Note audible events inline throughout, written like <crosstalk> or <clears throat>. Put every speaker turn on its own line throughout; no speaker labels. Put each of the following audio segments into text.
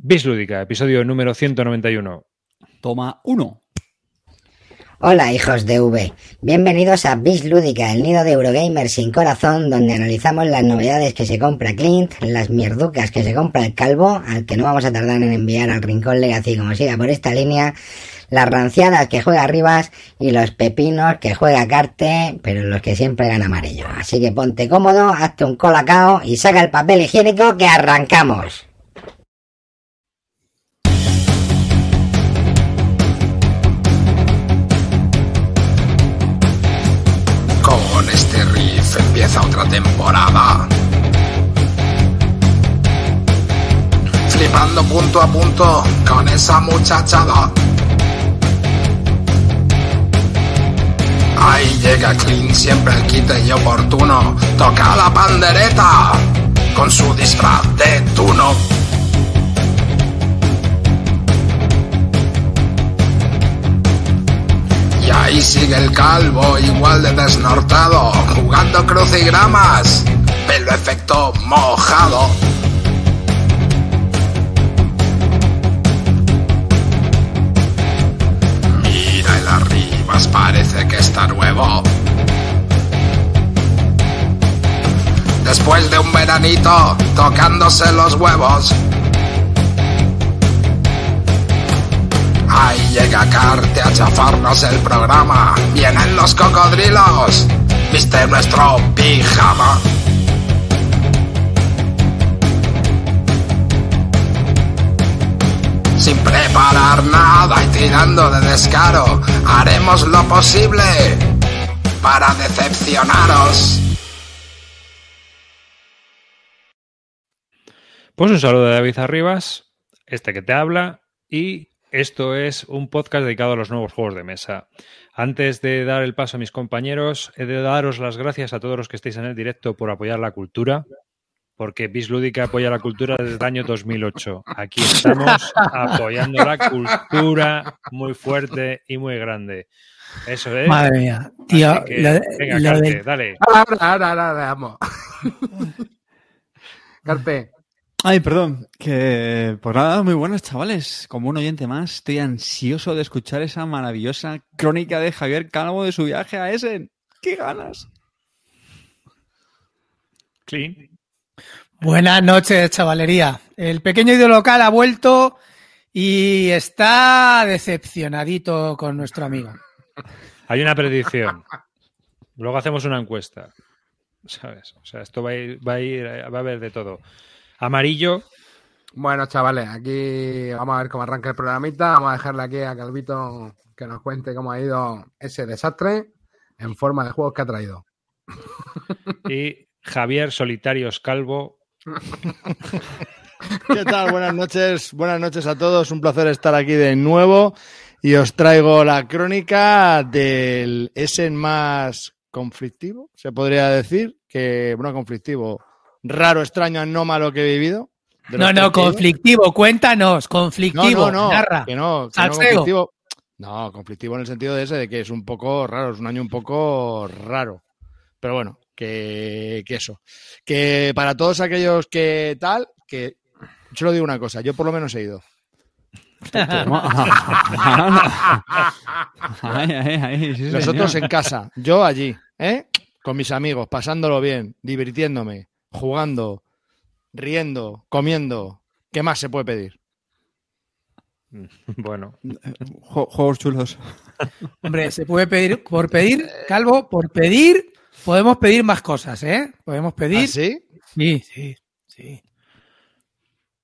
Bislúdica, episodio número 191.
Toma uno.
Hola hijos de V, bienvenidos a Bis Lúdica, el nido de Eurogamer sin corazón, donde analizamos las novedades que se compra Clint, las mierducas que se compra el calvo, al que no vamos a tardar en enviar al rincón Legacy como siga por esta línea, las ranciadas que juega Rivas y los pepinos que juega Carte, pero los que siempre gana amarillo. Así que ponte cómodo, hazte un colacao y saca el papel higiénico que arrancamos.
Empieza otra temporada. Flipando punto a punto con esa muchachada. Ahí llega Clean, siempre el quite y oportuno. Toca la pandereta con su disfraz de tuno. Ahí sigue el calvo, igual de desnortado, jugando crucigramas, pelo efecto mojado. Mira el arribas, parece que está nuevo. Después de un veranito, tocándose los huevos. Ahí llega Carte a chafarnos el programa. Vienen los cocodrilos. Viste nuestro pijama. Sin preparar nada y tirando de descaro, haremos lo posible para decepcionaros.
Pues un saludo de David Arribas, este que te habla, y esto es un podcast dedicado a los nuevos juegos de mesa. Antes de dar el paso a mis compañeros, he de daros las gracias a todos los que estéis en el directo por apoyar la cultura, porque Bislúdica apoya la cultura desde el año 2008. Aquí estamos apoyando la cultura muy fuerte y muy grande. Eso es.
Madre mía, tío.
Así que,
lo-
venga,
lo del-
dale.
Ahora, ahora, ahora, ahora, vamos. <laughs> Carpe,
Ay, perdón. Que pues nada, muy buenas, chavales. Como un oyente más, estoy ansioso de escuchar esa maravillosa crónica de Javier Calvo de su viaje a Essen. ¡Qué ganas!
Clean.
Buenas noches, chavalería. El pequeño ídolo local ha vuelto y está decepcionadito con nuestro amigo.
Hay una predicción. Luego hacemos una encuesta. ¿Sabes? O sea, esto va a ir, va a ir, va a haber de todo. Amarillo,
bueno, chavales, aquí vamos a ver cómo arranca el programita. Vamos a dejarle aquí a Calvito que nos cuente cómo ha ido ese desastre en forma de juegos que ha traído. <laughs>
y Javier Solitarios Calvo. <laughs>
¿Qué tal? Buenas noches, buenas noches a todos. Un placer estar aquí de nuevo y os traigo la crónica del Essen más conflictivo, se podría decir, que, bueno, conflictivo, raro, extraño, anómalo que he vivido.
No, no, conflictivo, cuéntanos,
No,
conflictivo,
no, no,
narra.
que no, que no conflictivo. No, conflictivo en el sentido de ese, de que es un poco raro, es un año un poco raro. Pero bueno, que, que eso. Que para todos aquellos que tal, que yo lo digo una cosa, yo por lo menos he ido. Nosotros en casa, yo allí, ¿eh? Con mis amigos, pasándolo bien, divirtiéndome, jugando, riendo, comiendo. ¿Qué más se puede pedir?
Bueno, <laughs>
Ju- Juegos chulos. <laughs>
Hombre, se puede pedir, por pedir, Calvo, por pedir, podemos pedir más cosas, ¿eh? Podemos pedir.
¿Ah, sí?
Sí, sí, sí.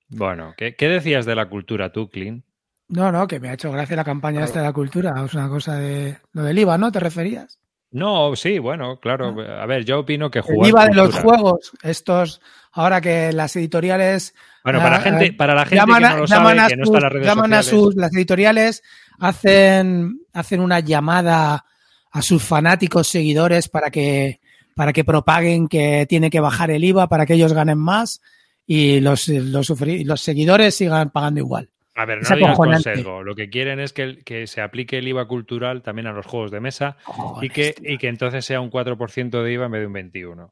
bueno. ¿qué, qué decías de la cultura tú, Clean?
No, no, que me ha hecho gracia la campaña esta de la cultura. Es una cosa de lo del IVA, ¿no? ¿Te referías?
No, sí, bueno, claro. A ver, yo opino que
El
jugar
IVA de los juegos, estos, ahora que las editoriales
Bueno, para,
Ah,
gente,
eh,
para la gente
llaman
que
a,
no lo
llaman
sabe,
a
que no
sus,
está en las redes
llaman a sus- las editoriales hacen, hacen una llamada a sus fanáticos seguidores para que, para que propaguen que tiene que bajar el IVA para que ellos ganen más y los, los seguidores sigan pagando igual.
A ver, no
acojonante.
consejo. Lo que quieren es que, que se aplique el IVA cultural también a los juegos de mesa y que, y que entonces sea un 4% de IVA en vez de un 21%.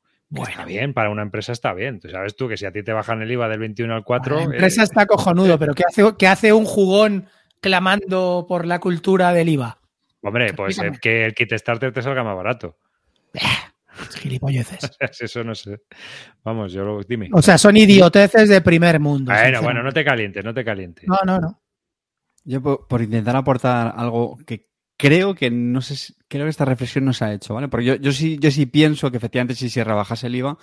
Está bien, para una empresa está bien. Tú sabes tú que si a ti te bajan el IVA del 21 al 4.
La empresa
eh,
está <laughs> cojonudo, pero ¿qué hace, qué hace un jugón clamando por la cultura del IVA?
Hombre, pues eh, que el kit starter te salga más barato. <laughs>
Gilipolleces. <laughs>
Eso no sé. Vamos, yo lo. Dime.
O sea, son idioteces de primer mundo.
Bueno, bueno, no te calientes, no te calientes.
No, no, no.
Yo por, por intentar aportar algo que creo que no sé, si- creo que esta reflexión no se ha hecho, ¿vale? Porque yo, yo sí, yo sí pienso que efectivamente si se rebajase el IVA,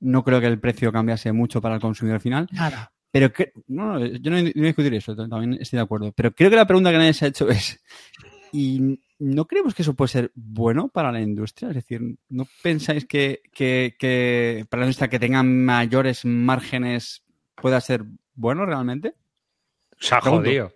no creo que el precio cambiase mucho para el consumidor final.
Nada.
Pero que, no, no, yo no no voy a discutir eso, también estoy de acuerdo. Pero creo que la pregunta que nadie se ha hecho es, ¿y no creemos que eso puede ser bueno para la industria? Es decir, ¿no pensáis que, que, que para la industria que tengan mayores márgenes pueda ser bueno realmente?
Se ha jodido.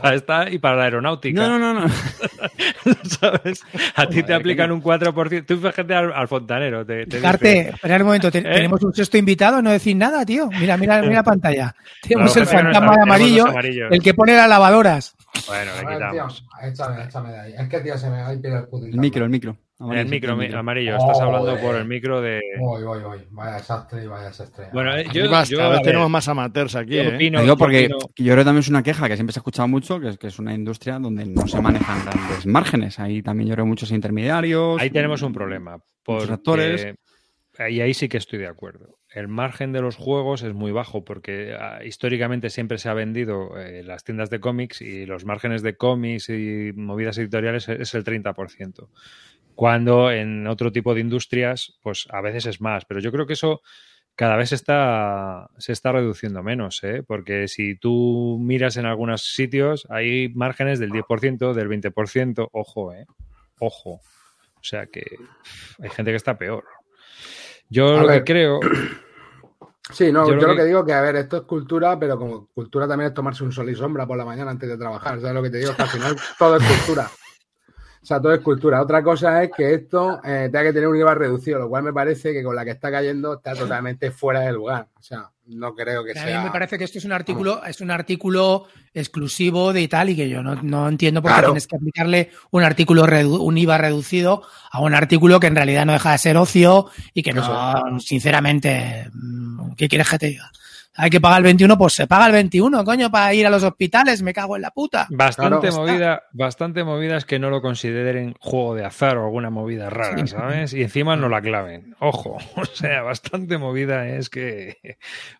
Para esta y para la aeronáutica.
No, no, no, no. <laughs>
¿Sabes? A ti te aplican un 4%. Tú fíjate al, al fontanero. Te, te
Carte, espera un momento, te-
¿Eh?
tenemos un sexto invitado, no decir nada, tío. Mira, mira, mira la pantalla. <laughs> Tenemos
"No,
el
no
fantasma
tenemos
amarillo,
los amarillos".
el que pone las lavadoras.
Bueno, le
ver, tío,
quitamos.
échame, échame de ahí. Es que, tío, se me va ir el puto
El micro, el micro.
El micro, mi-
micro.
amarillo. Estás hablando por el micro de.
Voy, voy, voy. Vaya desastre y vaya desastre.
Bueno, eh, yo,
basta,
yo,
a ver,
a ver,
tenemos más amateurs aquí,
yo
¿eh?
opino-
Lo digo
yo
porque
opino-
yo creo que también es una queja que siempre se ha escuchado mucho, que es, que es una industria donde no se manejan grandes márgenes. Ahí también yo creo muchos intermediarios.
Ahí tenemos un problema. Porque,
actores.
Y ahí sí que estoy de acuerdo. El margen de los juegos es muy bajo porque ah, históricamente siempre se ha vendido eh, las tiendas de cómics y los márgenes de cómics y movidas editoriales es el 30%. Cuando en otro tipo de industrias, pues a veces es más. Pero yo creo que eso cada vez está, se está reduciendo menos, ¿eh? porque si tú miras en algunos sitios, hay márgenes del 10%, del 20%, ojo, ¿eh? ojo. O sea que hay gente que está peor. Yo
A
lo
ver.
que creo, <clears throat>
Sí, no,
Yo
yo,
lo
lo
que-
que... digo que, a ver, esto es cultura, pero como cultura también es tomarse un sol y sombra por la mañana antes de trabajar. ¿Sabes lo que te digo? Que al final <laughs> todo es cultura. O sea, todo es cultura. Otra cosa es que esto eh, tenga que tener un IVA reducido, lo cual me parece que con la que está cayendo está totalmente fuera de lugar. O sea, no creo que
A mí
sea.
me parece que esto es un artículo, es un artículo exclusivo de Italia y que yo no, no entiendo por qué
Claro.
tienes que aplicarle un artículo un IVA reducido a un artículo que en realidad no deja de ser ocio y que no, sinceramente, mm, ¿qué quieres que te diga? Hay que pagar el 21, pues se paga el 21, coño, para ir a los hospitales, me cago en la puta.
bastante
Claro.
movida, bastante movida es que no lo consideren juego de azar o alguna movida rara,
Sí.
¿sabes? Y encima no la claven. Ojo, <laughs> o sea, bastante movida es que,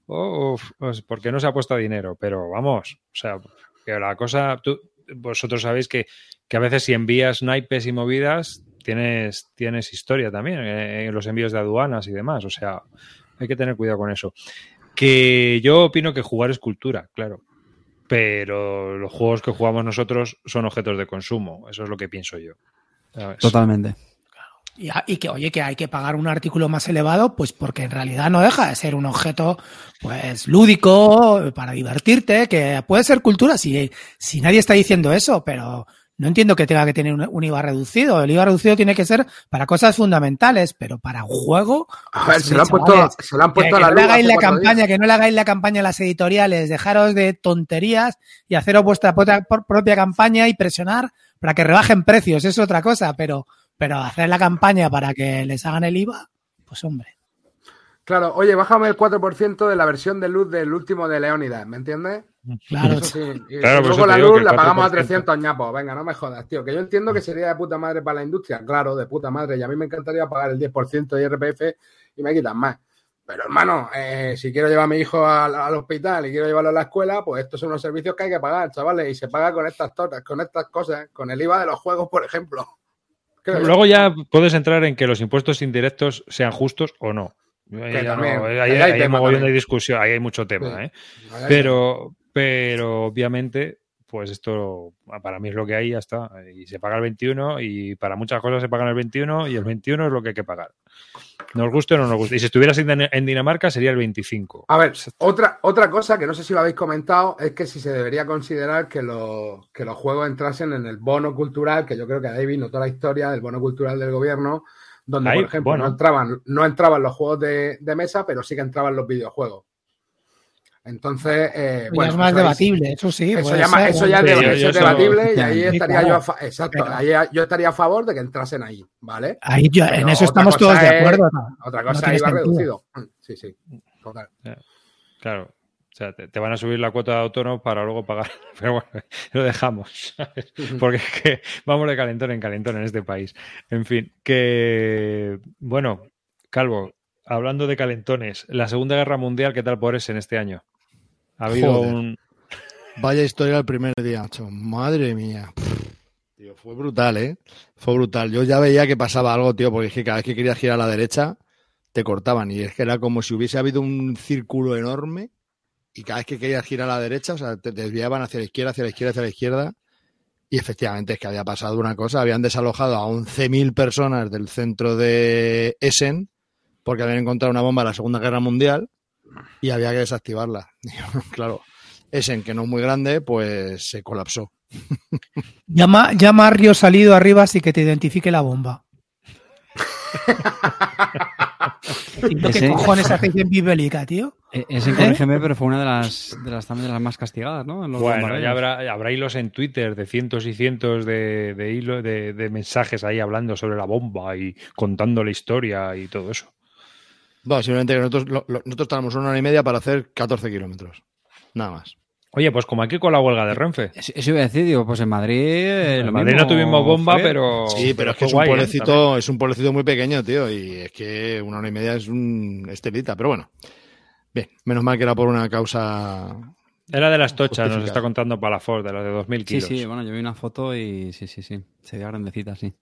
uf, pues porque no se ha puesto dinero, pero vamos, o sea, que la cosa, tú, vosotros sabéis que, que a veces si envías naipes y movidas tienes, tienes historia también eh, en los envíos de aduanas y demás, o sea, hay que tener cuidado con eso. Que yo opino que jugar es cultura, claro. Pero los juegos que jugamos nosotros son objetos de consumo. Eso es lo que pienso yo. ¿sabes?
Totalmente.
Y, a- y que, oye, que hay que pagar un artículo más elevado, pues porque en realidad no deja de ser un objeto, pues, lúdico, para divertirte, que puede ser cultura, si, si nadie está diciendo eso, pero no entiendo que tenga que tener un, un IVA reducido. El IVA reducido tiene que ser para cosas fundamentales, pero para un juego.
A ver,
pues,
se lo han
chavales,
puesto, se lo han
que,
puesto
que
a la
no
luz.
le hagáis la campaña,
días.
que no le hagáis la campaña a las editoriales, dejaros de tonterías y haceros vuestra propia, propia campaña y presionar para que rebajen precios, es otra cosa, pero, pero hacer la campaña para que les hagan el IVA, pues hombre.
Claro, oye, bájame el 4% de la versión de luz del último de Leónidas, ¿me entiendes?
Claro,
sí. Y
Claro, por eso
luego la luz la pagamos a
4%.
300 ñapos. Venga, no me jodas, tío. Que yo entiendo que sería de puta madre para la industria. Claro, de puta madre. Y a mí me encantaría pagar el 10% de IRPF y me quitan más. Pero hermano, eh, si quiero llevar a mi hijo al, al hospital y quiero llevarlo a la escuela, pues estos son unos servicios que hay que pagar, chavales. Y se paga con estas tortas, con estas cosas, con el IVA de los juegos, por ejemplo. <laughs> Creo.
Luego ya puedes entrar en que los impuestos indirectos sean justos o no. Ahí,
Que
ya
también,
no- ahí-
ahí
ahí
hay
hay
tema
mogollón
también.
de discusión, ahí hay mucho tema,
Sí.
¿eh? Pero, pero obviamente, pues esto para mí es lo que hay, ya está. Y se paga el 21 y para muchas cosas se pagan el 21 y el 21 es lo que hay que pagar. Nos guste o no nos guste. Y si estuvieras en, Dinamarca sería el 25.
A ver, otra, otra cosa que no sé si lo habéis comentado es que si se debería considerar que los, que los juegos entrasen en el bono cultural, que yo creo que David notó la historia del bono cultural del gobierno, donde,
Ahí,
por ejemplo,
bueno.
no, entraban, no entraban los juegos de, de mesa, pero sí que entraban los videojuegos. Entonces, eh, bueno,
ya es más
eso
debatible, eso sí.
Eso ya,
ser,
eso ya
¿no?
es
yo-
eso
yo
es debatible y ahí estaría
claro.
yo a fa- exacto,
Pero-
ahí yo estaría a favor de que entrasen ahí, ¿vale?
Ahí yo- en eso estamos todos de
es-
acuerdo. ¿no?
Otra
No
cosa
tiene
iba
sentido.
reducido. Sí, sí, total.
Claro. O sea, te, te van a subir la cuota de autónomo para luego pagar. <laughs> Pero bueno, lo dejamos. ¿sabes? Porque es que vamos de calentón en calentón en este país. En fin, que. Bueno, Calvo, hablando de calentones, la Segunda Guerra Mundial, ¿qué tal por ese en este año? Ha habido
Joder.
un.
Vaya historia el primer día, macho. Madre mía. Tío, fue brutal, ¿eh? Fue brutal. Yo ya veía que pasaba algo, tío, porque es que cada vez que querías girar a la derecha, te cortaban. Y es que era como si hubiese habido un círculo enorme y cada vez que querías girar a la derecha, o sea, te desviaban hacia la izquierda, hacia la izquierda, hacia la izquierda. Y efectivamente es que había pasado una cosa. Habían desalojado a 11.000 personas del centro de Essen porque habían encontrado una bomba de la Segunda Guerra Mundial y había que desactivarla. <laughs> Claro, Essen, que no es muy grande, pues se colapsó.
Llama, llama a Río Salido arriba así que te identifique la bomba. <laughs> ¿Y no, ¿Qué
Ese-
cojones hacéis en Bibélica, tío?
E- Ese, corrígeme, pero fue una de las, de las también de las más castigadas, ¿no? En los
Bueno, ya habrá, habrá hilos en Twitter de cientos y cientos de, de, hilo- de, de mensajes ahí hablando sobre la bomba y contando la historia y todo eso.
Bueno, simplemente que nosotros, lo- lo- nosotros tenemos una hora y media para hacer 14 kilómetros. Nada más.
Oye, pues como aquí con la huelga de Renfe.
Eso iba a decir, digo, pues en Madrid. eh,
En
lo
Madrid
mismo,
no tuvimos bomba,
Javier.
pero.
Sí, pero es que es un
guay, ¿eh?
pueblecito, es un pueblecito muy pequeño, tío, y es que una hora y media es un estelita, pero bueno. Bien, menos mal que era por una causa.
Era de las tochas, nos está contando Palafort, de las de 2000
Sí,
kilos.
sí, bueno, yo vi una foto y sí, sí, sí. Se veía grandecita, sí.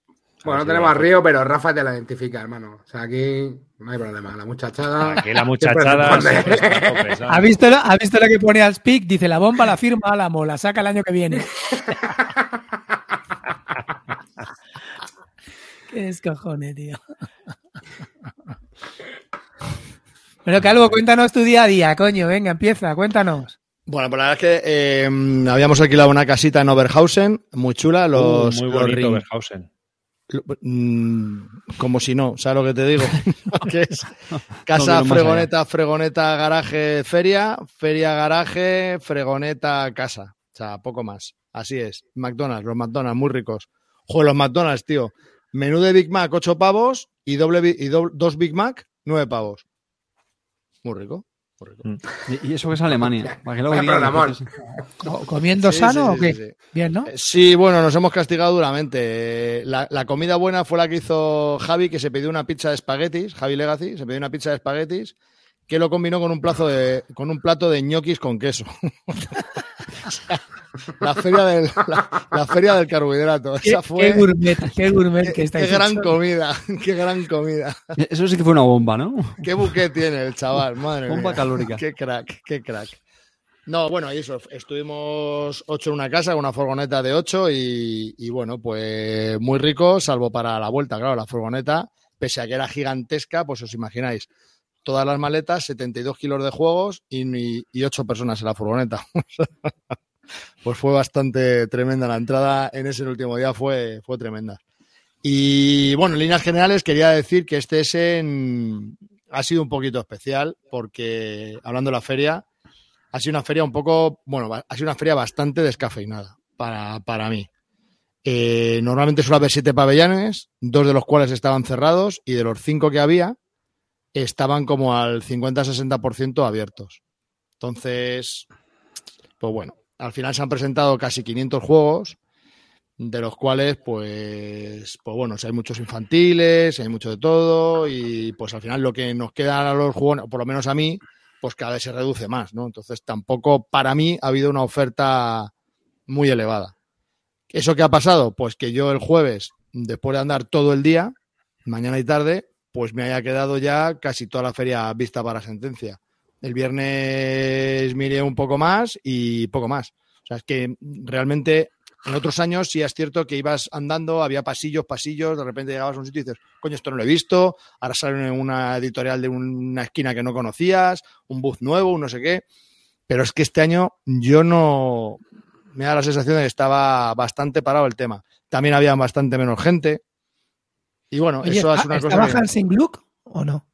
Bueno, no tenemos a. Río, pero Rafa te la identifica, hermano. O sea, aquí no hay problema. La muchachada.
Aquí la muchachada
siempre
siempre
responde.
está.
¿Ha visto, lo- ¿Ha visto lo que pone al speak? Dice la bomba, la firma Álamo, la saca el año que viene. <laughs> Qué descojones, tío. Bueno, Calvo, cuéntanos tu día a día, coño. Venga, empieza, cuéntanos.
Bueno, pues la verdad es que eh, habíamos alquilado una casita en Oberhausen, muy chula. Los,
Uh, muy
los
bonito
ring-
Berhausen.
Mm, como si no, ¿sabes lo que te digo? <laughs> <laughs> que es casa,
No,
fregoneta, fregoneta, garaje, feria, feria, garaje, fregoneta, casa. O sea, poco más. Así es. McDonald's, los McDonald's, muy ricos. Joder, los McDonald's, tío. Menú de Big Mac, 8 pavos y, doble, y do- dos Big Mac, 9 pavos. Muy rico.
Mm.
Y, eso que es Alemania. <laughs>
¿Comiendo
Sí,
sano
sí,
o qué?
sí, sí.
Bien, ¿no?
Eh, Sí, bueno, nos hemos castigado duramente. Eh, La, la comida buena fue la que hizo Javi, que se pidió una pizza de espaguetis, Javi Legacy, se pidió una pizza de espaguetis, que lo combinó con un plazo de, con un plato de ñoquis con queso. <laughs> La feria del, la, la feria del carbohidrato.
Qué,
Esa fue
qué gourmet, qué gourmet que
qué,
estáis
qué gran
hecho.
comida, qué gran comida.
Eso sí que fue una bomba, ¿no?
Qué buque tiene el chaval, madre
Bomba
mía.
calórica.
Qué crack, qué crack. No, bueno, y eso, estuvimos ocho en una casa, con una furgoneta de ocho y, y bueno, pues muy rico, salvo para la vuelta, claro, la furgoneta, pese a que era gigantesca, pues os imagináis, todas las maletas, 72 kilos de juegos y, y, y ocho personas en la furgoneta. <laughs> pues fue bastante tremenda la entrada en ese último día, fue, fue tremenda. Y bueno, en líneas generales quería decir que este es en... ha sido un poquito especial porque, hablando de la feria, ha sido una feria un poco, bueno, ha sido una feria bastante descafeinada para, para mí. Eh, normalmente suele haber siete pabellones, dos de los cuales estaban cerrados y de los cinco que había estaban como al 50-60% abiertos. Entonces, pues bueno, al final se han presentado casi 500 juegos, de los cuales, pues, pues bueno, si hay muchos infantiles, si hay mucho de todo, y pues al final lo que nos queda a los juegos, por lo menos a mí, pues cada vez se reduce más, ¿no? Entonces tampoco para mí ha habido una oferta muy elevada. ¿Eso qué ha pasado? Pues que yo el jueves, después de andar todo el día, mañana y tarde, pues me haya quedado ya casi toda la feria vista para sentencia. El viernes miré un poco más y poco más. O sea, es que realmente en otros años sí es cierto que ibas andando, había pasillos, pasillos, de repente llegabas a un sitio y dices, coño, esto no lo he visto, ahora sale una editorial de una esquina que no conocías, un booth nuevo, un no sé qué. Pero es que este año yo no... Me da la sensación de que estaba bastante parado el tema. También había bastante menos gente. Y bueno,
Oye,
eso es
¿está-
una cosa
¿Estaba
que...
Gluck o no?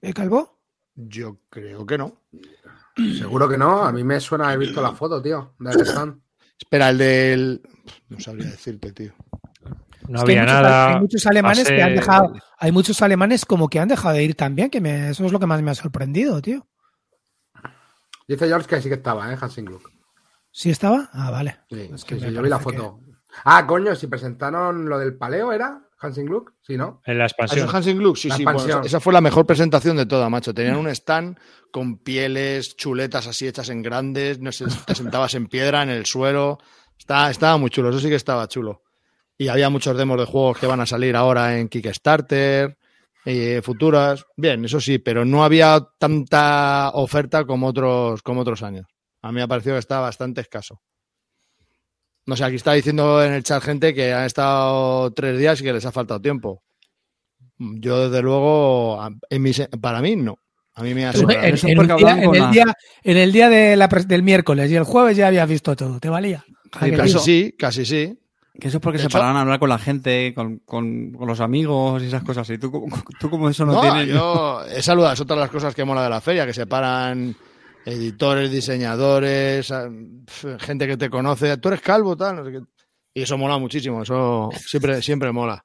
¿Eh, Calvo?
Yo creo que no.
Seguro que no. A mí me suena haber visto la foto, tío, stand.
Espera, el del. No sabría decirte, tío.
No
Es que hay
había
muchos-
nada.
Hay muchos alemanes que han dejado, hay muchos alemanes como que han dejado de ir también, que me, eso es lo que más me ha sorprendido, tío.
Dice George que sí que estaba, ¿eh? Hansing Gluck.
¿Sí estaba? Ah, vale.
Sí,
Es que
sí,
me
yo vi la foto. Ah, coño, si presentaron lo del paleo, ¿era? Hansing Gluck, sí, ¿no?
En la
¿Eso
expansión.
es Hansing Gluck? Sí,
La
sí. bueno, esa- esa fue la mejor presentación de toda, macho. Tenían un stand con pieles, chuletas así hechas en grandes. No sé, te sentabas en piedra, en el suelo. Estaba, estaba muy chulo, eso sí que estaba chulo. Y había muchos demos de juegos que van a salir ahora en Kickstarter, eh, futuras. Bien, eso sí, pero no había tanta oferta como otros, como otros años. A mí me ha parecido que estaba bastante escaso. No sé, aquí está diciendo en el chat gente que han estado tres días y que les ha faltado tiempo. Yo, desde luego, en mi se- para mí no. A mí me ha
En, en
porque
un día-
hablaban
en
con
el día, en el día de la del miércoles y el jueves ya habías visto todo, ¿te valía?
Sí,
Casi sí, casi sí.
Que eso es porque
De
se
hecho-
paraban a hablar con la gente, con, con- con los amigos y esas cosas. Y tú, como- <laughs> tú como eso no,
No,
tienes...
yo he saludado, es otra de las cosas que mola de la feria, que se paran editores, diseñadores, gente que te conoce. Tú eres calvo, tal, no sé qué. Y eso mola muchísimo, eso siempre, siempre mola.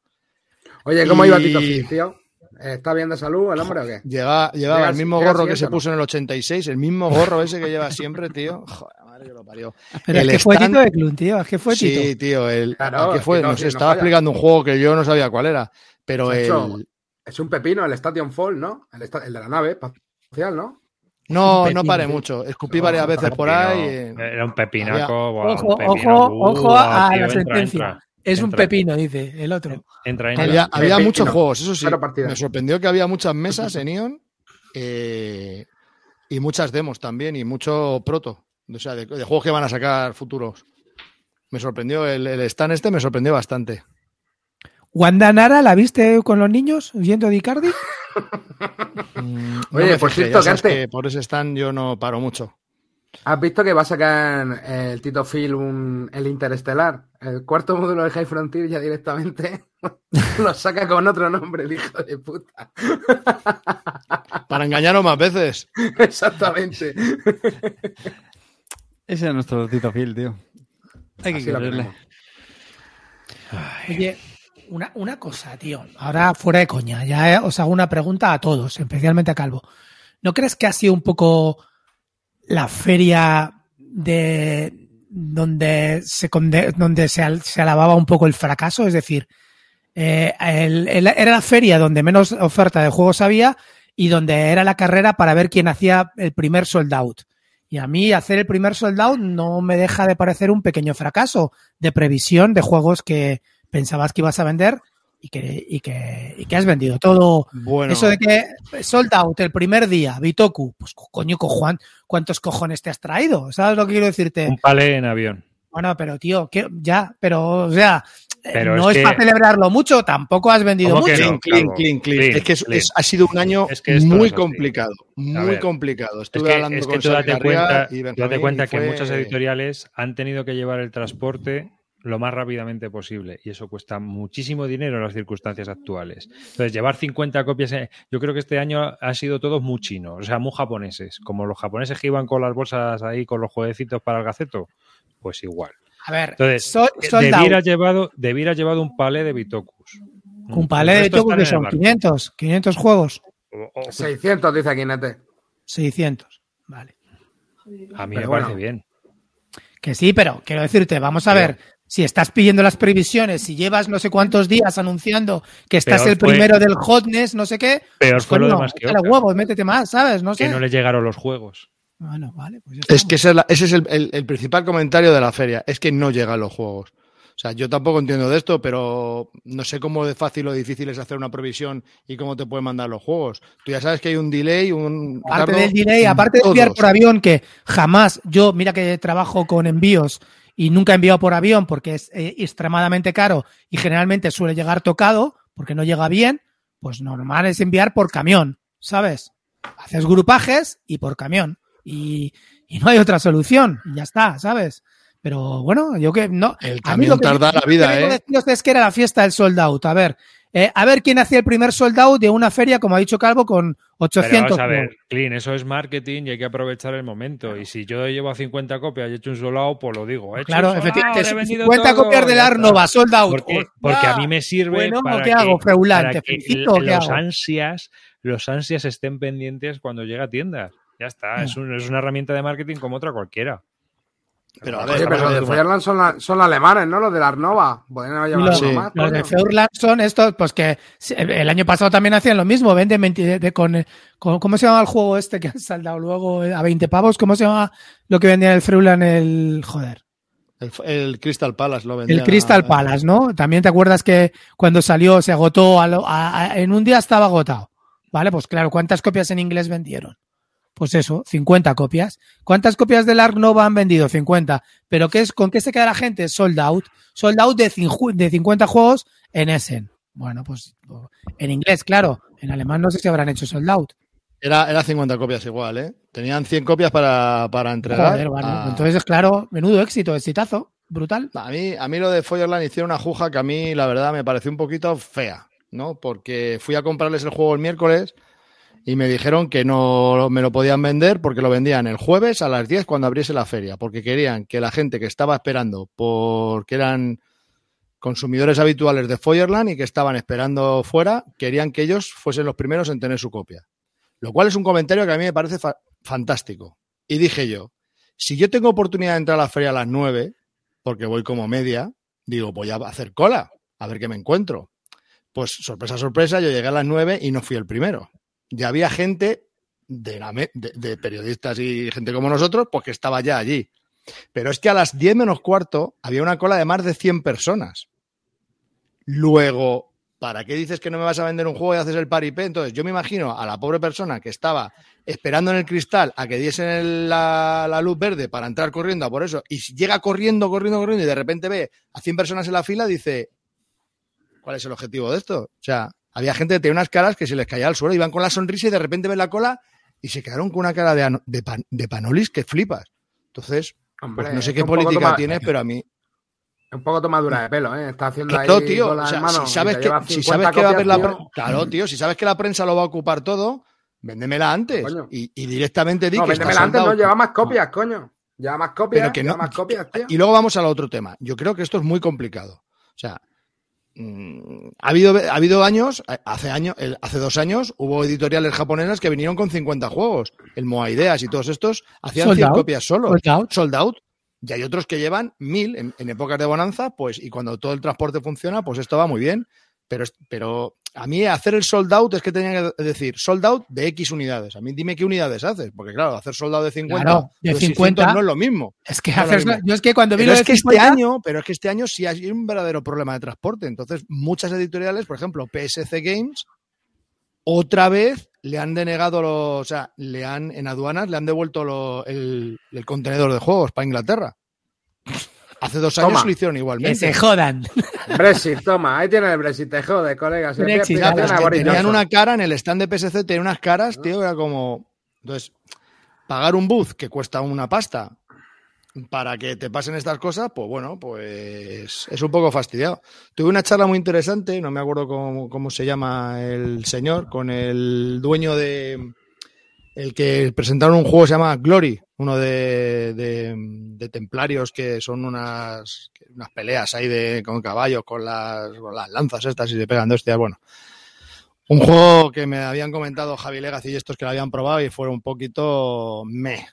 Oye, ¿cómo
Y-
iba Tito tío? ¿Está bien de salud el hombre o qué?
Lleva, llevaba
Llega-
el mismo gorro que se
¿no?
puso en el 86, el mismo gorro ese que lleva siempre, tío. <laughs> Joder, madre que lo parió.
Pero
El
es que fue Tito de Clun, tío, es que fue Tito.
Sí, tío, el,
Claro,
¿a qué fue?
Tito,
No sé,
sí, no
estaba explicando un juego que yo no sabía cuál era, pero el...
Es un pepino, el Station Fall, ¿no? El, esta- el de la nave espacial, ¿no?
No, no paré mucho. Escupí
No,
varias veces
pepino.
por ahí.
Era un pepinaco.
Ojo,
un pepino.
ojo, ojo
Buah,
a
tío,
la sentencia.
entra.
Es un
Entra.
pepino, dice el otro.
Entra.
Había, había
Pepino.
muchos juegos, eso sí. Me sorprendió que había muchas mesas en Ion eh, y muchas demos también y mucho proto. O sea, de, de juegos que van a sacar futuros. Me sorprendió, el, el stand este me sorprendió bastante.
Wanda Nara, ¿la viste con los niños yendo de Icardi? <laughs>
Mm,
Oye, por
fijé,
cierto,
que por ese stand yo no paro mucho.
¿Has visto que va a sacar el Tito Phil un, el Interestelar? El cuarto módulo de High Frontier ya directamente <laughs> lo saca con otro nombre, el hijo de puta.
Para engañaros más veces. <laughs>
Exactamente.
Ese es nuestro Tito Phil, tío. Hay que.
Oye, una, una cosa, tío. Ahora fuera de coña, ya eh, os hago una pregunta a todos, especialmente a Calvo. ¿No crees que ha sido un poco la feria de donde se donde se, se alababa un poco el fracaso? Es decir, eh, era la feria donde menos oferta de juegos había y donde era la carrera para ver quién hacía el primer sold out. Y a mí hacer el primer sold out no me deja de parecer un pequeño fracaso de previsión de juegos que pensabas que ibas a vender y que, y que, y que has vendido todo.
Bueno,
Eso de que sold out el primer día, Bitoku, pues co- coño, cojuan, ¿cuántos cojones te has traído? ¿Sabes lo que quiero decirte?
Un palé en avión.
Bueno, pero tío, que, ya, pero, o sea, eh,
Pero
no
es
es,
que-
para celebrarlo mucho, tampoco has vendido
¿Cómo que
mucho.
no?
Clean, clean, clean.
Clean,
Es que es-
clean.
es- ha sido un año
Es que esto
muy complicado. Muy
ver,
complicado.
Es
Estuve
que,
hablando
es que
con
tú date cuenta,
y
tú date cuenta
y
que muchas editoriales han tenido que llevar el transporte lo más rápidamente posible y eso cuesta muchísimo dinero en las circunstancias actuales. Entonces, llevar 50 copias, eh, yo creo que este año ha sido todo muy chino, o sea, muy japoneses, como los japoneses que iban con las bolsas ahí con los jueguecitos para el gaceto, pues igual.
A ver,
Entonces,
sol- sold
debiera llevado, debiera llevado un palé de Bitocus.
un palé de
resto
Bitoku
están
que son
barco.
500, 500 juegos,
O- o-
600, dice aquí Nete.
600. Vale.
A mí
Pero
me
bueno.
parece bien.
Que sí, pero quiero decirte, vamos a
Pero-
ver, si estás pidiendo las previsiones, si llevas no sé cuántos días anunciando que estás
Peor
el
fue-
primero del hotness, no sé qué,
Peor
pues
fue lo demás que
huevos, métete más, ¿sabes? No sé.
que no le llegaron los juegos.
Bueno, vale, pues ya
Es que ese es, la- ese es el, el- el principal comentario de la feria, es que no llegan los juegos. O sea, yo tampoco entiendo de esto, pero no sé cómo de fácil o difícil es hacer una previsión y cómo te pueden mandar los juegos. Tú ya sabes que hay un delay, un...
Aparte del delay, aparte de enviar por avión, que jamás, yo, mira que trabajo con envíos y nunca enviado por avión porque es eh, extremadamente caro y generalmente suele llegar tocado porque no llega bien, pues normal es enviar por camión, ¿sabes? Haces grupajes y por camión y, y no hay otra solución, y ya está, ¿sabes? Pero bueno, yo que no.
El
a mí lo
camión
que-
tarda la
lo que
vida,
vengo a
¿eh?
es que era la fiesta del sold out. A ver, eh, a ver quién hacía el primer soldado de una feria, como ha dicho Calvo, con
Pero
800.
vamos a ver. Clean, eso es marketing y hay que aprovechar el momento. Y si yo llevo a 50 copias y he hecho un solado, pues lo digo. He hecho
Claro,
un solao,
efectivamente.
he vendido
50
todo,
copias del
ya
Ark
está.
Nova, sold out.
Porque, a mí me sirve
Bueno,
para
¿qué
que,
hago,
para
¿Te
que
felicito o qué
los
hago?
ansias, los ansias estén pendientes cuando llega a tiendas. Ya está, es, un- es una herramienta de marketing como otra cualquiera.
Pero a
Oye, pero los de Feuerland son, la- son alemanes, ¿no? Los de la Arnova. Llevado
los,
uno
Sí.
más,
los de
coño.
Feurland son estos, pues que el año pasado también hacían lo mismo, venden 20 de- de- con, con- ¿cómo se llama el juego este que han saldado luego a 20 pavos? ¿Cómo se llama lo que vendía el Freuland el joder?
el, el Crystal Palace lo vendía.
El Crystal Palace, ¿no? También te acuerdas que cuando salió se agotó, a lo- a- a- en un día estaba agotado. ¿Vale? Pues claro, ¿cuántas copias en inglés vendieron? Pues eso, 50 copias. ¿Cuántas copias del Ark Nova han vendido? 50. ¿Pero qué es, con qué se queda la gente? Sold out. Sold out de, de 50 juegos en Essen. Bueno, pues en inglés, claro. En alemán no sé si habrán hecho sold out.
Era, era 50 copias igual, ¿eh? Tenían 100 copias para, para entregar.
Joder, vale.
a-
Entonces, claro, menudo éxito, exitazo. Brutal.
A mí, a mí lo de Feuerland hicieron una juja que a mí, la verdad, me pareció un poquito fea, ¿no? Porque fui a comprarles el juego el miércoles y me dijeron que no me lo podían vender porque lo vendían el jueves a las 10 cuando abriese la feria, porque querían que la gente que estaba esperando, porque eran consumidores habituales de Feuerland y que estaban esperando fuera, querían que ellos fuesen los primeros en tener su copia. Lo cual es un comentario que a mí me parece fa- fantástico. Y dije yo, si yo tengo oportunidad de entrar a la feria a las 9, porque voy como media, digo, voy a hacer cola, a ver qué me encuentro. Pues sorpresa, sorpresa, yo llegué a las 9 y no fui el primero. Ya había gente de, de, periodistas y gente como nosotros, pues que estaba ya allí. Pero es que a las 10 menos cuarto había una cola de más de 100 personas. Luego, ¿para qué dices que no me vas a vender un juego y haces el paripé? Entonces, yo me imagino a la pobre persona que estaba esperando en el cristal a que diesen la, luz verde para entrar corriendo a por eso, y llega corriendo, corriendo, corriendo, y de repente ve a 100 personas en la fila, dice, ¿cuál es el objetivo de esto? O sea, había gente que tenía unas caras que se les caía al suelo, iban con la sonrisa y de repente ven la cola y se quedaron con una cara de, de, pan- de panolis que flipas. Entonces,
Hombre,
pues no sé
es
qué política
toma-
tienes, pero a mí...
Un poco tomadura de pelo, ¿eh? Está haciendo
Claro,
ahí
tío. o sea, si sabes, que, si
50
sabes que va a haber la
copias,
pre-
tío.
Claro, tío. Si sabes que la prensa lo va a ocupar todo, véndemela antes. Y, y directamente di
No,
que
véndemela antes, no, lleva más copias, coño. Lleva más copias,
Pero que
lleva
no-
más copias, tío.
Y luego vamos al otro tema. Yo creo que esto es muy complicado. O sea, ha habido, ha habido años, hace años, hace dos años, hubo editoriales japonesas que vinieron con 50 juegos. El Moa Ideas y todos estos hacían
Sold
100
out.
copias solo.
Sold out.
Sold out. Y hay otros que llevan mil en, en épocas de bonanza, pues, y cuando todo el transporte funciona, pues esto va muy bien. Pero, pero a mí hacer el sold out es que tenía que decir sold out de X unidades. A mí dime qué unidades haces, porque claro, hacer sold out de 50,
Claro, de
de
50
600 no es lo mismo.
Es que
No
yo es que cuando vi
Pero
lo
es
de
que este
50,
año, pero es que este año sí hay un verdadero problema de transporte. Entonces, muchas editoriales, por ejemplo, PSC Games, otra vez le han denegado los, o sea, le han, en aduanas le han devuelto lo- el, el contenedor de juegos para Inglaterra. Hace dos años
Toma.
lo hicieron
que
igualmente.
se jodan.
Brexit, toma, ahí tiene el Brexit, te jode, colega. Se
Brexit,
es que tenían una cara en el stand de PSC, tenían unas caras, tío, era como. Entonces, pagar un booth que cuesta una pasta para que te pasen estas cosas, pues bueno, pues es un poco fastidiado. Tuve una charla muy interesante, no me acuerdo cómo, cómo se llama el señor, con el dueño de. El que presentaron un juego se llama Glory, uno de, templarios que son unas, peleas ahí de, con caballos, con las, lanzas estas y se pegan de hostias. Bueno, un juego que me habían comentado Javi Legacy y estos que lo habían probado y fueron un poquito meh.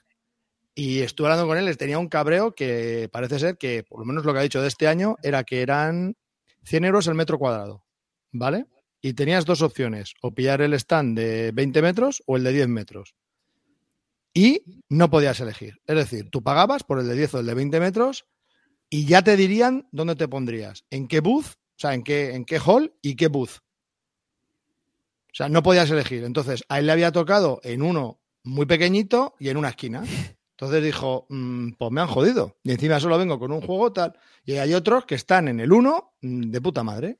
Y estuve hablando con él, les tenía un cabreo que parece ser que, por lo menos lo que ha dicho de este año, era que eran 100 euros el metro cuadrado, ¿vale? Y tenías dos opciones, o pillar el stand de 20 metros o el de 10 metros. Y no podías elegir. Es decir, tú pagabas por el de 10 o el de 20 metros y ya te dirían dónde te pondrías, en qué booth, o sea, en qué, en qué hall y qué booth. O sea, no podías elegir. Entonces, a él le había tocado en uno muy pequeñito y en una esquina. Entonces dijo, "Mm, pues me han jodido. Y encima solo vengo con un juego tal. Y hay otros que están en el uno de puta madre.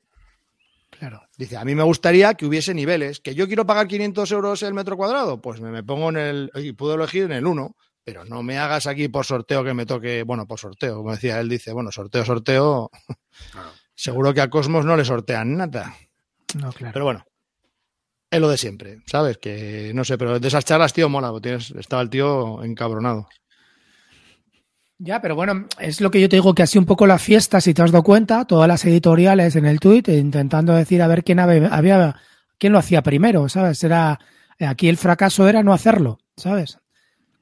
Claro.
Dice, a mí me gustaría que hubiese niveles. ¿Que yo quiero pagar 500 euros el metro cuadrado? Pues me, me pongo en el... Y puedo elegir en el 1. Pero no me hagas aquí por sorteo que me toque... Bueno, por sorteo. Como decía él, dice, bueno, sorteo, sorteo... <laughs> Seguro que a Cosmos no le sortean nada.
No, claro.
Pero bueno, es lo de siempre, ¿sabes? Que no sé, pero de esas charlas, tío, mola, porque tienes- estaba el tío encabronado.
Ya, pero bueno, es lo que yo te digo que sido un poco la fiesta, si te has dado cuenta, todas las editoriales en el tuit intentando decir a ver quién había, había- quién lo hacía primero, ¿sabes? Era aquí el fracaso era no hacerlo, ¿sabes?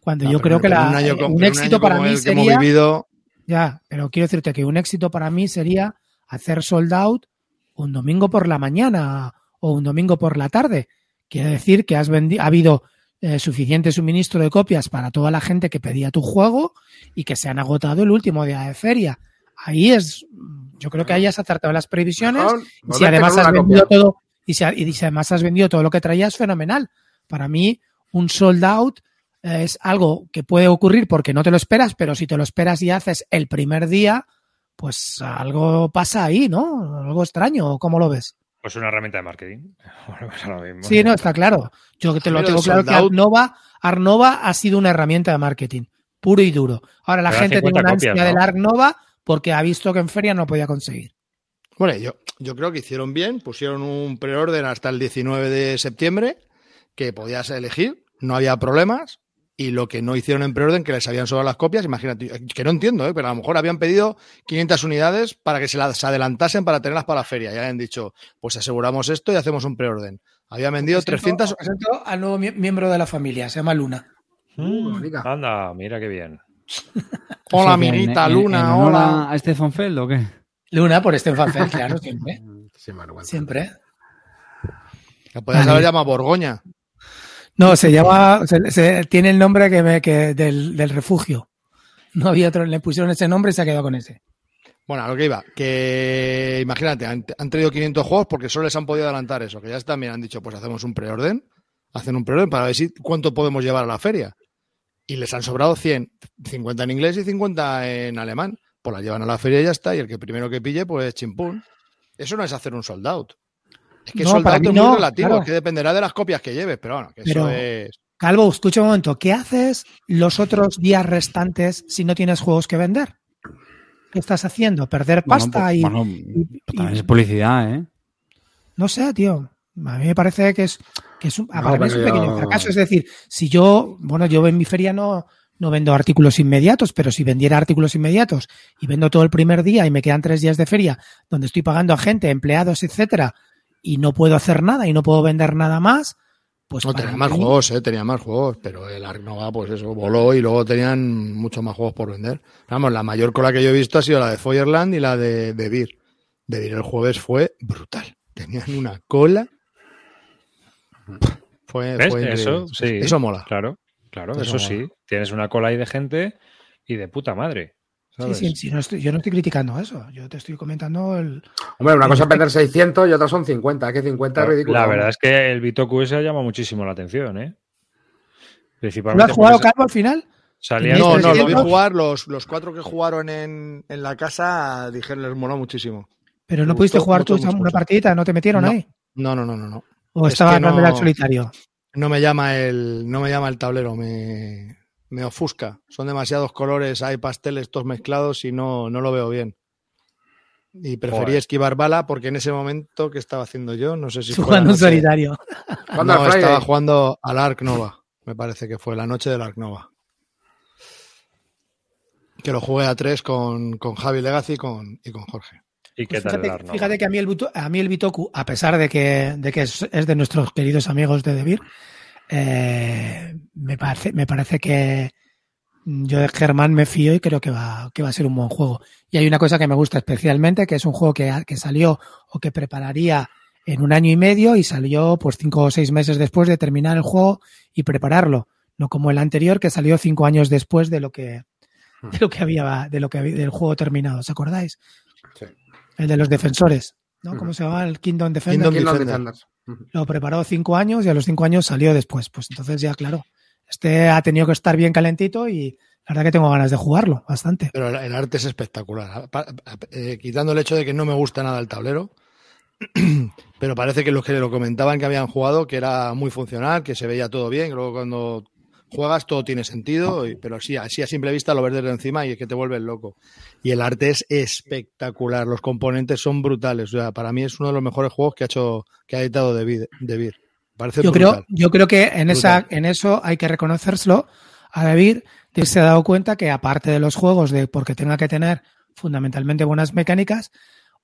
Cuando yo creo que la-
un, año,
un
un
éxito
año
para mí
hemos
sería
vivido,
ya, pero quiero decirte que un éxito para mí sería hacer sold out un domingo por la mañana o un domingo por la tarde. Quiere decir que has vendi- ha habido eh, suficiente suministro de copias para toda la gente que pedía tu juego y que se han agotado el último día de feria. Ahí es, yo creo que ahí has acertado las previsiones. Y si además has vendido
copia.
todo, y si, y si además has vendido todo lo que traías, fenomenal. Para mí, un sold out es algo que puede ocurrir porque no te lo esperas, pero si te lo esperas y haces el primer día, pues algo pasa ahí, ¿no? Algo extraño, ¿cómo lo ves?
Pues una herramienta de marketing. <laughs> Mismo.
Sí, no, está claro. Yo te lo tengo claro que Arnova, Arnova ha sido una herramienta de marketing, puro y duro. Ahora la
Pero
gente tiene
50
una
copias,
ansia
¿no?
del Arnova porque ha visto que en feria no podía conseguir.
Bueno, yo, yo creo que hicieron bien, pusieron un preorden hasta el 19 de septiembre, que podías elegir, no había problemas, y lo que no hicieron en preorden, que les habían sobrado las copias, imagínate, que no entiendo, ¿eh? pero a lo mejor habían pedido 500 unidades para que se las adelantasen para tenerlas para la feria, y habían dicho, pues aseguramos esto y hacemos un preorden. Habían vendido
Presento-
300...
presento al nuevo mie- miembro de la familia, se llama Luna.
Mm, anda, mira qué bien. <laughs>
Hola, amiguita,
en-
Luna,
en
hola.
¿A Stefan Feld o qué?
Luna por Stefan Feld, claro, siempre. <laughs> Siempre.
Que podías haber llamado Borgoña.
No, se llama, se, tiene el nombre que me, que del, del refugio. No había otro, le pusieron ese nombre y se ha quedado con ese.
Bueno, a lo que iba, que imagínate, han, han traído 500 juegos porque solo les han podido adelantar eso, que ya también han dicho, pues hacemos un preorden, hacen un preorden para ver si cuánto podemos llevar a la feria. Y les han sobrado 100, 50 en inglés y 50 en alemán. Pues la llevan a la feria y ya está, y el que primero que pille, pues chimpún. Eso no es hacer un sold out. Es que
No,
sold
para
out
mí
es muy
no,
relativo,
claro.
es que dependerá de las copias que lleves, pero bueno, que
Pero-
eso es...
Calvo, escucha un momento, ¿qué haces los otros días restantes si no tienes juegos que vender? ¿Qué estás haciendo? ¿Perder
Bueno,
pasta
pues-
y,
bueno,
y-
también
y-
es publicidad, ¿eh?
No sé, tío. A mí me parece que es, que es un,
No,
para mí es un
yo-
pequeño fracaso. Es decir, si yo, bueno, yo en mi feria no, no vendo artículos inmediatos, pero si vendiera artículos inmediatos y vendo todo el primer día y me quedan tres días de feria donde estoy pagando a gente, empleados, etcétera, y no puedo hacer nada y no puedo vender nada más, pues
No, tenía más
mí-
juegos, eh, tenía más juegos, pero el Ark Nova, pues eso, voló y luego tenían muchos más juegos por vender. Vamos, la mayor cola que yo he visto ha sido la de Feuerland y la de, de Beer. De Beer el jueves fue brutal. Tenían una cola. Fue,
¿Ves?
fue increíble.
Eso, sí.
Eso mola.
Claro, claro,
Eso
eso, sí. Tienes una cola ahí de gente y de puta madre.
Sí,
¿sabes?
sí, sí, no estoy- yo no estoy criticando eso. Yo te estoy comentando el.
Hombre, una cosa es vender 600 y otra son 50. Es que 50 es ridículo.
La verdad es que el Bitoku ese llama muchísimo la atención, ¿eh?
¿Tú
Principalmente
has jugado, Calvo, al final?
salía
No, no, lo vi
300.
jugar. Los, los cuatro que jugaron en, en la casa dijeron les moló muchísimo.
Pero no
Me
pudiste
gustó
jugar
mucho,
tú
mucho,
una
mucho.
partidita, ¿no te metieron
No.
ahí?
No, no, no, no, no.
¿O
Es
estaba
que no-
solitario?
No me llama el, no me llama el tablero, me, me ofusca. Son demasiados colores, hay pasteles todos mezclados y no, no lo veo bien. Y preferí
Joder.
esquivar bala porque en ese momento que estaba haciendo yo, no sé si fue
jugando en solitario.
¿Cuándo
No, estaba jugando al Ark Nova. Me parece que fue la noche del Ark Nova. Que lo jugué a tres con, con Javi Legacy y con, y con Jorge.
¿Y qué
Pues
tal
fíjate, fíjate que a mí el, a mí el Bitoku, a pesar de que, de que es, es de nuestros queridos amigos de Debir, eh, me, parece, me parece que yo de Germán me fío y creo que va, que va a ser un buen juego. Y hay una cosa que me gusta especialmente, que es un juego que, que salió o que prepararía en un año y medio y salió pues cinco o seis meses después de terminar el juego y prepararlo. No como el anterior que salió cinco años después de lo que, de lo que había, de lo que había, del juego terminado. ¿Os acordáis?
Sí.
El de los defensores, ¿no?
Ujú.
¿Cómo se llama? El Kingdom Defender.
Kingdom
Kingdom
Defender.
Defenders.
Lo preparó cinco años y a los cinco años salió después. Pues entonces ya, claro, este ha tenido que estar bien calentito y la verdad que tengo ganas de jugarlo bastante.
Pero el, arte es espectacular. Eh, quitando el hecho de que no me gusta nada el tablero, <clears throat> pero parece que los que lo comentaban que habían jugado, que era muy funcional, que se veía todo bien, que luego cuando juegas, todo tiene sentido, y- pero sí, así a simple vista lo ves desde encima y es que te vuelves loco. Y el arte es espectacular, los componentes son brutales. O sea, para mí es uno de los mejores juegos que ha hecho, que ha editado David. David. Parece
Yo
brutal.
creo, yo creo que en, esa, en eso hay que reconocérselo a David, que se ha dado cuenta que aparte de los juegos, de porque tenga que tener fundamentalmente buenas mecánicas,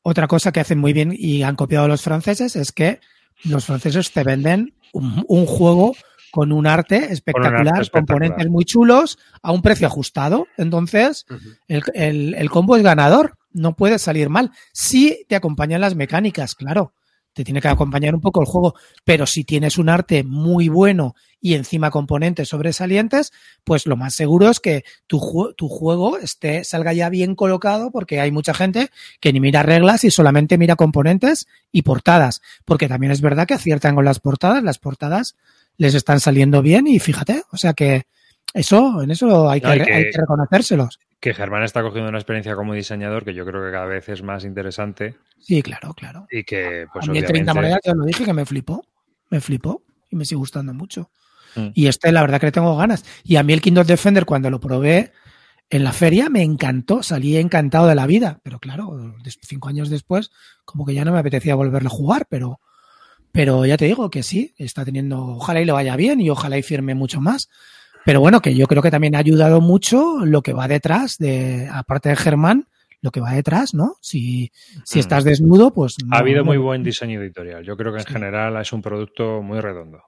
otra cosa que hacen muy bien y han copiado los franceses es que los franceses te venden un, un juego con un arte espectacular,
espectacular.
componentes muy chulos, a un precio ajustado. Entonces, el, el- el combo es ganador, no puede salir mal. Si te acompañan las mecánicas, claro, te tiene que acompañar un poco el juego, pero si tienes un arte muy bueno y encima componentes sobresalientes, pues lo más seguro es que tu, tu juego esté, salga ya bien colocado, porque hay mucha gente que ni mira reglas y solamente mira componentes y portadas, porque también es verdad que aciertan con las portadas, las portadas les están saliendo bien y fíjate, o sea que eso, en eso hay que,
No, hay que-
hay que reconocérselos.
Que Germán está cogiendo una experiencia como diseñador que yo creo que cada vez es más interesante
Sí, claro, claro.
y que, pues
a mí el 30
obviamente...
monedas ya lo dije que me flipó. Me flipó y me sigue gustando mucho.
Mm.
Y este, la verdad que le tengo ganas. Y a mí el Kingdom Defender, cuando lo probé en la feria, me encantó. Salí encantado de la vida. Pero claro, cinco años después, como que ya no me apetecía volverlo a jugar. Pero, pero ya te digo que sí, está teniendo. Ojalá y le vaya bien y ojalá y firme mucho más. Pero bueno, que yo creo que también ha ayudado mucho lo que va detrás de, aparte de Germán, lo que va detrás, ¿no? Si, si
Mm.
estás desnudo, pues. no-
Ha habido muy buen diseño editorial. Yo creo que en
Sí.
general es un producto muy redondo,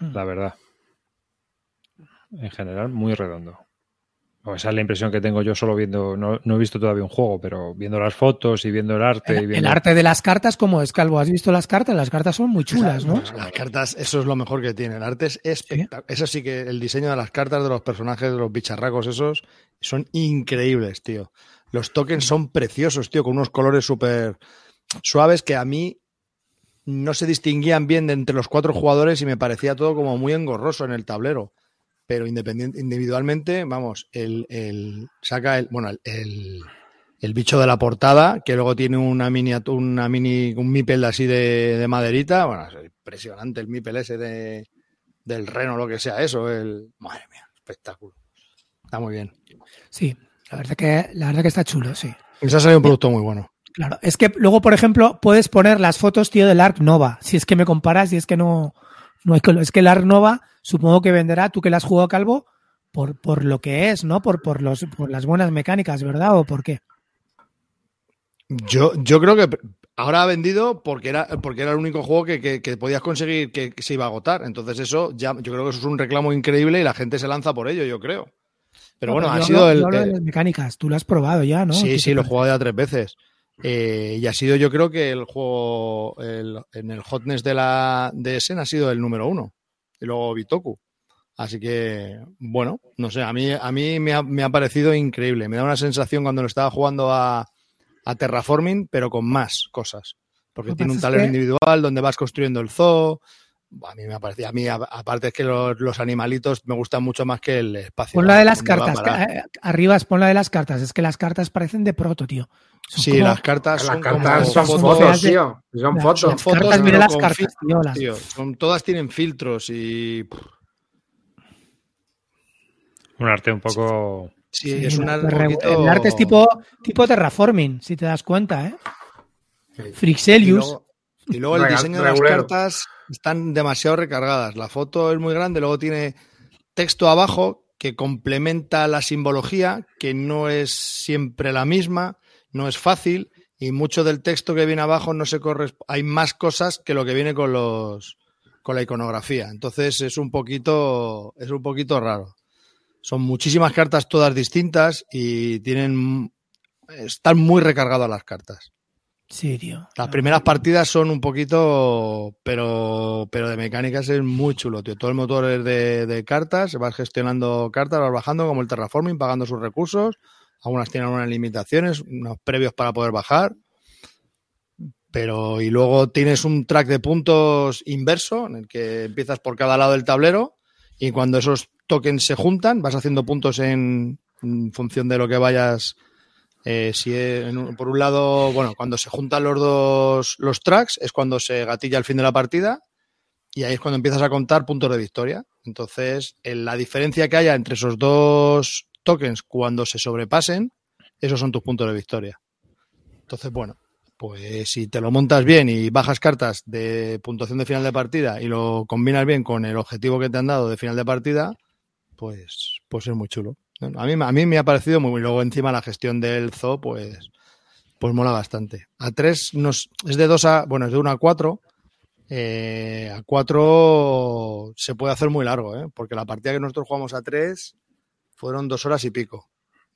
Mm.
la verdad. En general, muy redondo. O esa es la impresión que tengo yo solo viendo, no, no he visto todavía un juego, pero viendo las fotos y viendo el arte. y
El, el
viendo-
arte de las cartas, como es, Calvo? ¿Has visto las cartas? Las cartas son muy chulas, ¿no?
Las cartas, eso es lo mejor que tiene. El arte es espectacular. Eso sí que el diseño de las cartas, de los personajes, de los bicharracos, esos, son increíbles, tío. Los tokens son preciosos, tío, con unos colores súper suaves que a mí no se distinguían bien de entre los cuatro jugadores y me parecía todo como muy engorroso en el tablero. Pero independiente, individualmente, vamos, el, el- saca el, bueno, el, el, el bicho de la portada, que luego tiene una miniatura, una mini, un mipel así de, de maderita. Bueno, es impresionante el mipel ese de, del reno, lo que sea eso. El, madre mía, espectáculo. Está muy bien.
Sí, la verdad que, la verdad que está chulo, sí.
Y se ha salido un producto muy bueno.
Claro. Es que luego, por ejemplo, puedes poner las fotos, tío, del Arc Nova. Si es que me comparas, si es que no, no hay color. Es que el Arc Nova, supongo que venderá, tú que le has jugado calvo, por, por lo que es, ¿no? Por, por, los, por las buenas mecánicas, ¿verdad? ¿O por qué?
Yo, yo creo que ahora ha vendido porque era, porque era el único juego que, que- que podías conseguir que, que se iba a agotar. Entonces, eso ya, yo creo que eso es un reclamo increíble y la gente se lanza por ello, yo creo. Pero
No,
bueno, ha sido
hablo-
el.
yo hablo de
el-
las mecánicas. Tú lo has probado ya, ¿no?
Sí,
¿Qué
sí, lo he jugado ya tres veces. Eh, y ha sido, yo creo que el juego el- en el hotness de la de Essen ha sido el número uno. Y luego Bitoku. Así que, bueno, no sé, a mí, a mí me, ha, me ha parecido increíble. Me da una sensación cuando lo estaba jugando a, a Terraforming, pero con más cosas. Porque tiene un tablero individual donde vas construyendo el zoo. A mí me ha parecido, a mí, aparte es que los, los animalitos me gustan mucho más que el espacio.
Pon la de las cartas. eh, arriba, pon la de las cartas. Es que las cartas parecen de proto, tío. Son
Sí,
como-
las cartas
Las
son
cartas
como
son
son
fotos,
de-
tío. Son
las-
fotos.
las cartas,
pero
mira las cartas,
filtros,
tío, las-
tío. Son- todas tienen filtros y.
Un arte un poco...
Sí,
Sí,
es un arte un poquito-
El arte es tipo, tipo terraforming, si te das cuenta, ¿eh?
Sí.
Y
Frixelius.
luego, y luego el diseño de las cartas están demasiado recargadas. La foto es muy grande, luego tiene texto abajo que complementa la simbología, que no es siempre la misma, no es fácil, y mucho del texto que viene abajo no se corresponde. Hay más cosas que lo que viene con los con la iconografía. Entonces es un poquito, es un poquito raro. Son muchísimas cartas todas distintas y tienen están muy recargadas las cartas.
Sí, tío.
Las primeras partidas son un poquito, pero, pero de mecánicas es muy chulo, tío. Todo el motor es de, de cartas, vas gestionando cartas, vas bajando como el terraforming, pagando sus recursos. Algunas tienen unas limitaciones, unos previos para poder bajar. Pero, y luego tienes un track de puntos inverso, en el que empiezas por cada lado del tablero, y cuando esos tokens se juntan, vas haciendo puntos en, en función de lo que vayas eh, si un- por un lado, bueno, cuando se juntan los dos los tracks es cuando se gatilla el fin de la partida y ahí es cuando empiezas a contar puntos de victoria. Entonces, en la diferencia que haya entre esos dos tokens cuando se sobrepasen, esos son tus puntos de victoria. Entonces, bueno, pues si te lo montas bien y bajas cartas de puntuación de final de partida y lo combinas bien con el objetivo que te han dado de final de partida, pues, pues es muy chulo. A mí, a mí me ha parecido muy. Y luego encima la gestión del zoo, pues, pues mola bastante. A 3 nos, es de 2 a. Bueno, es de 1 a 4. Eh, a 4 se puede hacer muy largo, ¿eh? porque la partida que nosotros jugamos a 3 fueron dos horas y pico.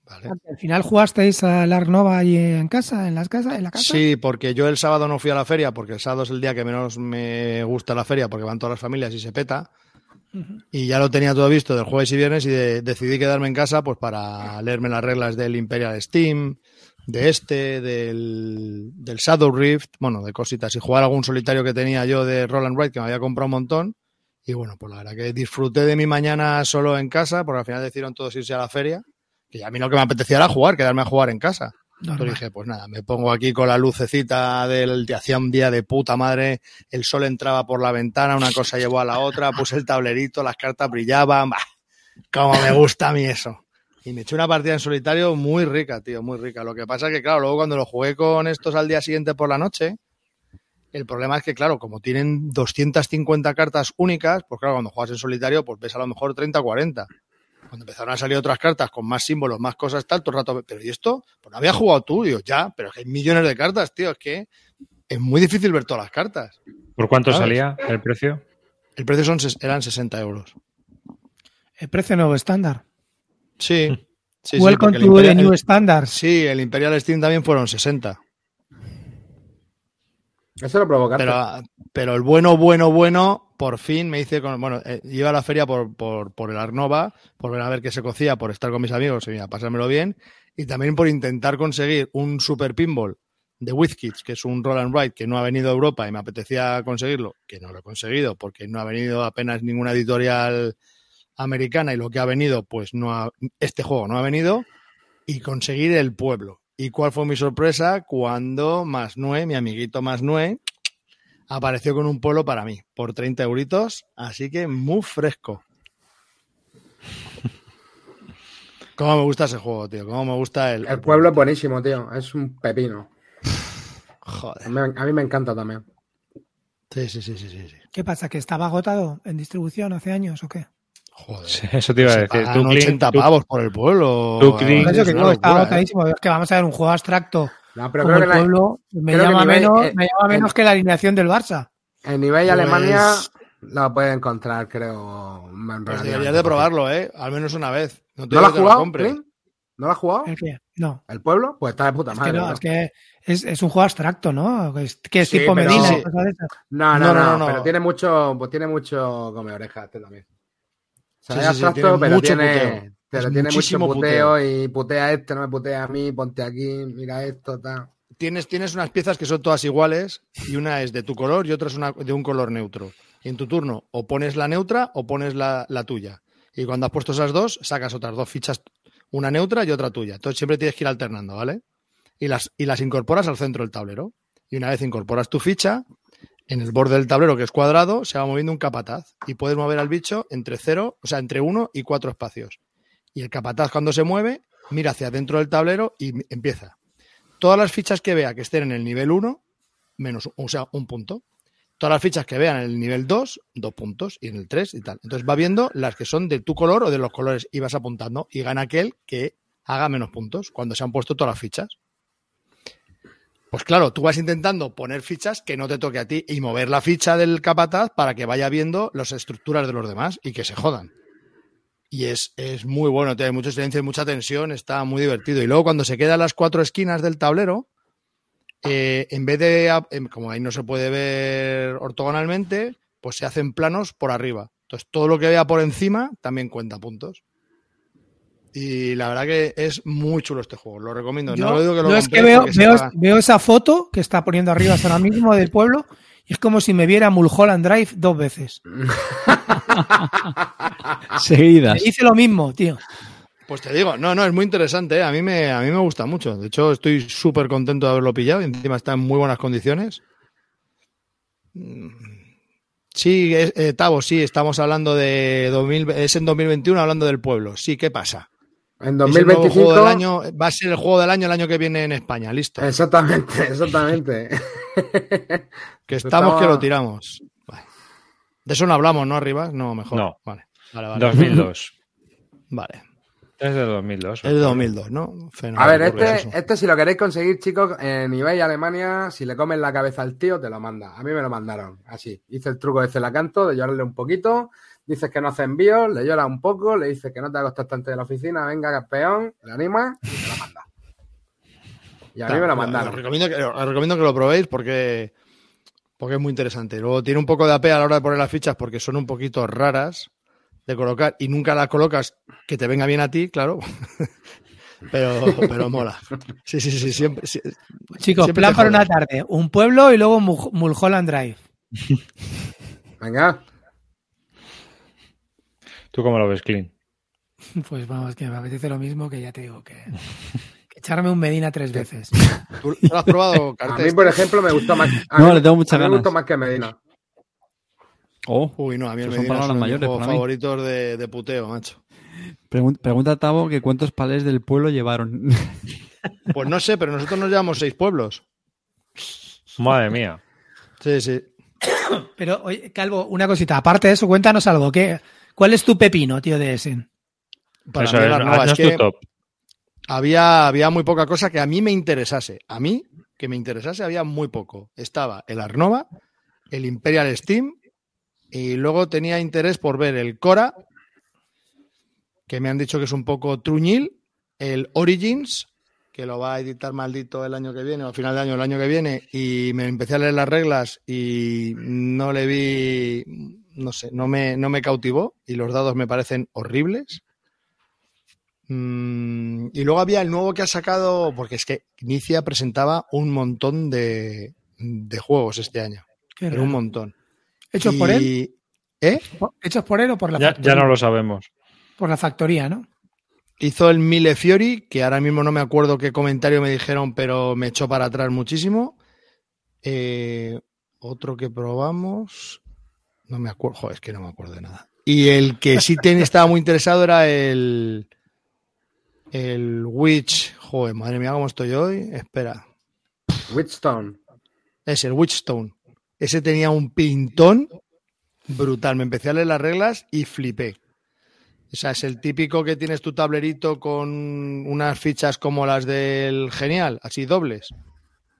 ¿vale?
Al final jugasteis a la Arnova ahí en casa, en las casas, en la casa.
Sí, porque yo el sábado no fui a la feria, porque el sábado es el día que menos me gusta la feria, porque van todas las familias y se peta. Y ya lo tenía todo visto del jueves y viernes y de- decidí quedarme en casa pues para leerme las reglas del Imperial Steam, de este, del, del Shadow Rift, bueno, de cositas y jugar algún solitario que tenía yo de Roland Wright que me había comprado un montón. Y bueno, pues la verdad que disfruté de mi mañana solo en casa, porque al final decidieron todos irse a la feria. Que a mí lo que me apetecía era jugar, quedarme a jugar en casa.
Normal.
Entonces dije, pues nada, me pongo aquí con la lucecita del de hacía un día de puta madre, el sol entraba por la ventana, una cosa llevó a la otra, puse el tablerito, las cartas brillaban, bah, como me gusta a mí eso. Y me eché una partida en solitario muy rica, tío, muy rica. Lo que pasa es que, claro, luego cuando lo jugué con estos al día siguiente por la noche, el problema es que, claro, como tienen 250 cartas únicas, pues claro, cuando juegas en solitario, pues ves a lo mejor 30 o 40. Cuando empezaron a salir otras cartas con más símbolos, más cosas, tal, todo el rato, pero ¿y esto? Pues no había jugado tú, digo, ya, pero es que hay millones de cartas, tío, es que es muy difícil ver todas las cartas.
¿Por cuánto
¿Sabes?
salía el precio?
El precio son, eran 60 euros.
El precio nuevo estándar.
Sí. <laughs> sí, sí,
Welcome to the
Imperial-
new standards.
Sí, el Imperial Steam también fueron 60.
Eso lo provocaste.
Pero, pero el bueno, bueno, bueno, por fin me hice con. Bueno, eh, iba a la feria por, por, por el Arnova, por ver a ver qué se cocía, por estar con mis amigos y a pasármelo bien. Y también por intentar conseguir un super pinball de WizKids, que es un roll and que no ha venido a Europa y me apetecía conseguirlo, que no lo he conseguido porque no ha venido apenas ninguna editorial americana y lo que ha venido, pues no ha, este juego no ha venido, y conseguir el pueblo. ¿Y cuál fue mi sorpresa? Cuando Masnue, mi amiguito Masnue, apareció con un pueblo para mí, por 30 euritos, así que muy fresco. <laughs> ¿Cómo me gusta ese juego, tío? ¿Cómo me gusta el...
El pueblo es buenísimo, tío. Es un pepino. A <laughs>
Joder.
mí, a mí me encanta también.
Sí, sí, sí, sí, sí. sí.
¿Qué pasa? ¿Que estaba agotado en distribución hace años o qué?
Joder.
Sí, Eso te iba a
Se
decir. Tú, Clint,
80
tú-
pavos por el pueblo. Es
que está
¿eh?
agotadísimo. Es que vamos a ver un juego abstracto
No, pero
como
creo
el
que la-
pueblo. Me
creo que
llama,
nivel-
menos,
eh,
me llama menos
en-
que la alineación del Barça.
en eBay
Pues-
Alemania lo puedes encontrar, creo.
Pues
relativamente
deberías de probarlo, ¿eh? Al menos una vez. No, te
¿No lo has
lo
jugado? ¿No lo has jugado?
¿El qué? No.
¿El pueblo? Pues está de puta
Es
madre.
que no,
¿no?
es que es, es un juego abstracto, ¿no? Que es, que es
Sí,
tipo
pero-
Medina.
Sí.
y cosas de esas.
No,
No,
no, no,
no, no, no.
Pero tiene mucho, pues tiene mucho come oreja este también. Sea,
Sí,
es
sí,
pero tiene,
puteo.
pero tiene mucho
muchísimo
puteo, y putea este, no me putea a mí, ponte aquí, mira esto, tal.
Tienes, tienes unas piezas que son todas iguales y una es de tu color y otra es una, de un color neutro. Y en tu turno o pones la neutra o pones la, la tuya. Y cuando has puesto esas dos, sacas otras dos fichas, una neutra y otra tuya. Entonces siempre tienes que ir alternando, ¿vale? Y las, y las incorporas al centro del tablero. Y una vez incorporas tu ficha, en el borde del tablero, que es cuadrado, se va moviendo un capataz. Y puedes mover al bicho entre cero, o sea, entre uno y cuatro espacios. Y el capataz cuando se mueve, mira hacia dentro del tablero y empieza todas las fichas que vea que estén en el nivel 1, menos, o sea, un punto. Todas las fichas que vean en el nivel 2, dos puntos, y en el 3 y tal. Entonces va viendo las que son de tu color o de los colores y vas apuntando y gana aquel que haga menos puntos cuando se han puesto todas las fichas. Pues claro, tú vas intentando poner fichas que no te toque a ti y mover la ficha del capataz para que vaya viendo las estructuras de los demás y que se jodan. Y es, es muy bueno, tiene mucho silencio y mucha tensión, está muy divertido. Y luego cuando se quedan las cuatro esquinas del tablero, eh, en vez de, em, como ahí no se puede ver ortogonalmente, pues se hacen planos por arriba. Entonces todo lo que vea por encima también cuenta puntos. Y la verdad que es muy chulo este juego, lo recomiendo.
Yo,
no lo digo que lo
yo es que veo, veo, veo esa foto que está poniendo arriba ahora mismo del pueblo y es como si me viera Mulholland Drive dos veces. <laughs> <laughs> Me
Seguidas.
dice lo mismo, tío.
Pues te digo, no, no, es muy interesante, ¿eh? a, mí me, a mí me gusta mucho. De hecho, estoy súper contento de haberlo pillado y encima está en muy buenas condiciones. Mm. Sí, es, eh, Tavo, sí, estamos hablando de 2000, es en 2021 hablando del pueblo. Sí, ¿qué pasa?
En
Es el nuevo
2025.
juego del año, va a ser el juego del año el año que viene en España, listo.
Exactamente, <laughs> exactamente. <laughs>
Que estamos
Estaba-
que lo tiramos. Vale. De eso no hablamos, ¿no, arriba? No, mejor.
No.
Vale, vale, vale.
2002. <laughs>
Vale.
Es de 2002.
Es de 2002, ¿no? Fenomenal,
A ver, este, este si lo queréis conseguir, chicos, en eBay Alemania, si le comen la cabeza al tío, te lo manda. A mí me lo mandaron, así. Hice el truco de Celacanto, de llorarle un poquito. Dices que no hace envíos, le llora un poco, le dices que no te costar tanto de la oficina, venga, campeón, le anima y te lo manda. Y a mí me lo
Os
mandaron.
recomiendo, que, os recomiendo que lo probéis porque, porque es muy interesante. Luego tiene un poco de AP a la hora de poner las fichas porque son un poquito raras de colocar y nunca las colocas que te venga bien a ti, claro. <laughs> pero, pero mola. Sí, sí, sí, siempre. sí.
Chicos,
Siempre
plan para una tarde. Un pueblo y luego Mul- Mulholland Drive.
Venga,
¿Tú cómo lo ves, Clean? <laughs>
Pues vamos, que me apetece lo mismo que ya te digo que, que echarme un Medina tres veces. <laughs>
¿Tú lo has probado, <laughs>
a
Cartes?
mí, por ejemplo, me gustó más. a
No,
mí-
le tengo muchas
a mí me gustó más que Medina.
Oh,
Uy, no, a mí el
son
Medina son mis
mayores
favoritos de, de puteo, macho.
pregun- pregunta a Tavo que cuántos palés del pueblo llevaron.
Pues no sé, pero nosotros nos llevamos seis pueblos.
Madre mía.
Sí, sí.
Pero, oye, Calvo, una cosita. Aparte de eso, cuéntanos algo. ¿qué, ¿Cuál es tu pepino, tío, de ese?
Para
Eso
mí
es,
las nuevas,
haznos
es que-
tu top.
había, había muy poca cosa que a mí me interesase. A mí, que me interesase, había muy poco. Estaba el Arnova, el Imperial Steam, y luego tenía interés por ver el Cora, que me han dicho que es un poco truñil, el Origins, que lo va a editar maldito el año que viene, o al final de año el año que viene, y me empecé a leer las reglas y no le vi, no sé, no me, no me cautivó, y los dados me parecen horribles. Mm, y luego había el nuevo que ha sacado, porque es que Inicia presentaba un montón de, de juegos este año,
Qué
pero
raro.
un montón.
¿Hechos
Y-
por él?
¿Eh?
¿Hechos por él o por la
Ya,
factoría?
ya no lo sabemos.
Por la factoría, ¿no?
Hizo el Mille Fiori, que ahora mismo no me acuerdo qué comentario me dijeron, pero me echó para atrás muchísimo. Eh, otro que probamos, no me acuerdo, joder, es que no me acuerdo de nada. Y el que sí ten- <laughs> estaba muy interesado era el, el Witch, joder, madre mía, cómo estoy hoy. Espera,
Witchstone.
es el Witchstone. Ese tenía un pintón brutal. Me empecé a leer las reglas y flipé. O sea, es el típico que tienes tu tablerito con unas fichas como las del Genial, así dobles.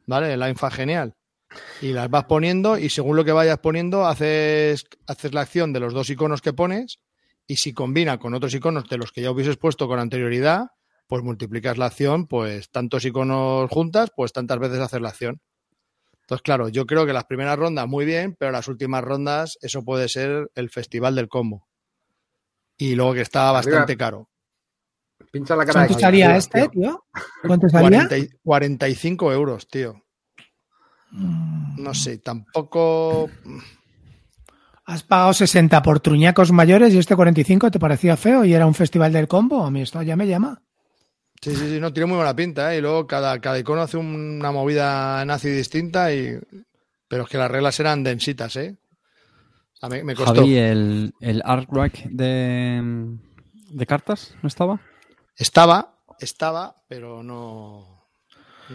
¿Vale? La infa Genial. Y las vas poniendo y según lo que vayas poniendo haces, haces la acción de los dos iconos que pones y si combina con otros iconos de los que ya hubieses puesto con anterioridad, pues multiplicas la acción, pues tantos iconos juntas, pues tantas veces hacer la acción. Entonces, claro, yo creo que las primeras rondas muy bien, pero las últimas rondas eso puede ser el festival del combo. Y luego que está bastante caro.
Pincha la cara
¿Cuánto salía este,
tío.
¿Cuánto salía?
40 y- 45 euros, tío. No sé, tampoco...
Has pagado 60 por truñacos mayores y este 45 te parecía feo y era un festival del combo. A mí esto ya me llama.
Sí, sí, sí, no, tiene muy buena pinta, ¿eh? Y luego cada, cada icono hace una movida nazi distinta y... Pero es que las reglas eran densitas, ¿eh? A mí me costó.
Javi, el, el artwork de, de cartas, ¿no estaba?
Estaba, estaba, pero no...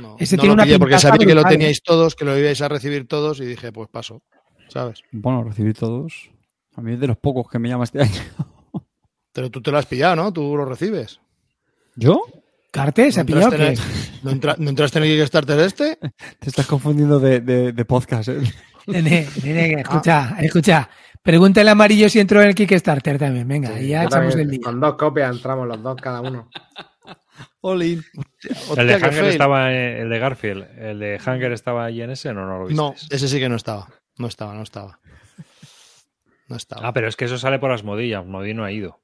No,
Ese
no
tiene
lo
una
pillé porque sabía que lo
brutal, ¿eh?
teníais todos, que lo ibais a recibir todos y dije, pues paso, ¿sabes?
Bueno, recibí todos. A mí es de los pocos que me llama este <laughs> año.
Pero tú te lo has pillado, ¿no? Tú lo recibes.
¿Yo?
¿Carte? ¿Se ha
¿No
pillado
entraste,
qué?
en el, ¿no, entra- no entraste en el Kickstarter este? <laughs>
Te estás confundiendo de, de, de podcast, ¿eh? <laughs>
Nene, nene, escucha, escucha. Pregúntale a Amarillo si entró en el Kickstarter también. Venga, y ya echamos
también,
el día.
Con dos copias entramos los dos cada uno.
Olin.
El de
fail.
estaba, el de Garfield, el de Hanger estaba ahí en ese, no, no lo viste.
No, ese sí que no estaba. No estaba, no estaba. No estaba.
Ah, pero es que eso sale por Asmodee, Asmodee no ha ido.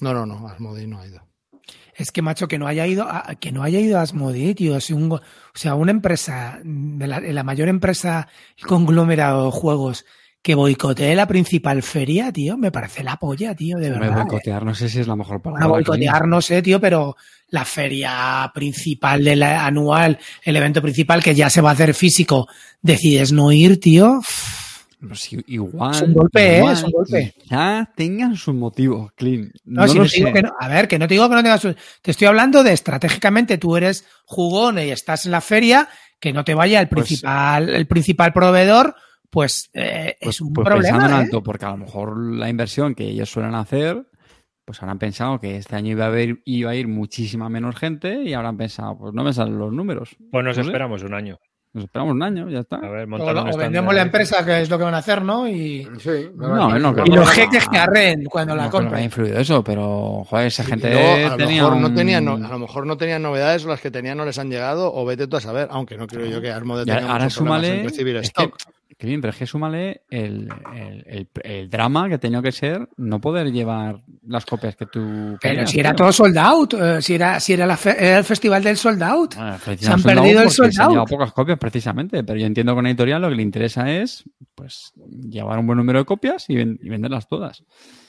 No, no, no, Asmodee no ha ido.
Es que, macho, que no haya ido a, que no haya ido a Asmodee, tío. Es un o sea, una empresa, de la, de la mayor empresa conglomerado de juegos que boicotee la principal feria, tío, me parece la polla, tío, de
Me
verdad. ¿eh?
boicotear, no sé si es la mejor palabra.
A boicotear, no sé, tío, pero la feria principal de la anual, el evento principal que ya se va a hacer físico, decides no ir, tío.
Pues igual.
Es un golpe, ¿eh? Es un golpe.
Ya tengan sus motivos, Clint.
No,
No,
si no digo que no- a ver, que no te digo que no tengas. Te estoy hablando de estratégicamente, tú eres jugón y estás en la feria, que no te vaya el
Pues-
principal, el principal proveedor, pues eh,
Pues-
es un
pues pensando en
problema. ¿eh?
alto, porque a lo mejor la inversión que ellos suelen hacer, pues habrán pensado que este año iba a, haber, iba a ir muchísima menos gente y habrán pensado, pues no me salen los números.
Pues nos
No sé.
esperamos un año.
Nos esperamos un año, ya está.
A ver,
O, vendemos
de-
la empresa, que es lo que van a hacer, ¿no? Y,
Sí,
No, no,
y
creo
los
que-
jeques que arren cuando la
no creo que haya
compren.
influido eso, pero joder, esa
Y
gente
luego, a lo
tenía
mejor no
un-
no- a lo mejor no tenían novedades o las que tenían no les han llegado o vete tú a saber, aunque no creo yo que
Y
tenga
ahora súmale,
en recibir stock.
que bien, pero es que súmale el, el, el- el drama que ha tenido que ser no poder llevar las copias que tú
Pero
querías,
si era
tío.
todo sold out, eh, si era, si era, la fe- era el festival del sold out. Se han
sold out
perdido el sold
se han llevado
out.
pocas copias precisamente, pero yo entiendo que a una editorial lo que le interesa es pues llevar un buen número de copias y, ven- y venderlas todas.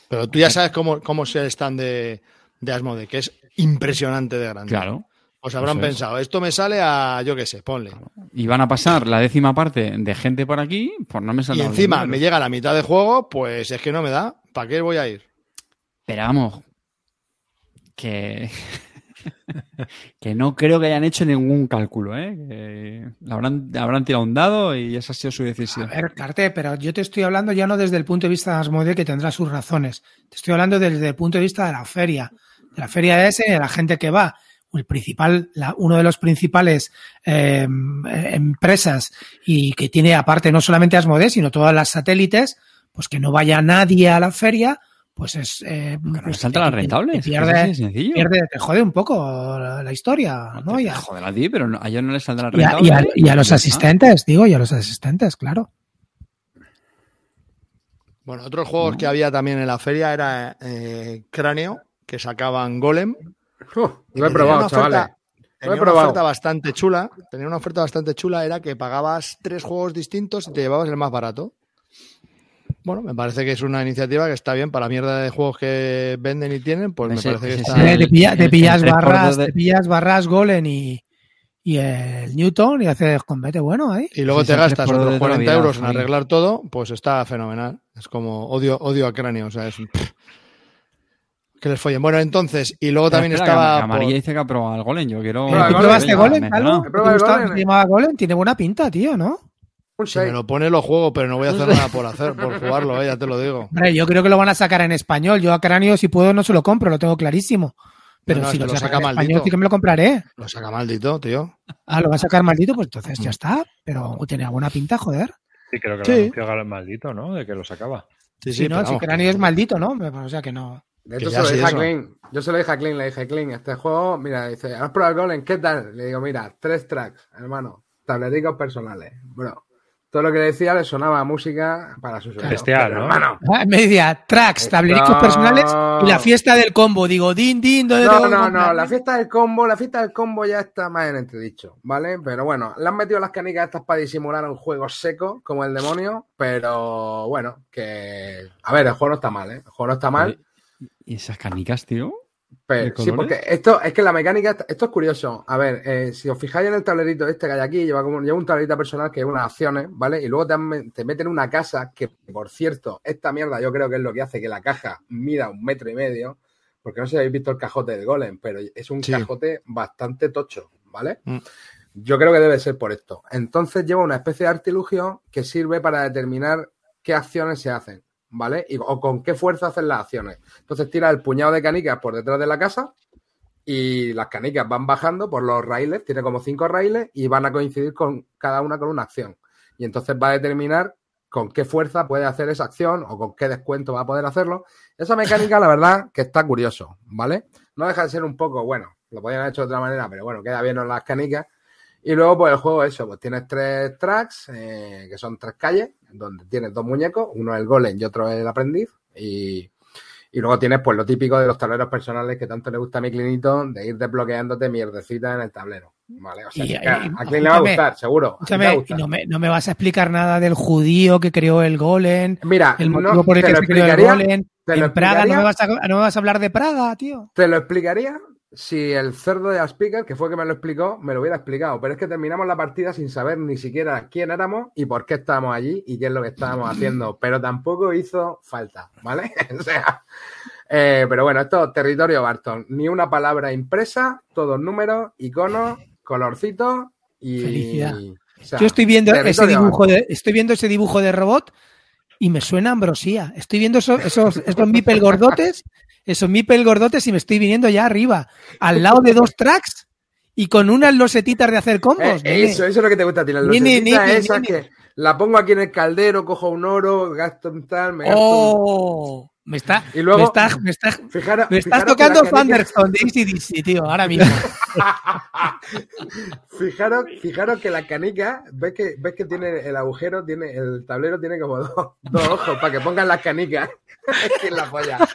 Pero tú ya sabes cómo, cómo es el stand de, de Asmode, que es impresionante de grande.
Claro.
Os habrán
Eso es.
pensado, esto me sale a, yo qué sé, ponle.
Y van a pasar la décima parte de gente por aquí, pues no me
Y
salen los
encima me llega la mitad de juego, pues es que no me da. ¿Para qué voy a ir?
Pero vamos, que, <laughs> que no creo que hayan hecho ningún cálculo, ¿eh? Que habrán, habrán tirado un dado y esa ha sido su
A
decisión.
ver, Carte, pero yo te estoy hablando ya no desde el punto de vista de Asmode, que tendrá sus razones. Te estoy hablando desde el punto de vista de la feria. De la feria ese, de la gente que va. El principal, la- uno de los principales eh, empresas y que tiene aparte no solamente Asmode, sino todas las satélites, pues que no vaya nadie a la feria, pues es... Eh,
Que no
pues
salta las rentables.
pierde,
es así de sencillo.
pierde- te jode un poco la, la historia, ¿no?
Te-
Y
te
a-
joder a ti, pero no- a ellos no les saldrá
y a,
rentable.
y a- y a los asistentes, digo, y a los asistentes, claro.
Bueno, otros juegos que había también en la feria era eh, Cráneo, que sacaban Golem.
Uh, lo he
tenía
probado,
una
chavales.
oferta-
Lo he
Tenía una oferta bastante chula. Tenía una oferta bastante chula, era que pagabas tres juegos distintos y te llevabas el más barato. Bueno, me parece que es una iniciativa que está bien para la mierda de juegos que venden y tienen, pues me parece que está.
te, pilla- te
el-
pillas
el
barras,
de-
te pillas barras Golem y, y el Newton y haces combate bueno ahí.
Y luego
Sí,
te gastas otros
de toda la
40
vida,
euros en arreglar todo, pues está fenomenal. Es como odio, odio a cráneo, o sea, es un- que les follen. Bueno, entonces, y luego también
Espera, que
estaba.
Amarilla
por-
dice que ha probado el Golem. Yo quiero.
¿Tú probaste Golem,
probado
¿Te gustaba-
Golem.
te llamaba Golem? Tiene buena pinta, tío, ¿no?
Un
Si me
6.
lo pone lo juego, pero no voy a hacer <laughs> nada por hacer, por jugarlo, eh, ya te lo digo.
Hombre, yo creo que lo van a sacar en español. Yo a Cráneo, si puedo, no se lo compro, lo tengo clarísimo. Pero
No, no,
si
que
lo
lo saca
en español, sí que me lo compraré.
Lo saca maldito, tío.
Ah, lo va a sacar maldito, pues entonces
Mm.
ya está. Pero tiene buena pinta, joder.
Sí, creo que
Sí.
lo anunció maldito, ¿no? De que lo sacaba.
Sí,
Si no, si Cráneo es maldito, ¿no? O sea que no.
De hecho, se lo dije a. Clean. Yo se lo dije a Clean, le dije, Clean, este juego, mira, dice, ¿has probado el Golem? ¿Qué tal? Le digo, mira, tres tracks, hermano, tableticos personales. Bro, todo lo que decía le sonaba a música para su sueño.
Bestial, ¿no?
Hermano,
Ah, Me decía tracks, tablericos
No.
personales y la fiesta del combo. Digo, din, din, ¿dónde
no, no, no, la fiesta del combo, la fiesta del combo ya está más en entredicho, ¿vale? Pero bueno, le han metido las canicas estas para disimular un juego seco como el demonio, pero bueno, que... A ver, el juego no está mal, ¿eh? El juego no está mal.
¿Y esas canicas, tío?
Pero,
¿De
sí, porque esto es que la mecánica, esto es curioso. A ver, eh, si os fijáis en el tablerito este que hay aquí, lleva como lleva un tablerito personal que lleva unas acciones, ¿vale? Y luego te, han- te meten una casa que, por cierto, esta mierda yo creo que es lo que hace que la caja mida un metro y medio, porque no sé si habéis visto el cajote del golem, pero es un
Sí.
cajote bastante tocho, ¿vale?
Mm.
Yo creo que debe ser por esto. Entonces lleva una especie de artilugio que sirve para determinar qué acciones se hacen, ¿vale? Y- o con qué fuerza hacen las acciones. Entonces tira el puñado de canicas por detrás de la casa y las canicas van bajando por los raíles, tiene como cinco raíles y van a coincidir con cada una con una acción. Y entonces va a determinar con qué fuerza puede hacer esa acción o con qué descuento va a poder hacerlo. Esa mecánica, la verdad, que está curioso, ¿vale? No deja de ser un poco, bueno, lo podrían haber hecho de otra manera, pero bueno, queda bien en las canicas. Y luego, pues el juego, eso, pues tienes tres tracks, eh, que son tres calles, donde tienes dos muñecos, uno es el golem y otro es el aprendiz. Y, y luego tienes, pues, lo típico de los tableros personales que tanto le gusta a mi clinito, de ir desbloqueándote mierdecita en el tablero. ¿Vale? O sea,
Y-
que,
y-
a Clint le va a gustar, seguro. a va gustar.
no me, no me vas a explicar nada del judío que creó el golem,
Mira,
el
no,
motivo por el que se creó el golem.
te lo
En Praga no me, vas a, no me vas a hablar de Praga, tío.
te lo explicaría si el cerdo de Aspiker, que fue que me lo explicó, me lo hubiera explicado. Pero es que terminamos la partida sin saber ni siquiera quién éramos y por qué estábamos allí y qué es lo que estábamos haciendo. <clears throat> Pero tampoco hizo falta, ¿vale? <laughs> o sea. eh, pero bueno, esto es territorio Barton. Ni una palabra impresa, todos números, iconos, colorcitos y.
Felicidad.
o sea,
Yo estoy viendo ese dibujo
Barton.
de, estoy viendo ese dibujo de robot y me suena a ambrosía. Estoy viendo esos, esos, esos gordotes, esos mipel gordotes y me estoy viniendo ya arriba, al lado de dos tracks y con unas losetitas de hacer
Eh,
combos. nene.
eso, eso es lo que te gusta a ti, las
Nene,
lucecitas
nene,
esas
nene.
que la pongo aquí en el caldero, cojo un oro, gasto un tal, me gasto un-
Oh, me está,
Y luego-
me está, me está-
Fijaros,
me estás tocando Thunderstone de ACDC, tío, ahora mismo. <laughs>
Fijaros, fijaros que la canica, ves que, ves que tiene el agujero, tiene, el tablero tiene como dos, dos ojos para que pongan las canicas. <laughs> es que es la polla. <laughs>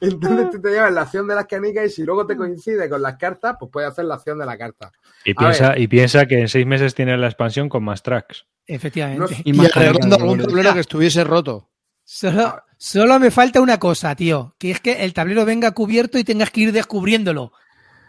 Entonces tú te llevas la acción de las canicas y si luego te coincide con las cartas, pues puedes hacer la acción de la carta.
Y
A
piensa, y piensa que en seis meses tiene la expansión con más tracks.
Efectivamente.
Y
Y
más
arreglando algún tablero que estuviese roto.
Solo, solo me falta una cosa, tío, que es que el tablero venga cubierto y tengas que ir descubriéndolo.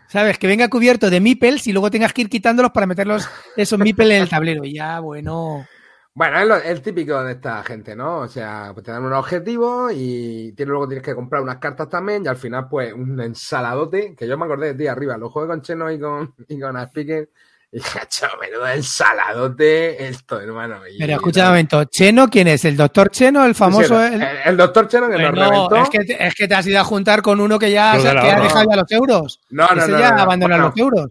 ¿Sabes? Que venga cubierto de meeples y luego tengas que ir quitándolos para meterlos esos meeples en el tablero. Ya, bueno.
Bueno, es lo- típico de esta gente, ¿no? O sea, pues te dan un objetivo y tiene- luego tienes que comprar unas cartas también y al final, pues, un ensaladote, que yo me acordé de ti arriba, lo jugué con Cheno y con, y con y dije, "Acho, menudo ensaladote esto, hermano. Y-
Pero escucha un momento, Cheno, ¿quién es? ¿El doctor Cheno, el famoso?
Sí, el,
el-
el doctor Cheno que nos
Bueno,
reventó.
es, que te, es que te has ido a juntar con uno que ya, que ha dejado ya los euros.
No, no,
Ese
no,
ya
no, no.
abandonó
Bueno,
los euros.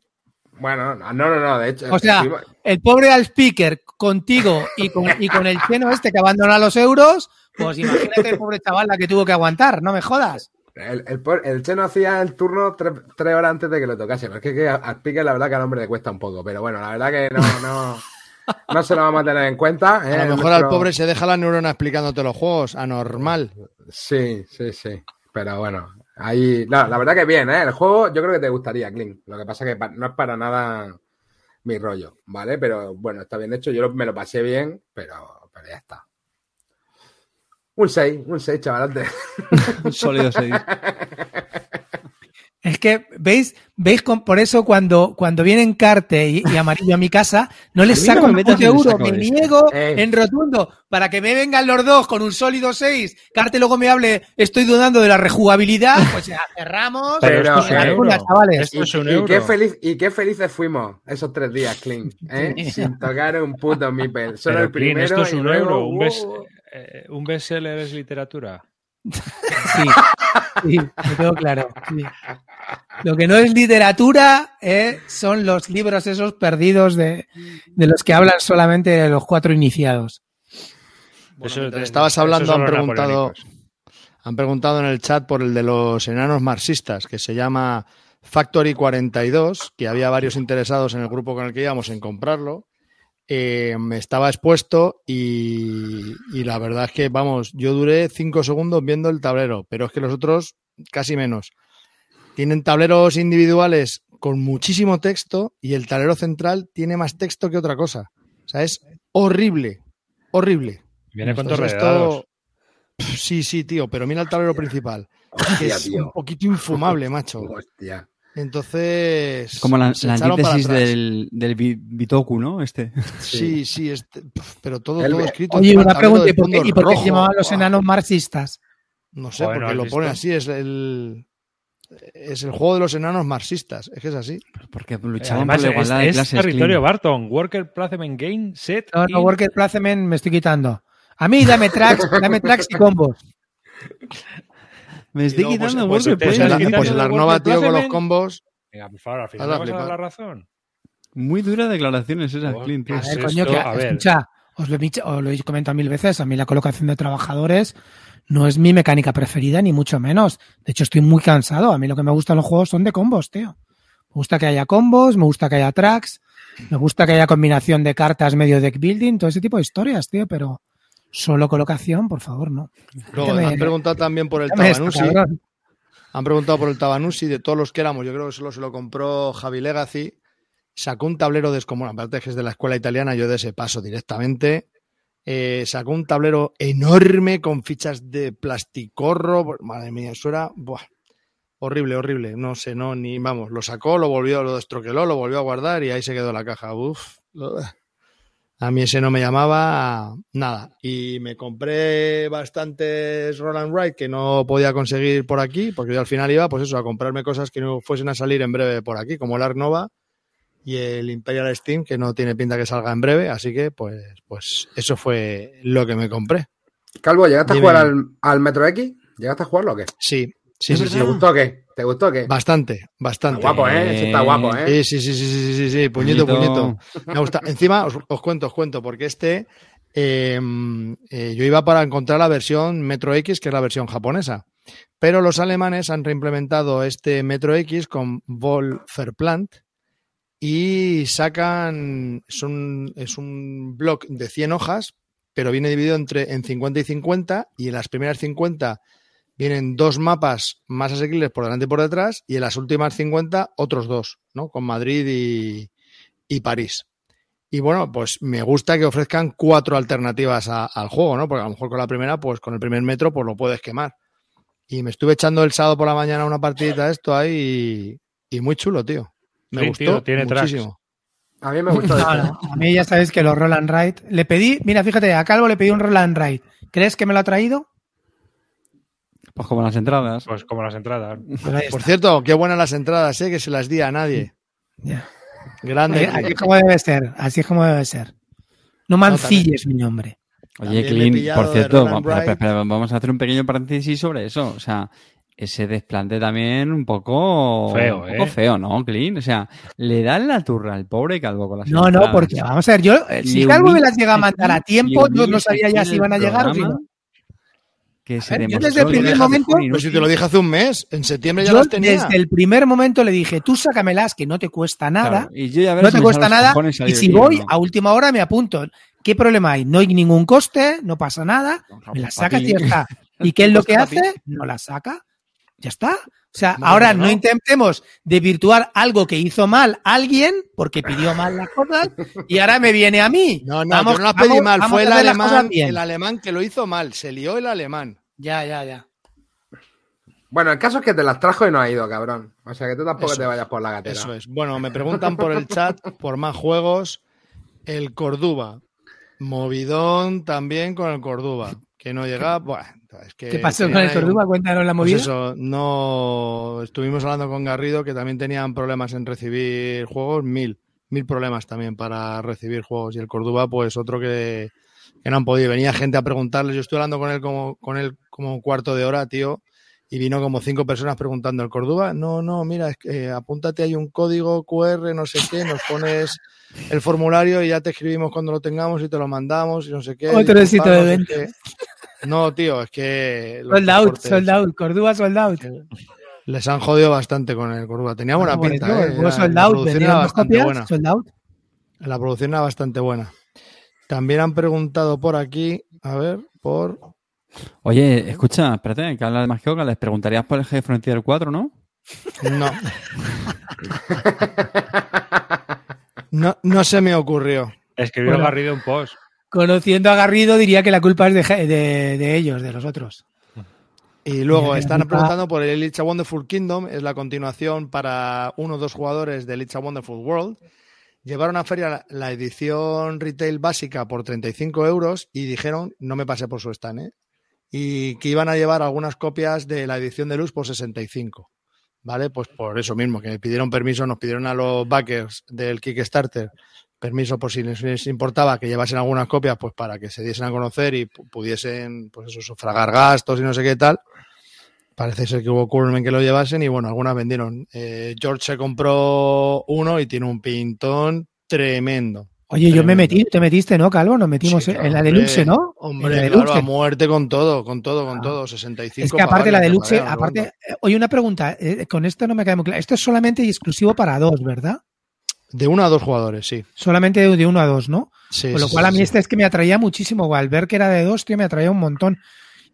Bueno, no, no, no, no, de hecho.
O sea, el pobre al speaker contigo y con, y con el Cheno este que abandona los euros, pues imagínate el pobre chaval la que tuvo que aguantar, no me jodas.
El, el, el Cheno hacía el turno tres, tres horas antes de que lo tocase. Pero es que, que al Pique la verdad que al hombre le cuesta un poco. Pero bueno, la verdad que no, no, <laughs> no se lo vamos a tener en cuenta. ¿eh?
A lo mejor
Nuestro-
al pobre se deja la neurona explicándote los juegos. Anormal.
Sí, sí, sí. Pero bueno, ahí. No, la verdad que bien, ¿eh? El juego yo creo que te gustaría, Clint. Lo que pasa que pa- no es para nada mi rollo, ¿vale? Pero bueno, está bien hecho. Yo me lo pasé bien, pero, pero ya está. Un 6, un 6, chavalote. <laughs>
Un sólido 6. <laughs>
Es que, ¿veis? ¿Veis? con- por eso cuando, cuando vienen Carte y, y Amarillo a mi casa, no les
A mí no
saco
me
un euro,
saco
me niego
Eh.
en rotundo para que me vengan los dos con un sólido 6. Carte luego me hable, estoy dudando de la rejugabilidad, pues ya cerramos.
Pero
esto es un
cuna, chavales.
Esto es un
y,
euro.
qué feliz, y qué felices fuimos esos tres días, Clint. ¿eh? Sin tocar un puto Mipel. Solo
Pero,
el
Clint,
primero.
esto es
y
un
luego,
euro. Un,
uh,
eh, un bestseller es literatura.
Sí, sí, me quedó claro. sí. Lo que no es literatura eh, son los libros esos perdidos de, de los que hablan solamente los cuatro iniciados.
Bueno,
Eso-
mientras estabas hablando, han preguntado, han preguntado en el chat por el de los enanos marxistas, que se llama Factory 42, que había varios interesados en el grupo con el que íbamos en comprarlo. Eh, me estaba expuesto y, y la verdad es que, vamos, yo duré cinco segundos viendo el tablero, pero es que los otros casi menos. Tienen tableros individuales con muchísimo texto y el tablero central tiene más texto que otra cosa. O sea, es horrible, horrible.
Viene con.
Pf, Sí, sí, tío, pero mira el tablero principal. que
Hostia,
es
tío.
un poquito infumable, macho.
Hostia.
Entonces.
Como la, antítesis del, del Bi- Bitoku, ¿no? Este.
Sí, sí, este- pero todo,
El-
todo escrito.
Oye, una pregunta,
de
¿y por qué, y por qué se llamaban los enanos marxistas?
No sé,
Joder, ¿no
porque lo ponen
visto?
así, es el. Es el juego de los enanos marxistas, es que es así.
Porque luchaban por
Además,
la
es,
igualdad de
es
clases.
territorio
Clint.
Barton. Worker Placement Game Set.
No, no,
in-
Worker Placement me estoy quitando. A mí dame tracks, dame tracks y combos. <laughs>
Me estoy
luego, pues,
quitando
pues, Pues, el, pues el Arnova, tío, con los combos.
Venga, por favor, al final
Haz la
me vas a dar la razón.
Muy duras declaraciones esas, Clint. tío.
A
¿qué
ver,
es
coño, que,
A ver.
escucha, os lo, he dicho- os lo he comentado mil veces, a mí la colocación de trabajadores no es mi mecánica preferida, ni mucho menos. De hecho, estoy muy cansado. A mí lo que me gustan los juegos son de combos, tío. Me gusta que haya combos, me gusta que haya tracks, me gusta que haya combinación de cartas medio deck building, todo ese tipo de historias, tío, pero solo colocación, por favor, no.
Luego, han preguntado también por el
cabrón.
Han preguntado por el Tabanusi de todos los que éramos. Yo creo que solo se lo compró Javi Legacy. Sacó un tablero descomunal. Aparte que es de la escuela italiana, yo de ese paso directamente. Eh, sacó un tablero enorme con fichas de plasticorro. Madre mía, eso era. buah. Horrible, horrible. No sé, no, ni vamos. Lo sacó, lo volvió, lo destroqueló, lo volvió a guardar y ahí se quedó la caja. Uf. A mí ese no me llamaba nada. Y me compré bastantes Roland Wright que no podía conseguir por aquí, porque yo al final iba, pues eso, a comprarme cosas que no fuesen a salir en breve por aquí, como el Ark Nova y el Imperial Steam, que no tiene pinta que salga en breve. Así que, pues, pues eso fue lo que me compré.
Calvo, ¿llegaste
Dime.
a jugar al, al Metro X? ¿Llegaste a jugarlo o qué?
Sí, sí, sí, sí.
¿Te gustó qué? ¿Te gustó qué?
Bastante, bastante.
Está guapo, ¿eh? Ese está guapo, ¿eh?
Sí, sí, sí, sí, sí, sí, sí, puñito, puñito. Me gusta. Encima, os, os cuento, os cuento, porque este, eh, eh, yo iba para encontrar la versión Metro X, que es la versión japonesa. Pero los alemanes han reimplementado este Metro X con Volferplant y sacan, es un, es un block de 100 hojas, pero viene dividido entre, en 50 y 50, y en las primeras 50 vienen dos mapas más asequibles por delante y por detrás, y en las últimas 50 otros dos, ¿no? Con Madrid y, y París. Y bueno, pues me gusta que ofrezcan cuatro alternativas a- al juego, ¿no? Porque a lo mejor con la primera, pues con el primer metro, pues lo puedes quemar. Y me estuve echando el sábado por la mañana una partidita de esto ahí y, y muy chulo, tío. Me
Sí,
gustó
tío, tiene tracks.
muchísimo.
A mí me gustó.
No, no, a mí ya sabéis que los Roland Wright. Le pedí, mira, fíjate, a Calvo le pedí un Roland Wright. ¿Crees que me lo ha traído?
Pues como las entradas.
Pues como las entradas.
Pues
Por cierto, qué buenas las entradas, ¿eh? Que se las di a nadie.
Ya.
Grande.
Eh, Así es como debe ser, así es como debe ser. No mancilles mi nombre.
Oye,
me pillado
por cierto, vamos a hacer un pequeño paréntesis sobre eso. O sea, ese desplante también un poco
Feo,
un poco
¿eh?
feo, ¿no, Clean? O sea, le dan la turra al pobre calvo con las
No, no, porque vamos a ver, yo, eh, si Calvo me
humilla-
las llega a mandar a tiempo, yo no sabía ya si iban a llegar o si no.
Que se
ver, yo desde el
que
primer momento-
Pues si te lo dije hace un mes, en septiembre ya
Yo
las tenía.
desde el primer momento le dije, tú sácamelas, que no te cuesta nada,
Claro, y yo ya
no
si
te cuesta nada, y si voy
no.
a última hora me apunto. ¿Qué problema hay? No hay ningún coste, no pasa nada,
No,
me las sacas y ya está. <laughs> ¿Y qué es lo que
Papi.
hace? No las saca, ya está. O sea,
No,
ahora
no, no.
intentemos desvirtuar algo que hizo mal alguien, porque pidió mal las cosas, y ahora me viene a mí.
No, no,
Vamos-
yo no las pedí
vamos-
mal,
vamos
fue el alemán, el alemán que lo hizo mal, se lió el alemán.
Ya, ya, ya.
Bueno, el caso es que te las trajo y no ha ido, cabrón. O sea que tú tampoco
Eso
te vayas por la gatera.
Eso es. Bueno, me preguntan por el chat por más juegos. El Corduba. Movidón también con el Corduba. Que no llega. Buah, es que
¿Qué pasó con el Corduba? Cuéntanos la
Pues
movida.
eso, no. Estuvimos hablando con Garrido que también tenían problemas en recibir juegos, mil, mil problemas también para recibir juegos. Y el Córdoba, pues otro que, que no han podido. Venía gente a preguntarles. Yo estuve hablando con él como, con él como un cuarto de hora, tío. Y vino como cinco personas preguntando, ¿el Córdoba? No, no, mira, es que, eh, apúntate, hay un código QR, no sé qué, nos pones el formulario y ya te escribimos cuando lo tengamos y te lo mandamos y no sé qué.
Otro éxito de venta.
No, tío, es que...
Sold out, sold out, Córdoba sold out.
les han jodido bastante con el Córdoba. Tenía buena
Ah, por
pinta,
eso,
¿eh?
sold
la
out,
producción
vendieron
era bastante
copias,
buena.
sold out.
La producción era bastante buena. También han preguntado por aquí, a ver, por...
Oye, escucha, espérate, que habla de Magioca, les preguntarías por el G Frontier 4, ¿no?
No. No, no se me ocurrió.
Escribió
Bueno.
Garrido un post.
Conociendo a Garrido, diría que la culpa es de, ge- de- de ellos, de los otros.
Y luego están preguntando por el It's a Wonderful Kingdom, es la continuación para uno o dos jugadores del It's a Wonderful World. Llevaron a feria la, la edición retail básica por 35 euros y dijeron, no me pasé por su stand, ¿eh? y que iban a llevar algunas copias de la edición de luz por 65. ¿Vale? Pues por eso mismo, que me pidieron permiso, nos pidieron a los backers del Kickstarter permiso por si les, importaba que llevasen algunas copias, pues para que se diesen a conocer y pu- pudiesen, pues eso, sufragar gastos y no sé qué tal. Parece ser que hubo Coolman que lo llevasen y bueno, algunas vendieron. Eh, George se compró uno y tiene un pintón tremendo.
Oye, yo me metí, te metiste, ¿no, Calvo? Nos metimos
Sí,
en la
hombre,
deluxe, ¿no?
Hombre,
la
claro, a muerte con todo, con todo, con
Ah.
todo. 65
Es que aparte la
varias,
deluxe, aparte, eh, oye, una pregunta, eh, con esto no me queda muy claro. Esto es solamente y exclusivo para dos, ¿verdad?
De uno a dos jugadores, sí.
Solamente de, de uno a dos, ¿no?
sí
Con lo
sí,
cual
sí,
a mí
sí.
este es que me atraía muchísimo. Al ver que era de dos, tío, me atraía un montón.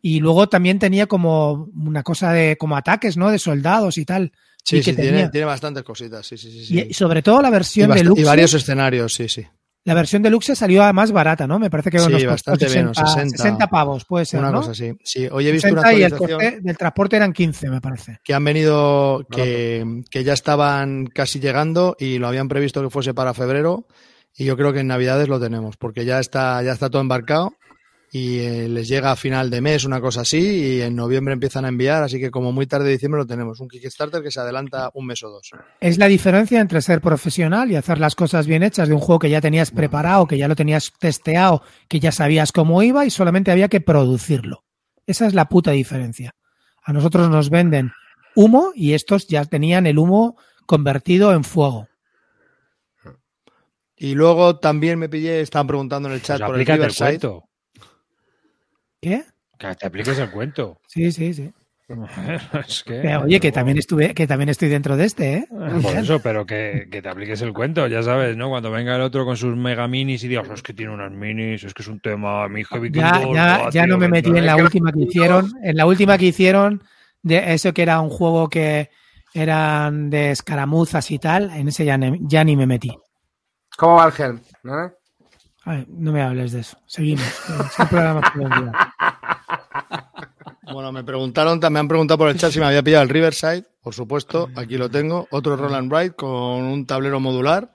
Y luego también tenía como una cosa de como ataques, ¿no? De soldados y tal.
Sí,
y que
sí, tiene,
tenía-
tiene bastantes cositas, sí, sí, sí. sí.
Y sobre todo la versión
bast-
deluxe.
y varios escenarios, sí, sí.
La versión deluxe salió más barata, ¿no? Me parece que
Sí,
nos costó
bastante
60,
menos, 60.
60 pavos, puede ser,
Una
¿no?
cosa así. Sí, hoy he visto una
60 y el
actualización
coste del transporte eran 15, me parece.
que han venido, que, que ya estaban casi llegando y lo habían previsto que fuese para febrero y yo creo que en Navidades lo tenemos porque ya está, ya está todo embarcado y eh, les llega a final de mes una cosa así y en noviembre empiezan a enviar, así que como muy tarde de diciembre lo tenemos. Un Kickstarter que se adelanta un mes o dos.
Es la diferencia entre ser profesional y hacer las cosas bien hechas de un juego que ya tenías preparado, que ya lo tenías testeado, que ya sabías cómo iba y solamente había que producirlo. Esa es la puta diferencia. A nosotros nos venden humo y estos ya tenían el humo convertido en fuego.
Y luego también me pillé, estaban preguntando en el chat
Pues
por el Riverside.
¿Qué?
Que te apliques el cuento.
Sí, sí, sí. <laughs>
es que,
Pero, oye, que también estuve, que también estoy dentro de este, ¿eh?
Por eso, pero que, que te apliques el cuento, ya sabes, ¿no? Cuando venga el otro con sus mega minis y digas, "Oh, es que tiene unas minis, es que es un tema, mi heavy
Ya, ya, ya
tío,
no me metí en la última que hicieron. En la última que hicieron, de eso que era un juego que eran de escaramuzas y tal, en ese ya, ne- ya ni me metí.
¿Cómo va el Helm? ¿no?
Ay, no me hables de eso. Seguimos. <laughs> Es un programa todo el día.
Bueno, me preguntaron, me han preguntado por el chat si me había pillado el Riverside, por supuesto, aquí lo tengo, otro Roll and Ride con un tablero modular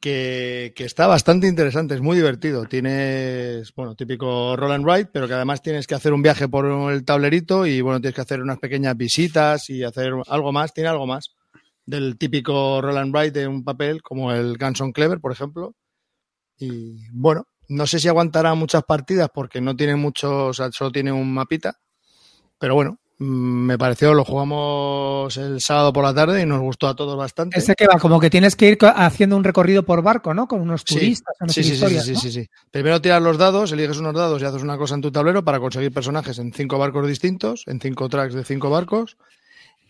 que, está bastante interesante, es muy divertido. Tienes, bueno, típico Roll and Ride, pero que además tienes que hacer un viaje por el tablerito y bueno, tienes que hacer unas pequeñas visitas y hacer algo más, tiene algo más del típico Roll and Ride de un papel como el Ganson Clever, por ejemplo. Y bueno, no sé si aguantará muchas partidas porque no tiene mucho, o sea, solo tiene un mapita. Pero bueno, mm, me pareció, lo jugamos el sábado por la tarde y nos gustó a todos bastante.
Ese que va, como que tienes que ir haciendo un recorrido por barco, ¿no? Con unos turistas,
sí, sí, sí, sí,
¿no?
sí, sí. Primero tiras los dados, eliges unos dados y haces una cosa en tu tablero para conseguir personajes en cinco barcos distintos, en cinco tracks de cinco barcos.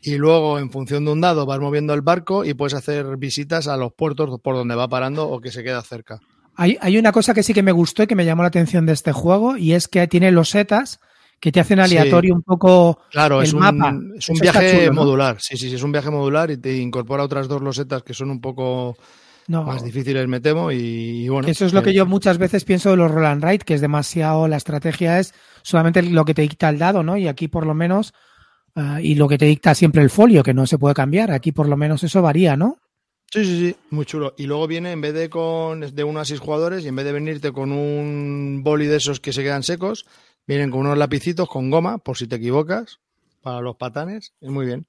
Y luego, en función de un dado, vas moviendo el barco y puedes hacer visitas a los puertos por donde va parando o que se queda cerca.
Hay, hay una cosa que sí que me gustó y que me llamó la atención de este juego y es que tiene los setas que te hacen aleatorio un poco
Claro,
el
es un,
mapa.
es un
Eso
viaje
chulo, ¿no?
modular. Sí, sí, sí, es un viaje modular y te incorpora otras dos losetas que son un poco
No,
más difíciles, me temo. Y, y bueno,
eso es lo
eh,
que yo muchas veces pienso de los roll and ride, que es demasiado, la estrategia es solamente lo que te dicta el dado, ¿no? Y aquí por lo menos, ah, y lo que te dicta siempre el folio, que no se puede cambiar, aquí por lo menos eso varía, ¿no?
Sí, sí, sí, muy chulo. Y luego viene, en vez de con de uno a seis jugadores, y en vez de venirte con un boli de esos que se quedan secos, vienen con unos lapicitos con goma, por si te equivocas, para los patanes. Es muy bien.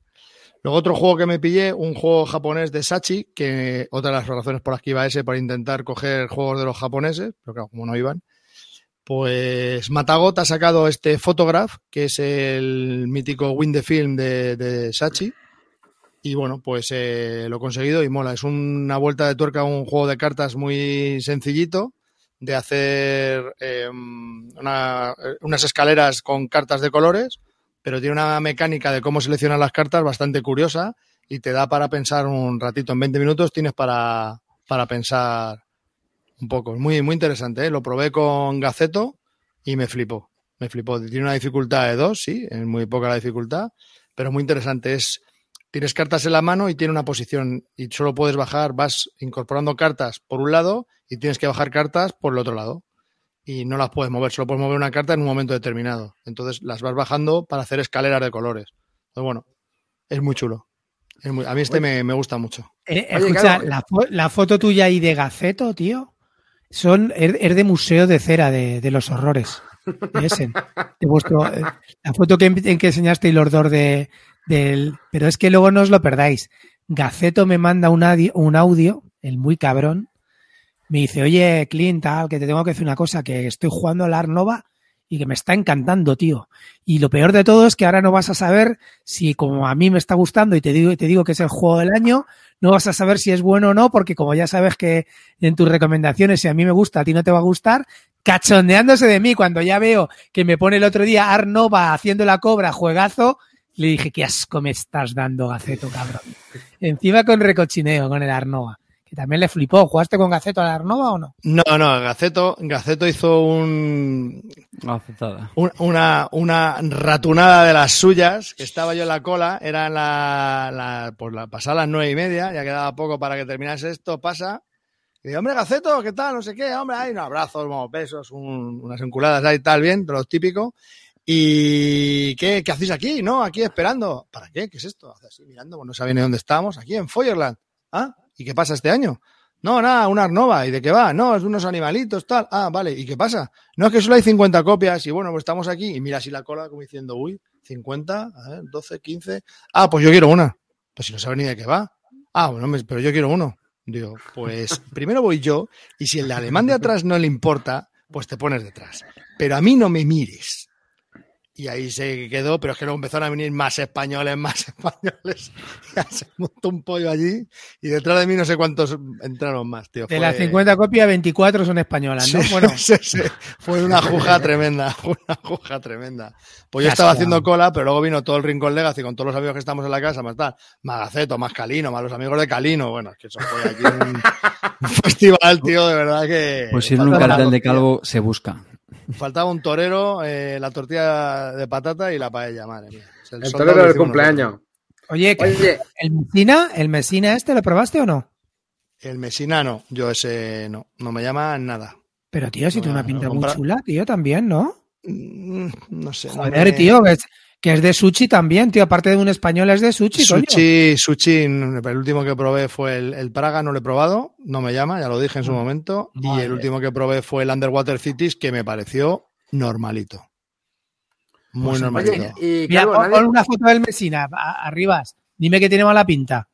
Luego otro juego que me pillé, un juego japonés de Sachi, que otra de las razones por las que iba ese, para intentar coger juegos de los japoneses, pero claro, como no iban, pues Matagot ha sacado este Photograph, que es el mítico Win the Film de, Sachi. Y bueno, pues eh, lo he conseguido y mola. Es una vuelta de tuerca un juego de cartas muy sencillito de hacer eh, una- unas escaleras con cartas de colores, pero tiene una mecánica de cómo seleccionar las cartas bastante curiosa y te da para pensar un ratito. En 20 minutos tienes para, para pensar un poco. Es muy, muy interesante. ¿eh? Lo probé con Gaceto y me flipó. Me flipó. Tiene una dificultad de dos, sí, es muy poca la dificultad, pero muy interesante. Es tienes cartas en la mano y tiene una posición y solo puedes bajar, vas incorporando cartas por un lado y tienes que bajar cartas por el otro lado. Y no las puedes mover, solo puedes mover una carta en un momento determinado. Entonces las vas bajando para hacer escaleras de colores. Pues bueno, es muy chulo. Es muy- a mí este me, me gusta mucho.
Eh,
Oye,
escucha,
claro.
la, fo- la foto tuya ahí de Gaceto, tío, son, es, es de museo de cera de, de los horrores. <laughs> De ese, de vuestro, eh, la foto que, en que enseñaste el ordor de, del. Pero es que luego no os lo perdáis. Gaceto me manda un, adi- un audio, el muy cabrón. Me dice, oye, Clint, tal, que te tengo que decir una cosa, que estoy jugando a la Arnova y que me está encantando, tío. Y lo peor de todo es que ahora no vas a saber si, como a mí me está gustando y te digo, te digo que es el juego del año, no vas a saber si es bueno o no, porque como ya sabes que en tus recomendaciones, si a mí me gusta, a ti no te va a gustar, cachondeándose de mí cuando ya veo que me pone el otro día Arnova haciendo la cobra, juegazo, le dije, qué asco me estás dando, Gaceto, cabrón. Encima con recochineo, con el Arnova, que también le flipó. ¿Jugaste con Gaceto al Arnova o no?
No, no, Gaceto, Gaceto hizo un,
Aceptada.
un- una, una ratunada de las suyas, que estaba yo en la cola, era la, la, pues la, pasaba las nueve y media, ya quedaba poco para que terminase esto, pasa, Y digo, hombre, Gaceto, ¿qué tal? No sé qué, hombre, hay un abrazo, unos besos, un- unas enculadas ahí, tal, bien, lo típico. ¿Y qué, qué hacéis aquí? No, aquí esperando. ¿Para qué? ¿Qué es esto? Hace así, mirando, pues no sabe ni dónde estamos. Aquí en Feuerland. ¿Ah? ¿Y qué pasa este año? No, nada, una Arnova. ¿Y de qué va? No, es unos animalitos, tal. Ah, vale. ¿Y qué pasa? No, es que solo hay 50 copias y bueno, pues estamos aquí. Y mira así la cola como diciendo, uy, 50, a ver, 12, 15. Ah, pues yo quiero una. Pues si no sabe ni de qué va. Ah, bueno, pero yo quiero uno. Digo, pues <laughs> primero voy yo y si el alemán de atrás no le importa, pues te pones detrás. Pero a mí no me mires. Y ahí se quedó, pero es que luego empezaron a venir más españoles, más <laughs> españoles. Ya se montó un pollo allí y detrás de mí no sé cuántos entraron más, tío.
De
Fue-
las 50 copias, 24 son españolas, ¿no?
Sí,
Bueno, <laughs>
sí, sí. Fue una juja tremenda, <laughs> fue una juja tremenda. Pues yo estaba haciendo cola, pero luego vino todo el Rincón Legacy con todos los amigos que estamos en la casa, más tal, más Gaceto, más Calino, más los amigos de Calino. Bueno, es que eso fue aquí un, un festival, tío, de verdad que.
Pues si en un cartel de calvo se busca.
Faltaba un torero, eh, la tortilla de patata y la paella, madre mía. El,
torero del cumpleaños.
oye, ¿el Mesina, el Mesina este lo probaste o no?
El mesinano, yo ese no, no me llama nada.
Pero tío, si tiene una pinta muy chula, tío, también, ¿no?
Mm, No sé. no
Joder,
me-
tío, que es, que es de sushi también, tío. Aparte de un español, es de sushi, coño.
Sushi, sushi, el último que probé fue el, el Praga, no lo he probado, no me llama, ya lo dije en su momento. Y el último que probé fue el Underwater Cities, que me pareció normalito. Muy
Pues,
normalito.
oye, y
Mira, pon,
nadie-
una foto del Mesina, a- arribas. Dime que tiene mala pinta.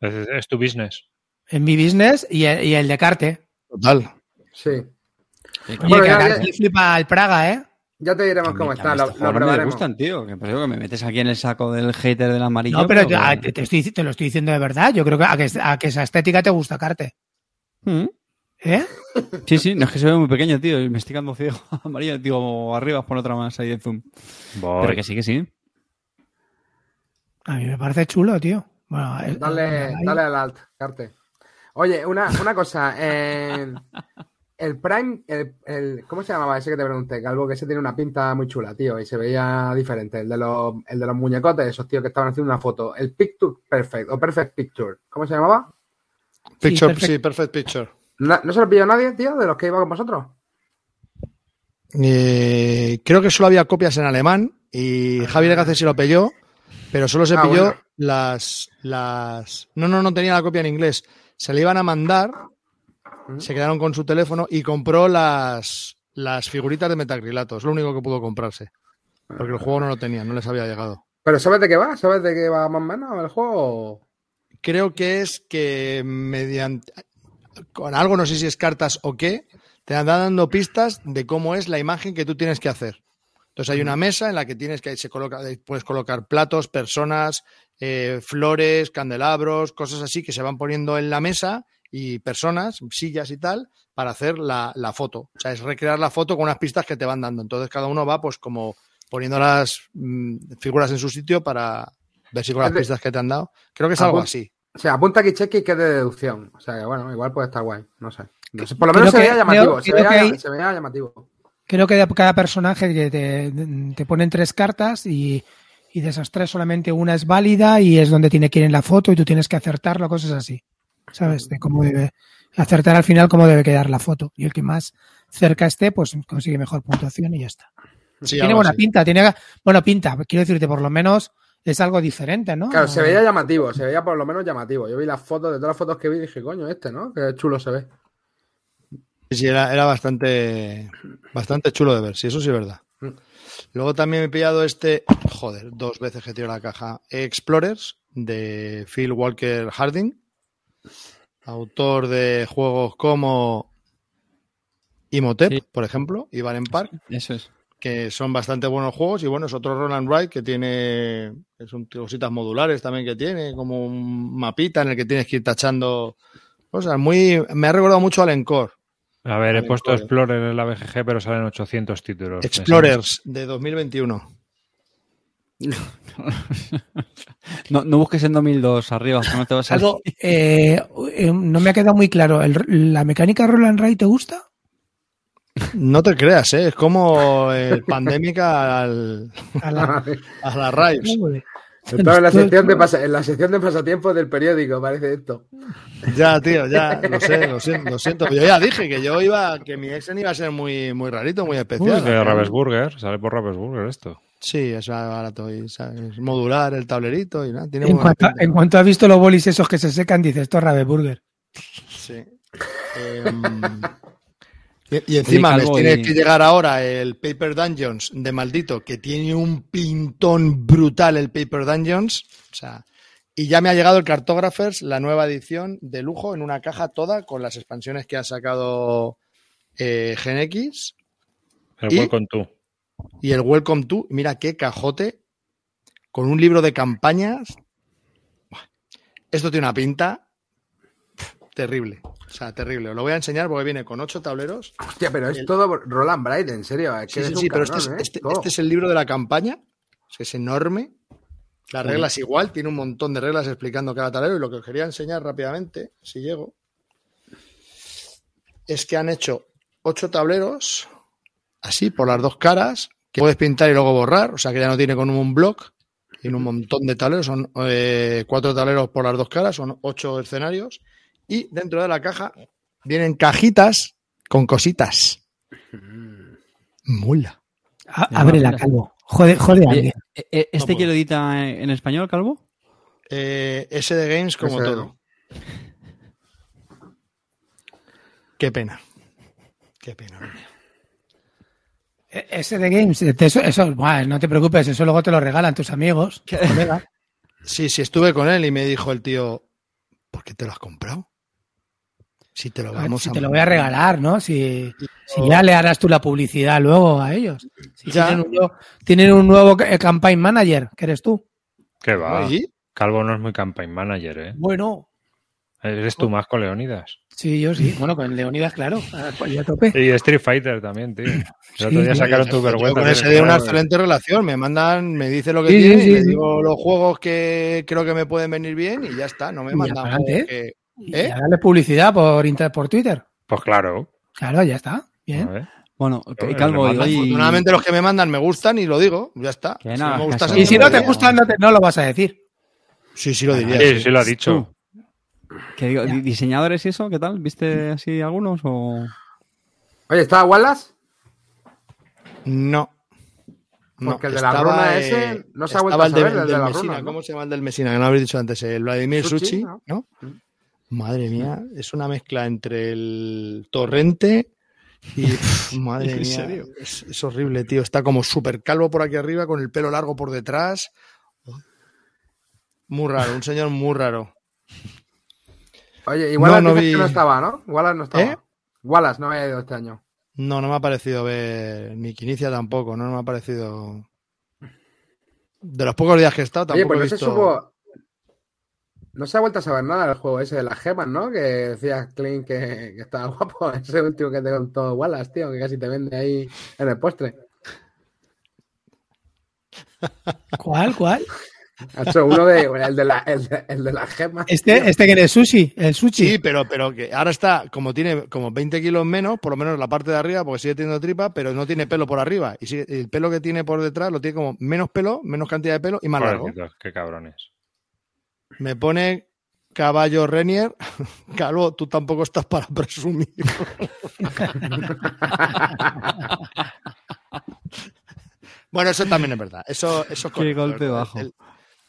Es, es tu business.
En mi business y el, y el de Carte.
Total.
Sí,
Oye,
Bueno,
que
ya-
acá
ya-
aquí flipa el Praga, ¿eh?
Ya te diremos cómo está, lo, lo
no me gustan, tío. Que, pues, digo que me metes aquí en el saco del hater del amarillo.
No, pero te, te estoy, te lo estoy diciendo de verdad. Yo creo que a, que a que esa estética te gusta, Carte.
Mm.
¿Eh?
Sí, sí, no es que se ve muy pequeño, tío. y Me estoy quedando ciego. <laughs> Amarillo, digo, arriba, pon otra más ahí de zoom.
Voy.
Pero que sí, que sí.
A mí me parece chulo, tío. Bueno, es-
Dale, dale al alt, Carte. Oye, una, una cosa. eh, <laughs> el Prime, el, el- ¿cómo se llamaba ese que te pregunté? Calvo, que ese tiene una pinta muy chula, tío, y se veía diferente. El de los, el de los muñecotes, esos tíos que estaban haciendo una foto. El Picture Perfect, o Perfect Picture. ¿Cómo se llamaba?
Picture,
perfecto.
sí, perfect picture.
¿No, ¿no se lo pilló nadie, tío, de los que iba con vosotros?
Eh, creo que solo había copias en alemán y Javi Legace sí lo pilló, pero solo se
Ah,
pilló
bueno.
las, las... No, no, no tenía la copia en inglés. Se le iban a mandar, se quedaron con su teléfono y compró las, las figuritas de metacrilato. Es lo único que pudo comprarse. Porque el juego no lo tenía, no les había llegado.
¿Pero sabes de qué va? ¿Sabes de qué va más o menos el juego?
Creo que es que mediante... Con algo, no sé si es cartas o qué, te van dando pistas de cómo es la imagen que tú tienes que hacer. Entonces hay una mesa en la que tienes que se coloca, puedes colocar platos, personas, eh, flores, candelabros, cosas así que se van poniendo en la mesa y personas, sillas y tal, para hacer la, la foto. O sea, es recrear la foto con unas pistas que te van dando. Entonces cada uno va pues como poniendo las mm, figuras en su sitio para ver si con las pistas que te han dado. Creo que es algo así.
O sea, apunta aquí cheque que es de deducción. O sea, que bueno, igual puede estar guay. No sé. No sé. Por lo menos
Creo
se
que-
veía llamativo.
creo-
se,
creo
veía,
que hay-
se veía llamativo.
Creo que de cada personaje que te, te ponen tres cartas y, y de esas tres solamente una es válida y es donde tiene que ir en la foto y tú tienes que acertarlo, cosas así. ¿Sabes? De cómo debe acertar al final cómo debe quedar la foto. Y el que más cerca esté, pues consigue mejor puntuación y ya está.
Sí,
tiene buena
así.
pinta, tiene bueno pinta, quiero decirte, por lo menos es algo diferente, ¿no?
Claro, se veía llamativo. Se veía por lo menos llamativo. Yo vi las fotos, de todas las fotos que vi, dije, coño, este, ¿no? Qué chulo se ve.
Sí, era, era bastante, bastante chulo de ver, sí, eso sí es verdad.
Mm.
Luego también me he pillado este, joder, dos veces que tiro la caja, Explorers, de Phil Walker Harding, autor de juegos como Imhotep,
Sí.
por ejemplo, y Valen Park,
Eso es.
que son bastante buenos juegos, y bueno, es otro Roland Wright que tiene, son cositas modulares también que tiene, como un mapita en el que tienes que ir tachando cosas, muy, me ha recordado mucho al Encore.
A ver, he puesto. Explorer en la BGG, pero salen 800 títulos.
Explorers de 2021. <laughs>
No, no busques en 2002 arriba, que no te vas a
Algo, eh, eh, no me ha quedado muy claro. ¿El- ¿La mecánica Roland Ray te gusta?
No te creas, ¿eh? es como el pandémica al,
A la- <laughs>
a la Rives.
Estaba en la <laughs> sección de, pasa- en la sección de pasatiempos del periódico, parece esto.
Ya, tío, ya, lo sé, lo siento, lo siento. Yo ya dije que yo iba, que mi Exen iba a ser muy, muy rarito, muy
Uy,
especial.
de Ravensburger, sale por Ravensburger esto.
Sí, es barato y ¿sabes? modular el tablerito y nada. Tiene
En
buena
cuanto,
pinta.
en cuanto has visto los bolis esos que se secan, dices, esto es Raveburger.
Sí. Em, y, y encima les
Calvo,
tiene
y-
que llegar ahora el Paper Dungeons de maldito, que tiene un pintón brutal el Paper Dungeons. O sea, y ya me ha llegado el Cartographers, la nueva edición de lujo, en una caja toda con las expansiones que ha sacado eh, Gen X
El
¿Y?
Welcome to.
Y el Welcome to. Mira qué cajote con un libro de campañas. Esto tiene una pinta terrible. O sea, terrible. Os lo voy a enseñar porque viene con ocho tableros.
Hostia, pero es todo Roland Bright, en serio. Es que
Sí, pero este es,
¿eh?
este- este es el libro de la campaña. O sea, es enorme. Las reglas igual, tiene un montón de reglas explicando cada tablero. Y lo que os quería enseñar rápidamente, si llego, es que han hecho ocho tableros, así, por las dos caras, que puedes pintar y luego borrar. O sea, que ya no tiene con un block. Tiene un montón de tableros. Son eh, cuatro tableros por las dos caras, son ocho escenarios. Y dentro de la caja vienen cajitas con cositas. Mula.
A-
Mira,
ábrela, calvo. Jode, jode a
Oye,
alguien.
eh, eh, ¿Este quién lo edita en español, Calvo?
Eh, ese de Games como
Ese
todo. Qué pena. Qué pena. hombre.
E- Ese de Games, eso, no te preocupes, eso luego te lo regalan tus amigos. colegas. <laughs>
Sí, sí, estuve con él y me dijo el tío, ¿por qué te lo has comprado? Si te lo vamos
si
a
te lo voy a
mandar".
regalar, ¿no? Si, si ya le harás tú la publicidad luego a ellos. Si
Ya.
tienen, un nuevo, tienen un nuevo eh, campaign manager, que eres tú.
¿Qué va?
¿Y?
Calvo no es muy campaign manager, ¿eh?
Bueno,
Eres tú más con Leonidas.
Sí, yo sí. <laughs> Bueno, con Leonidas, claro. <laughs> Ah, pues ya a tope.
Y Street Fighter también, tío. El otro día
sí.
sacaron tu
Yo
vergüenza.
con ese de una excelente relación. Me mandan, me dice lo que
Sí,
tiene,
sí, sí, sí.
digo los juegos que creo que me pueden venir bien y ya está. No me mandan juegos
¿eh?
que-
Y
¿Eh?
darle publicidad por, inter- por Twitter.
Pues claro.
Claro, ya está. Bien.
Bueno, Calvo, hoy-
Afortunadamente los que me mandan me gustan y lo digo, ya está. Si no me
Y si no te
diría.
gusta, no, te- no lo vas a decir.
Sí, sí lo diría.
Sí,
sí.
sí lo ha dicho.
Que digo, di- ¿Diseñadores y eso? ¿Qué tal? ¿Viste así algunos? O...
Oye, ¿estaba Wallace?
No.
Porque el de la runa ese no se ha vuelto a
el de-
saber, el de la runa, ¿no?
¿Cómo se llama el del Mesina? Que no lo habéis dicho antes. El Vladimir
Suchi,
Suchi,
¿no?
¿no? Madre mía, es una mezcla entre el torrente y. <laughs> pff, madre
¿En
mía.
serio?
Es, es horrible, tío. Está como súper calvo por aquí arriba, con el pelo largo por detrás. Muy raro, un señor muy raro.
Oye, igual
No, no
dices
vi-
que no estaba, ¿no? Wallace no estaba.
¿Eh?
Wallace no había ido este año.
No, no me ha parecido ver ni Quinicia tampoco, no me ha parecido. De los pocos días que he estado,
Oye,
tampoco
pues no
he
se supo. No se ha vuelto a saber nada del juego ese de las gemas, ¿no? Que decías, Clint, que, que estaba <laughs> guapo. Ese último que te contó Wallace, tío, que casi te vende ahí en el postre.
¿Cuál? ¿Cuál? <laughs>
Ha hecho uno de, el de, la, el de, el de las gemas.
Este, este que eres sushi, el sushi.
Sí, pero, pero que ahora está, como tiene como 20 kilos menos, por lo menos la parte de arriba, porque sigue teniendo tripa, pero no tiene pelo por arriba. Y sigue- el pelo que tiene por detrás lo tiene como menos pelo, menos cantidad de pelo y más largo.
Qué cabrones.
Me pone caballo Renier. <laughs> Calvo, tú tampoco estás para presumir. <laughs> bueno, eso también es verdad. Eso, eso es
Qué golpe
El-
bajo.
El,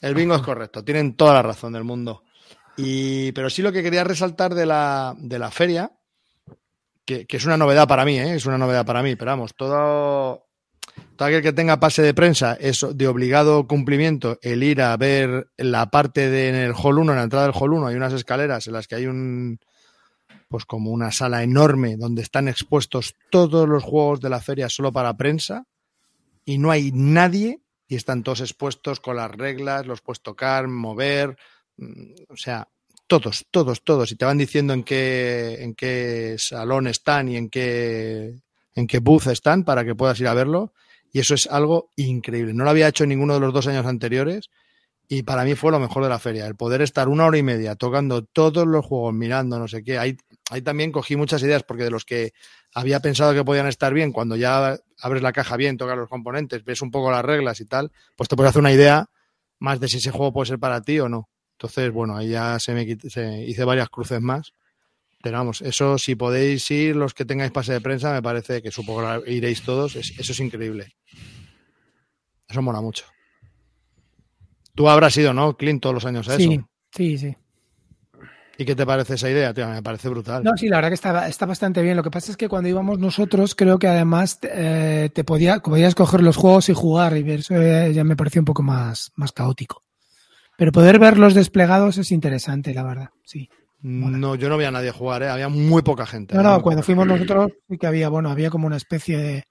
el bingo es correcto. Tienen toda la razón del mundo. Y, pero sí lo que quería resaltar de la, de la feria, que, es una novedad para mí, ¿eh? es una novedad para mí, pero vamos, todo, todo aquel que tenga pase de prensa es de obligado cumplimiento el ir a ver la parte de en el hall 1, en la entrada del hall 1, hay unas escaleras en las que hay un pues como una sala enorme donde están expuestos todos los juegos de la feria solo para prensa y no hay nadie y están todos expuestos con las reglas, los puedes tocar, mover, mm, o sea, todos, todos, todos y te van diciendo en qué en qué salón están y en qué en qué booth están para que puedas ir a verlo y eso es algo increíble. No lo había hecho ninguno de los dos años anteriores y para mí fue lo mejor de la feria. El poder estar una hora y media tocando todos los juegos, mirando, no sé qué. Ahí, ahí también cogí muchas ideas porque de los que había pensado que podían estar bien, cuando ya abres la caja bien, tocas los componentes, ves un poco las reglas y tal, pues te puedes hacer una idea más de si ese juego puede ser para ti o no. Entonces, bueno, ahí ya se me se- hice varias cruces más. Pero vamos, eso si podéis ir, los que tengáis pase de prensa, me parece que supongo que iréis todos. es- eso es increíble. Eso mola mucho. Tú habrás ido, ¿no, Clint, todos los años a eso?
Sí, sí, sí.
¿Y qué te parece esa idea, tío? Me parece brutal.
No, sí, la verdad que está, está bastante bien. Lo que pasa es que cuando íbamos nosotros, creo que además eh, te podía, podías coger los juegos y jugar, y eso eh, ya me pareció un poco más, más caótico. Pero poder verlos desplegados es interesante, la verdad. Sí.
No, yo no vi a nadie jugar, ¿eh? Había muy poca gente.
No, no, cuando fuimos nosotros sí que había, bueno, había como una especie de-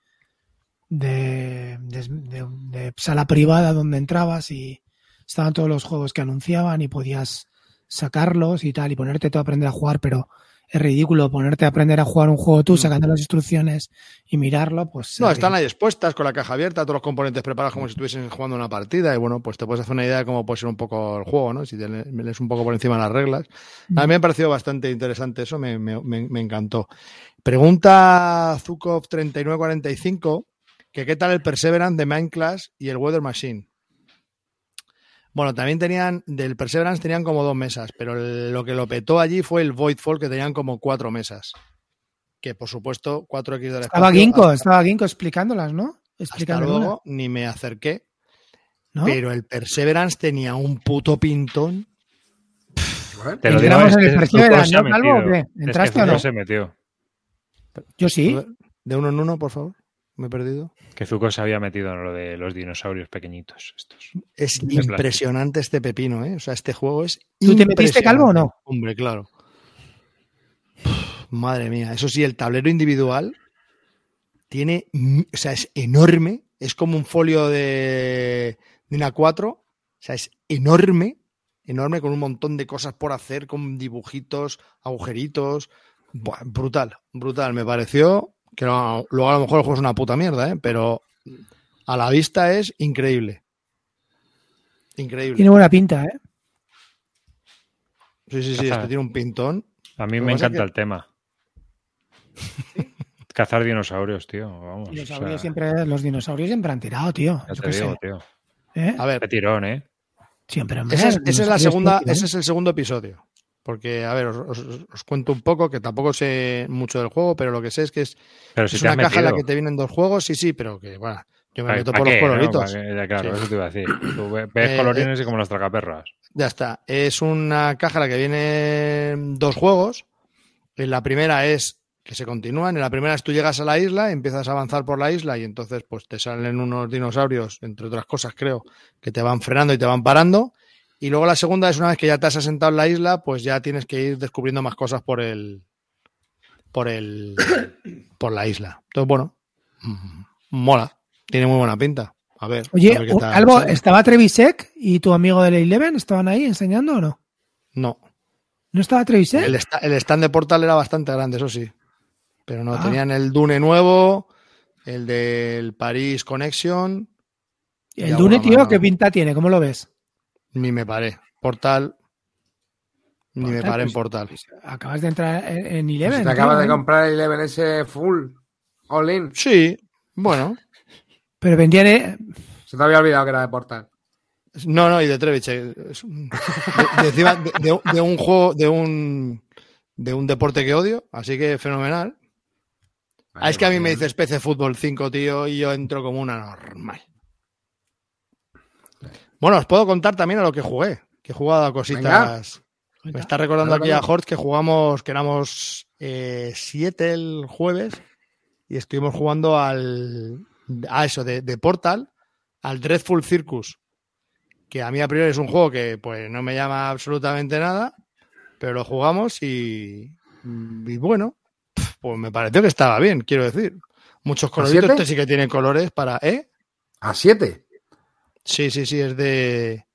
de- de sala privada donde entrabas y estaban todos los juegos que anunciaban y podías sacarlos y tal y ponerte tú a aprender a jugar, pero es ridículo ponerte a aprender a jugar un juego tú sacando las instrucciones y mirarlo, pues...
Mm. No,
es
están ahí expuestas con la caja abierta, todos los componentes preparados como si estuviesen jugando una partida y bueno, pues te puedes hacer una idea de cómo puede ser un poco el juego, ¿no? Si te le- lees un poco por encima las reglas. A mí me ha parecido bastante interesante eso, me, me- me- encantó. Pregunta Zukov3945 que qué tal el Perseverance de Mind Class y el Weather Machine. Bueno, también tenían, del Perseverance tenían como dos mesas, pero el- lo que lo petó allí fue el Voidfall, que tenían como cuatro mesas. Que por supuesto, 4X del
Estaba
espacio,
Ginkgo,
hasta-
estaba Ginkgo explicándolas, ¿no?
hasta luego, ni me acerqué.
¿no?
Pero el Perseverance tenía un puto pintón.
Te lo digo,
Entramos
es
en el Perseverance, ¿no, Calvo, qué?
Es que
¿Entraste o no?
se metió.
Yo sí.
De uno en uno, por favor. Me he perdido.
Que Zuko se había metido en lo de los dinosaurios pequeñitos estos.
Es
De plástico.
impresionante este pepino, ¿eh? O sea, este juego es.
¿Tú te metiste, Calvo, o no?
Hombre, claro. Uf, madre mía. Eso sí, el tablero individual tiene. O sea, es enorme. Es como un folio de DIN 4 O sea, es enorme. Enorme, con un montón de cosas por hacer, con dibujitos, agujeritos. Buah, brutal, brutal. Me pareció que no- luego a lo mejor el juego es una puta mierda, ¿eh? Pero a la vista es increíble. Increíble.
Tiene buena pinta, ¿eh?
Sí, sí, sí,
Cazar.
este tiene un pintón.
A mí
Lo
me encanta
que-
el tema. <laughs> Cazar dinosaurios, tío. Vamos. o
Dinosaurios
sea,
siempre, los dinosaurios siempre han tirado, tío.
ya
Yo
te digo,
sé.
tío.
¿Eh?
A ver,
Qué tirón, ¿eh?
Siempre,
esa es,
los
esa es la segunda, ese es el segundo episodio. Porque, a ver, os, os- os cuento un poco, que tampoco sé mucho del juego, pero lo que sé es que es,
Pero si
es
te
una caja en la que te vienen dos juegos, sí, sí, pero que, bueno, yo me
¿Pa-
meto por los
qué,
coloritos.
Ya, claro,
Sí.
eso te iba a decir. Tú ve- ves
Eh,
colorines y como las tracaperras.
Ya está. Es una caja en la que vienen dos juegos. En la primera es que se continúan. En la primera es tú llegas a la isla, empiezas a avanzar por la isla y entonces pues te salen unos dinosaurios, entre otras cosas creo, que te van frenando y te van parando. Y luego la segunda es una vez que ya te has asentado en la isla, pues ya tienes que ir descubriendo más cosas por el por el <coughs> por la isla. Entonces, bueno, mm, mola. Tiene muy buena pinta. A ver.
Oye,
a ver qué
un-
tal
Albo,
sale.
¿estaba Trevisek y tu amigo del Eleven estaban ahí enseñando o no?
No.
¿No estaba Trevisek?
El, stand de Portal era bastante grande, eso sí. Pero no,
Ah.
tenían el Dune nuevo, el del Paris Connection,
El Dune, tío,
mano.
¿qué pinta tiene? ¿Cómo lo ves?
Ni me paré. Portal, ni me paré en
pues,
Portal.
Acabas de entrar en, en
Si
Eleven.
te acabas de comprar el Eleven ese full, all in.
Sí, bueno.
Pero vendían... eh,
Se te había olvidado que era de Portal.
No, no, y de Trevich. eh, de- de un juego, de un, de un deporte que odio, así que fenomenal. Ah, es que a mí me dices PC Fútbol 5, tío, y yo entro como una normal. Bueno, os puedo contar también a lo que jugué, que he jugado a cositas. Me está recordando
Venga,
aquí a. Horst que jugamos, que éramos eh, siete el jueves y estuvimos jugando al a eso de, de Portal, al Dreadful Circus, que a mí a priori es un juego que pues no me llama absolutamente nada, pero lo jugamos y, y bueno, pues me pareció que estaba bien, quiero decir. Muchos coloritos,
siete?
este sí que tiene colores para, ¿eh?
¿A 7?
Sí, sí, sí, es de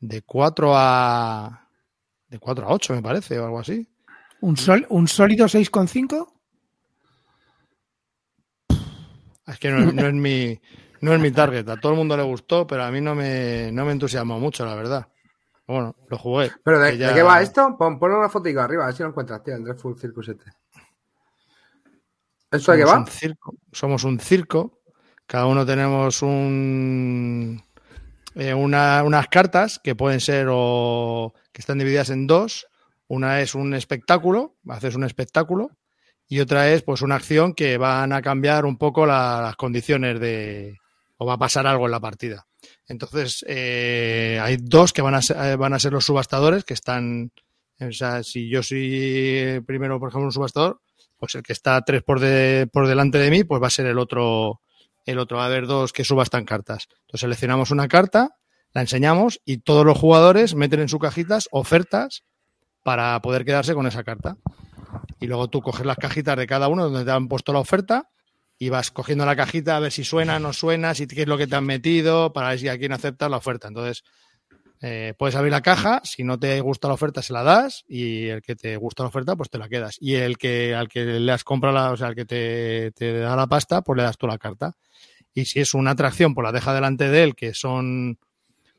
de 4 a de 4 a 8 me parece o algo así.
¿Un, sol, ¿Un sólido 6,5?
Es que no, es- no es mi no es mi target. A todo el mundo le gustó, pero a mí no me, no me entusiasmó mucho, la verdad. Bueno, lo jugué.
¿Pero de,
que ya-
de qué va esto? Pon, ponle una fotico arriba, a ver si lo encuentras, tío, el Dreadful Circus este. ¿Esto de qué va?
un circo. Somos un circo. Cada uno tenemos un eh, una- unas cartas que pueden ser o que están divididas en dos. Una es un espectáculo, haces un espectáculo, y otra es pues una acción que van a cambiar un poco la- las condiciones de o va a pasar algo en la partida. Entonces eh, hay dos que van a ser, eh, van a ser los subastadores que están, o sea, si yo soy primero por ejemplo un subastador, pues el que está tres por, de- por delante de mí, pues va a ser el otro, el otro va a haber dos que subastan cartas. Entonces seleccionamos una carta, la enseñamos y todos los jugadores meten en sus cajitas ofertas para poder quedarse con esa carta. Y luego tú coges las cajitas de cada uno donde te han puesto la oferta y vas cogiendo la cajita a ver si suena, no suena, si qué es lo que te han metido, para ver si a quién aceptas la oferta. Entonces, eh, puedes abrir la caja, si no te gusta la oferta se la das y el que te gusta la oferta pues te la quedas. Y el que al que le has comprado, la, o sea, al que te, te da la pasta, pues le das tú la carta. Y si es una atracción, pues la deja delante de él, que son,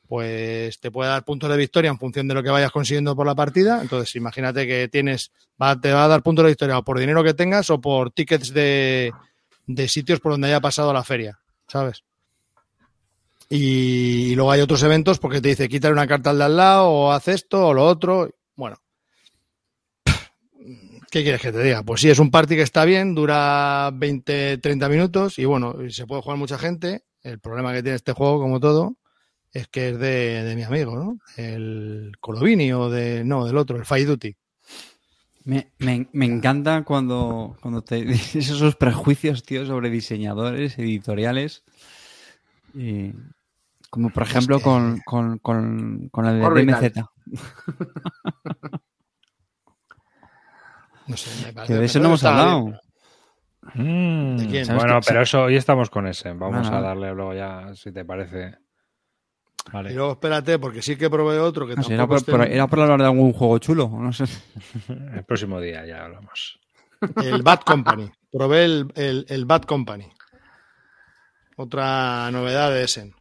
pues te puede dar puntos de victoria en función de lo que vayas consiguiendo por la partida. Entonces, imagínate que tienes, va, te va a dar puntos de victoria o por dinero que tengas o por tickets de, de sitios por donde haya pasado la feria, ¿sabes? Y, luego hay otros eventos porque te dice quítale una carta al de al lado o haz esto o lo otro. Bueno, <sniffs> ¿qué quieres que te diga? Pues sí, es un party que está bien, dura 20, 30 minutos y bueno, se puede jugar mucha gente. El problema que tiene este juego, como todo, es que es de, de mi amigo, ¿no? El Colovini o de, no, del otro, el Fight Duty.
Me, me- encanta cuando, cuando te <laughs> dices esos prejuicios, tío, sobre diseñadores, editoriales. Como por ejemplo con, con, con, con el de
Orbital.
DMZ. <laughs>
No sé, me parece-
Que de eso no hemos hablado.
Mm,
¿De quién?
¿Sabes
Bueno, pero eso hoy estamos con ese. Vamos
Ah,
a darle luego ya, si te parece. Vale.
Y luego espérate, porque sí que probé otro que
No
tampoco
era, por, por- era por hablar de algún juego chulo. No sé.
El próximo día ya hablamos.
El Bad Company. Probé el, el, el Bad Company. Otra novedad de Essen.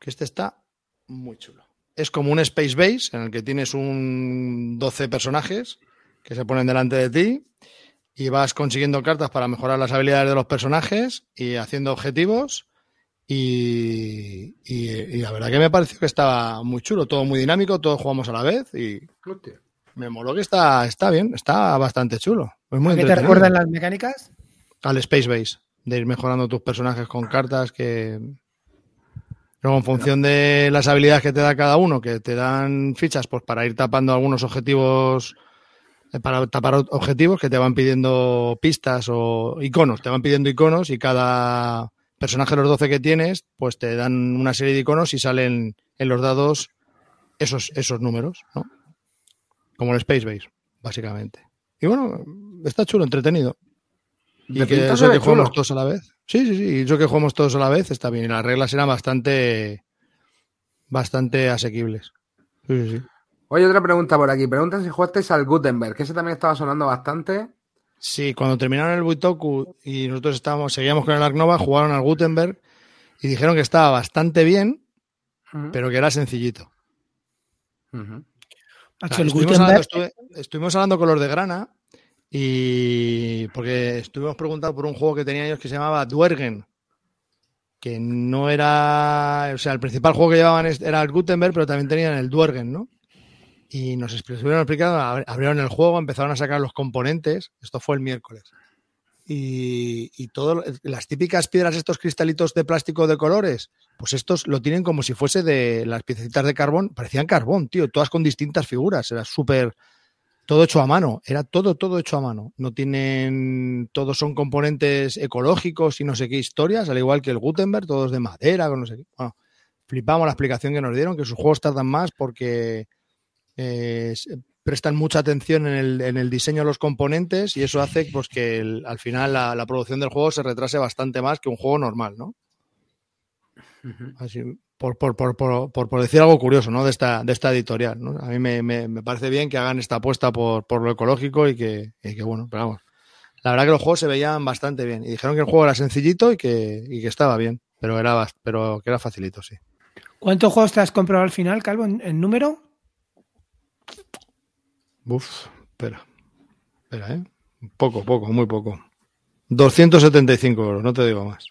Que este está muy chulo. Es como un Space Base en el que tienes un 12 personajes que se ponen delante de ti y vas consiguiendo cartas para mejorar las habilidades de los personajes y haciendo objetivos. Y, y- y la verdad que me pareció que estaba muy chulo, todo muy dinámico, todos jugamos a la vez y me moló que está, está bien, está bastante chulo. Es muy
¿A qué te recuerdan las mecánicas?
Al Space Base, de ir mejorando tus personajes con cartas que... Luego, en función de las habilidades que te da cada uno, que te dan fichas pues para ir tapando algunos objetivos, eh, para tapar objetivos que te van pidiendo pistas o iconos, te van pidiendo iconos y cada personaje de los 12 que tienes, pues te dan una serie de iconos y salen en los dados esos, esos números, ¿no? Como el Space Base, básicamente. Y bueno, está chulo, entretenido. Y que eso que jugamos todos a la vez. Sí, sí, sí. Y eso que jugamos todos a la vez está bien. Y las reglas eran bastante. bastante asequibles. Sí, sí, sí.
Oye, otra pregunta por aquí. Preguntan si jugasteis al Gutenberg, que ese también estaba sonando bastante.
Sí, cuando terminaron el Buitoku y nosotros estábamos, seguíamos con el Ark Nova, jugaron al Gutenberg y dijeron que estaba bastante bien, pero que era sencillito.
Ujú.
Macho,
O sea, estuvimos, hablando,
Gutenberg,
estuve- estuvimos hablando con los de Grana y porque estuvimos preguntando por un juego que tenían ellos que se llamaba Duergen, que no era, o sea, el principal juego que llevaban era el Gutenberg, pero también tenían el Duergen, ¿no? Y nos estuvieron explicando, ab- abrieron el juego, empezaron a sacar los componentes, esto fue el miércoles. Y, y todo, las típicas piedras, estos cristalitos de plástico de colores, pues estos lo tienen como si fuese de las piececitas de carbón, parecían carbón, tío, todas con distintas figuras, era súper, todo hecho a mano, era todo, todo hecho a mano. No tienen, todos son componentes ecológicos y no sé qué historias, al igual que el Gutenberg, todos de madera, con no sé qué. Bueno, flipamos la explicación que nos dieron, que sus juegos tardan más porque eh, prestan mucha atención en el, en el diseño de los componentes y eso hace pues, que el- al final la, la producción del juego se retrase bastante más que un juego normal, ¿no? Así, por, por, por, por, por- decir algo curioso, ¿no? De esta, de esta editorial, ¿no? A mí me, me- me parece bien que hagan esta apuesta por, por lo ecológico y que, y que, bueno, pero vamos. La verdad que los juegos se veían bastante bien. Y dijeron que el juego era sencillito y que, y que estaba bien. Pero era, pero que era facilito, sí.
¿cuántos juegos te has comprado al final, Calvo, en, en número?
Uf, espera. Espera, ¿eh? Poco, poco, muy poco. 275 euros, no te digo más.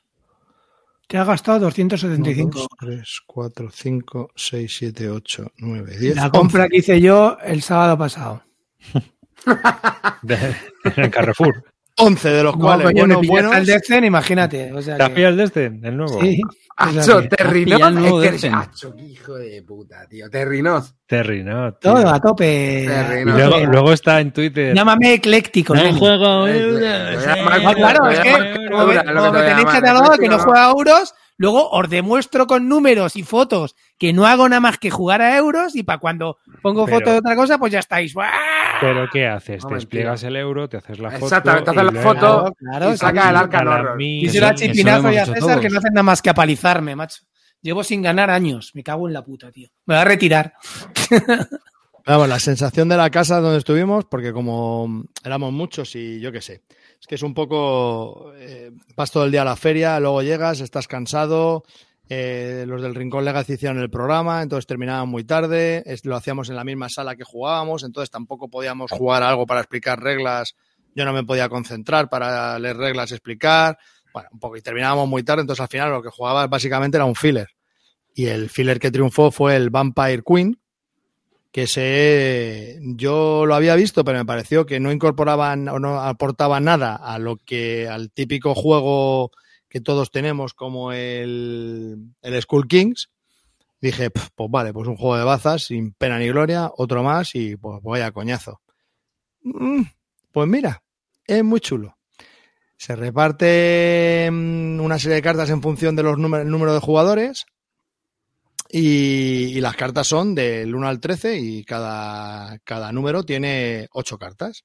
Te ha gastado 275.
3, 4, 5, 6, 7, 8, 9, 10.
La compra que hice yo el sábado pasado. <laughs>
En Carrefour.
11 de los
No,
cuales, bueno,
pillaste
buenos.
el Dexen, imagínate. O sea
¿Te has
que-
el de este? El nuevo.
Sí. Sea
Acho, Terrinos.
pillado el nuevo
Es que
Dexen.
Acho, qué hijo de puta, tío. Terrinos.
Terry, ¿no? tío.
Todo a tope.
Terry,
Y luego, luego está en Twitter.
Llámame ecléctico.
No juego
Eh,
euros,
eh,
eh,
Ah, claro, es que como me, me
te
tenéis
llaman,
catalogado que no juega a euros, luego os demuestro con números y fotos que no hago nada más que jugar a euros y para cuando pongo
Pero-
foto de otra cosa, pues ya estáis. ¡Buah!
Pero ¿qué haces?
No,
te despliegas el euro, te haces la foto.
Exactamente, te haces
y
la foto
Claro,
y saca el arca
mía.
Díselo a Chipinazo y a César que no hacen nada más que apalizarme, macho. Llevo sin ganar años. Me cago en la puta, tío. Me voy a retirar. <laughs>
Vamos, la sensación de la casa donde estuvimos, porque como éramos muchos y yo qué sé, es que es un poco, eh, vas todo el día a la feria, luego llegas, estás cansado, eh, los del Rincón Legacy hicieron el programa, entonces terminaban muy tarde, lo hacíamos en la misma sala que jugábamos, entonces tampoco podíamos jugar algo para explicar reglas, yo no me podía concentrar para leer reglas explicar, bueno, un poco, y terminábamos muy tarde, entonces al final lo que jugaba básicamente era un filler. Y el filler que triunfó fue el Vampire Queen, que ese yo lo había visto, pero me pareció que no incorporaban o no aportaba nada a lo que al típico juego que todos tenemos como el, el Skull Kings. Dije, "Pf, pues vale, pues un juego de bazas sin pena ni gloria, otro más y pues vaya coñazo. Mm, Pues mira, es muy chulo. Se reparte mm, una serie de cartas en función de los número, de jugadores. Y, y las cartas son del 1 al 13 y cada, cada número tiene 8 cartas.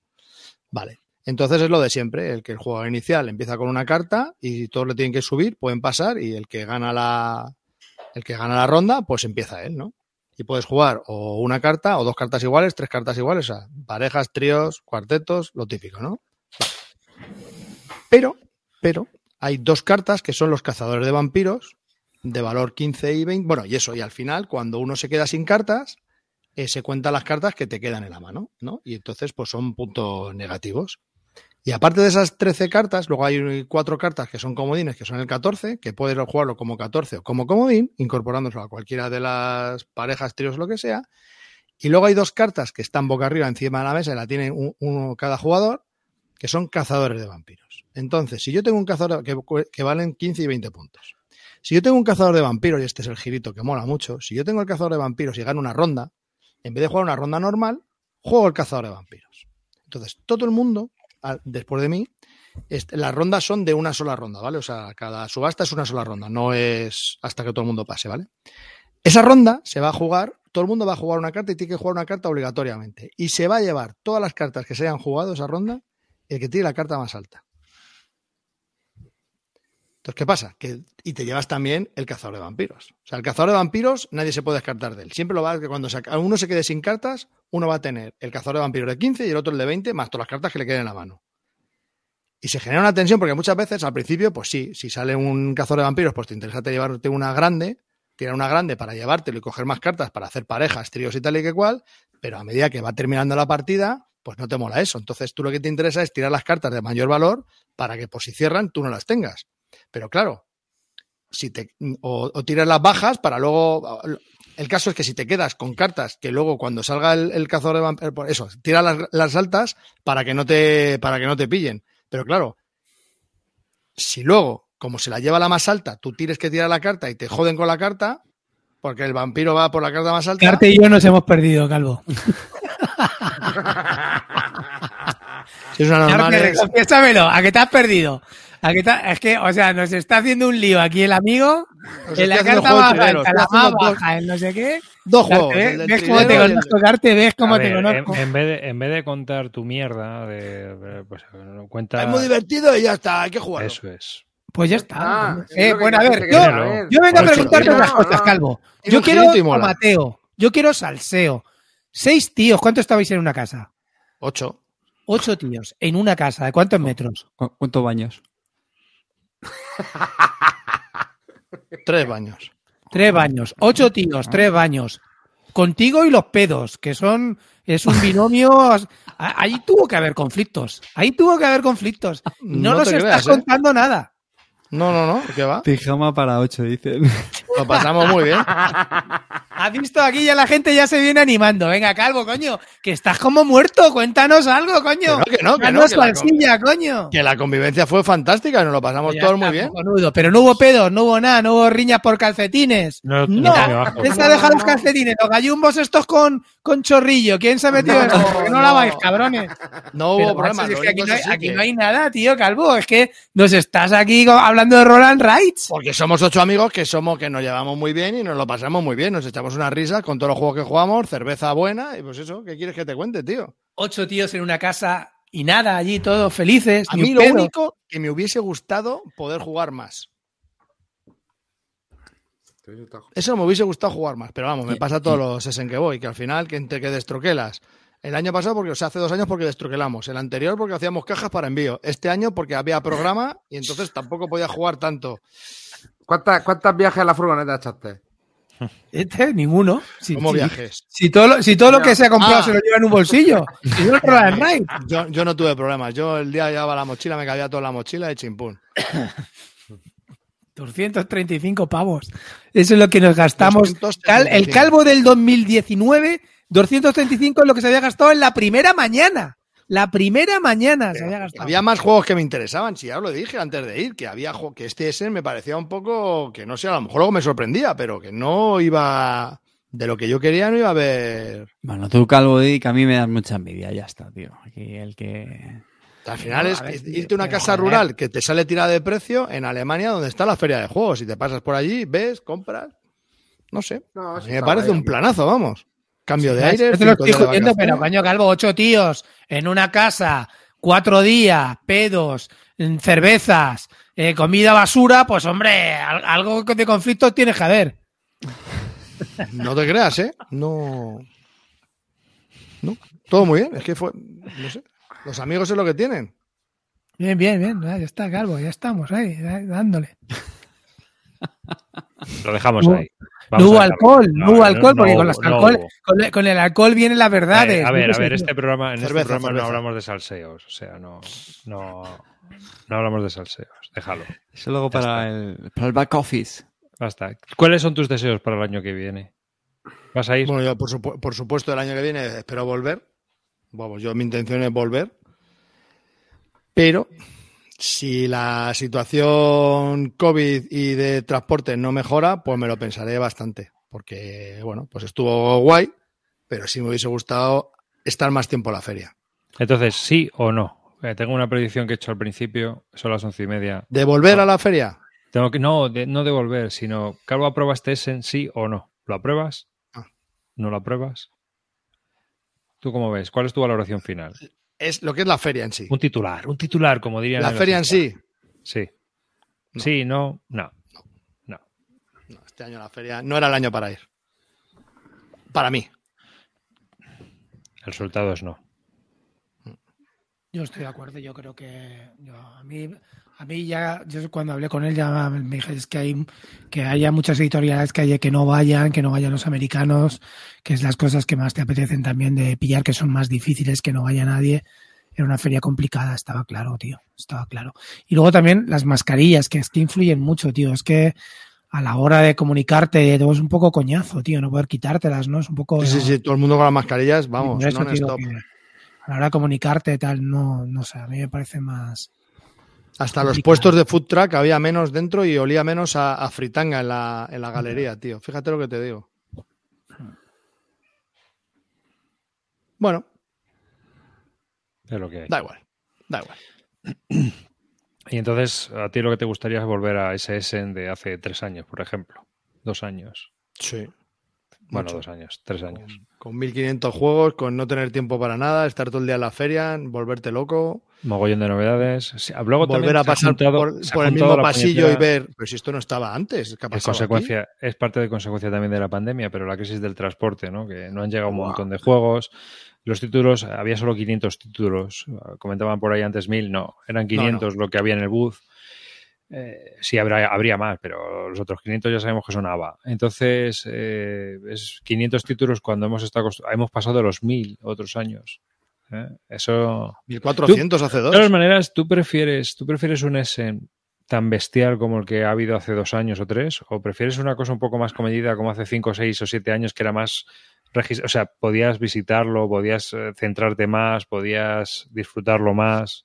Vale. Entonces es lo de siempre, el que el jugador inicial empieza con una carta y todos le tienen que subir, pueden pasar y el que gana la el que gana la ronda, pues empieza él, ¿no? Y puedes jugar o una carta o dos cartas iguales, tres cartas iguales, o sea, parejas, tríos, cuartetos, lo típico, ¿no? Pero, pero hay dos cartas que son los cazadores de vampiros de valor 15 y 20. Bueno, y eso, y al final, cuando uno se queda sin cartas, eh, se cuentan las cartas que te quedan en la mano, ¿no? Y entonces, pues son puntos negativos. Y aparte de esas 13 cartas, luego hay cuatro cartas que son comodines, que son el 14, que puedes jugarlo como 14 o como comodín, incorporándolo a cualquiera de las parejas, tríos, lo que sea. Y luego hay dos cartas que están boca arriba encima de la mesa y la tiene un- uno cada jugador, que son cazadores de vampiros. Entonces, si yo tengo un cazador que, que valen 15 y 20 puntos, si yo tengo un cazador de vampiros, y este es el girito que mola mucho, si yo tengo el cazador de vampiros y gano una ronda, en vez de jugar una ronda normal, juego el cazador de vampiros. Entonces, todo el mundo, después de mí, las rondas son de una sola ronda, ¿vale? O sea, cada subasta es una sola ronda, no es hasta que todo el mundo pase, ¿vale? Esa ronda se va a jugar, todo el mundo va a jugar una carta y tiene que jugar una carta obligatoriamente. Y se va a llevar todas las cartas que se hayan jugado esa ronda, el que tiene la carta más alta. Entonces, ¿qué pasa? Que, y te llevas también el cazador de vampiros. O sea, el cazador de vampiros nadie se puede descartar de él. Siempre lo va a que cuando uno se quede sin cartas, uno va a tener el cazador de vampiros de 15 y el otro el de 20, más todas las cartas que le queden en la mano. Y se genera una tensión porque muchas veces al principio, pues sí, si sale un cazador de vampiros, pues te interesa te llevarte una grande, tirar una grande para llevártelo y coger más cartas para hacer parejas, tríos y tal y que cual, pero a medida que va terminando la partida, pues no te mola eso. Entonces tú lo que te interesa es tirar las cartas de mayor valor para que, pues si cierran, tú no las tengas. Pero claro, si te, o, o tiras las bajas para luego. El caso es que si te quedas con cartas que luego cuando salga el, el cazador de vampiros, eso, tira las, las altas para que no te, para que no te pillen. Pero claro, si luego, como se la lleva la más alta, tú tienes que tirar la carta y te joden con la carta, porque el vampiro va por la carta más alta.
Carte y yo nos hemos perdido, Calvo. <laughs> <laughs>
Si es una normal,
Carte,
es-
confiésamelo, ¿a qué te has perdido? ¿A Es que, o sea, nos está haciendo un lío aquí el amigo.
Os
en la carta alta,
estoy
la más baja, el no sé qué.
dos juegos.
¿ves,
el del
ves cómo te conozco, Carte? ¿Ves cómo
A
te
ver,
conozco?
En, en vez de, en vez de contar tu mierda, de, pues, cuenta.
Es muy divertido y ya está, hay que jugarlo.
Eso es.
Pues ya está.
Ah,
Eh,
es
bueno, a ver, yo, vengo a preguntarte unas
no,
cosas. Calvo. Yo quiero
mola.
Mateo, yo quiero salseo. Seis tíos, ¿cuánto estabais en una casa?
Ocho.
Ocho tíos, en una casa, ¿de cuántos metros?
¿Cu- ¿Cuántos baños?
Tres baños.
Tres baños, ocho tíos, tres baños. Contigo y los pedos, que son, es un binomio. Ahí tuvo que haber conflictos. Ahí tuvo que haber conflictos. No,
No
nos estás
¿eh?
contando nada.
No, no, no, ¿qué va?
Pijama para ocho, dicen.
Lo pasamos muy bien. <laughs>
¿Has visto? Aquí ya la gente ya se viene animando. Venga, Calvo, coño, que estás como muerto. Cuéntanos algo, coño.
Que no, que no, que no, la
salsilla, coño.
Que la convivencia fue fantástica nos lo pasamos todos muy bien.
cojonudo. Pero no hubo pedos, no hubo nada, no hubo riñas por calcetines.
No,
No,
no tiene bajo.
¿quién se ha dejado los calcetines? Los gallumbos estos con, con chorrillo. ¿Quién se ha metido eso? ¿Por qué no laváis, cabrones?
No
Pero,
hubo problema.
macho, si es
lo
que aquí, no hay,
eso sí
aquí
que-
no hay nada, tío, Calvo. Es que nos estás aquí hablando de Roland Rights.
Porque somos ocho amigos que somos que nos llevamos muy bien y nos lo pasamos muy bien. Nos echamos una risa con todos los juegos que jugamos, cerveza buena y pues eso, ¿qué quieres que te cuente, tío?
Ocho tíos en una casa y nada, allí todos felices.
A mí lo
pedo.
único que me hubiese gustado poder jugar más. Eso me hubiese gustado jugar más, pero vamos, me pasa todos los es en que voy, que al final que entre que destroquelas. El año pasado, porque, o sea, hace dos años porque destroquelamos. El anterior porque hacíamos cajas para envío. Este año porque había programa y entonces tampoco podía jugar tanto.
¿Cuántas, ¿Cuántas viajes a la furgoneta echaste?
Este, ninguno. Si,
¿Cómo
si-
viajes?
si todo lo, si todo lo que se ha comprado
Ah.
se lo lleva en un bolsillo. Si no.
Yo, yo no tuve problemas. Yo el día llevaba la mochila, me cabía toda la mochila y chimpún.
235 pavos. Eso es lo que nos gastamos.
235.
Cal- el calvo del 2019, 235 es lo que se había gastado en la primera mañana. La primera mañana se había gastado.
Había más juegos que me interesaban, si ya os lo dije antes de ir, que había que este S me parecía un poco, que no sé, a lo mejor luego me sorprendía, pero que no iba, de lo que yo quería no iba a ver.
Bueno, tú, Calvo, di que a mí me das mucha envidia. Ya está, tío. Aquí el que...
Al final
No,
es
a ver,
irte a una casa
joder.
rural que te sale tirada de precio en Alemania donde está la feria de juegos. Si te pasas por allí, ves, compras, no sé.
No,
A mí me parece un planazo, vamos. Cambio de aire.
Te lo estoy jodiendo, pero coño, Calvo, ocho tíos en una casa, cuatro días, pedos, mm, cervezas, eh, comida basura, pues hombre, al- algo de conflicto tienes que haber.
No te creas, ¿eh? No. No, todo muy bien. Es que fue, no sé. Los amigos es lo que tienen.
Bien, bien, bien, ya está, Calvo, ya estamos ahí, ahí, dándole.
Lo dejamos
No- No hubo alcohol, no, hubo alcohol, porque
no
con, los
hubo, no
alcohol,
hubo.
con, el- con el alcohol vienen las verdades.
Eh, a ver, a ver, este programa, en
Cerveza,
este programa
cerveza.
no hablamos de salseos, o sea, no, no, no hablamos de salseos, déjalo,
Eso luego para el, para el back office.
basta. ¿Cuáles son tus deseos para el año que viene? ¿Vas a ir?
Bueno, yo por, supu- por supuesto el año que viene espero volver. Vamos, yo mi intención es volver. Pero si la situación COVID y de transporte no mejora, pues me lo pensaré bastante. Porque, bueno, pues estuvo guay, pero sí me hubiese gustado estar más tiempo en la feria.
Entonces, ¿sí o no? Eh, tengo una predicción que he hecho al principio, son las once y media.
¿De volver a la feria?
Tengo que, no, de, no devolver, sino, ¿Calvo aprueba este Essen, sí o no? ¿Lo apruebas?
Ah.
¿No lo apruebas? ¿Tú cómo ves? ¿Cuál es tu valoración final?
Es lo que es la feria en sí.
Un titular, un titular, como dirían.
La feria en sí.
Sí.
No.
Sí, no, no. No.
No, este año la feria no era el año para ir. Para mí.
El resultado es no.
Yo estoy de acuerdo, yo creo que yo- a mí a mí ya yo cuando hablé con él ya me dije es que hay que haya muchas editoriales que haya que no vayan, que no vayan los americanos, que es las cosas que más te apetecen también de pillar que son más difíciles que no vaya nadie. Era una feria complicada, estaba claro, tío, estaba claro. Y luego también las mascarillas, que es que influyen mucho, tío, es que a la hora de comunicarte todo es un poco coñazo, tío, no poder quitártelas, ¿no? Es un poco
Sí, sí, sí, todo el mundo con las mascarillas, vamos,
digo
stop.
que a la hora de comunicarte tal, no, no sé, a mí me parece más.
Hasta los puestos de food truck había menos dentro y olía menos a, a fritanga en la, en la galería, tío. Fíjate lo que te digo. Bueno,
Es lo que hay.
da igual, da igual. <clears throat>
Y entonces, a ti lo que te gustaría es volver a ese Essen de hace tres años, por ejemplo. Dos años.
Sí.
Bueno,
Mucho.
dos años, tres años.
Con 1500 juegos, con no tener tiempo para nada, estar todo el día en la feria, volverte loco,
Mogollón de novedades. Sí, Luego
volver a pasar
juntado-
por, el mismo pasillo y ver, pero si esto no estaba antes, ¿qué ha
Es
aquí?
consecuencia, es parte de consecuencia también de la pandemia, pero la crisis del transporte, ¿no? Que no han llegado un montón de juegos. Los títulos, había solo 500 títulos. Comentaban por ahí antes 1000, no, eran 500 lo que había en el booth. Eh, sí, habrá, habría más, pero los otros 500 ya sabemos que son ABA. Entonces, eh, es 500 títulos cuando hemos, estado, hemos pasado de los 1000 otros años. ¿eh? Eso.
1400 hace
De
dos.
todas maneras, tú prefieres, tú prefieres un Essen tan bestial como el que ha habido hace dos años o tres? ¿O prefieres una cosa un poco más comedida como hace cinco, seis o siete años que era más... O sea, podías visitarlo, podías eh, centrarte más, podías disfrutarlo más.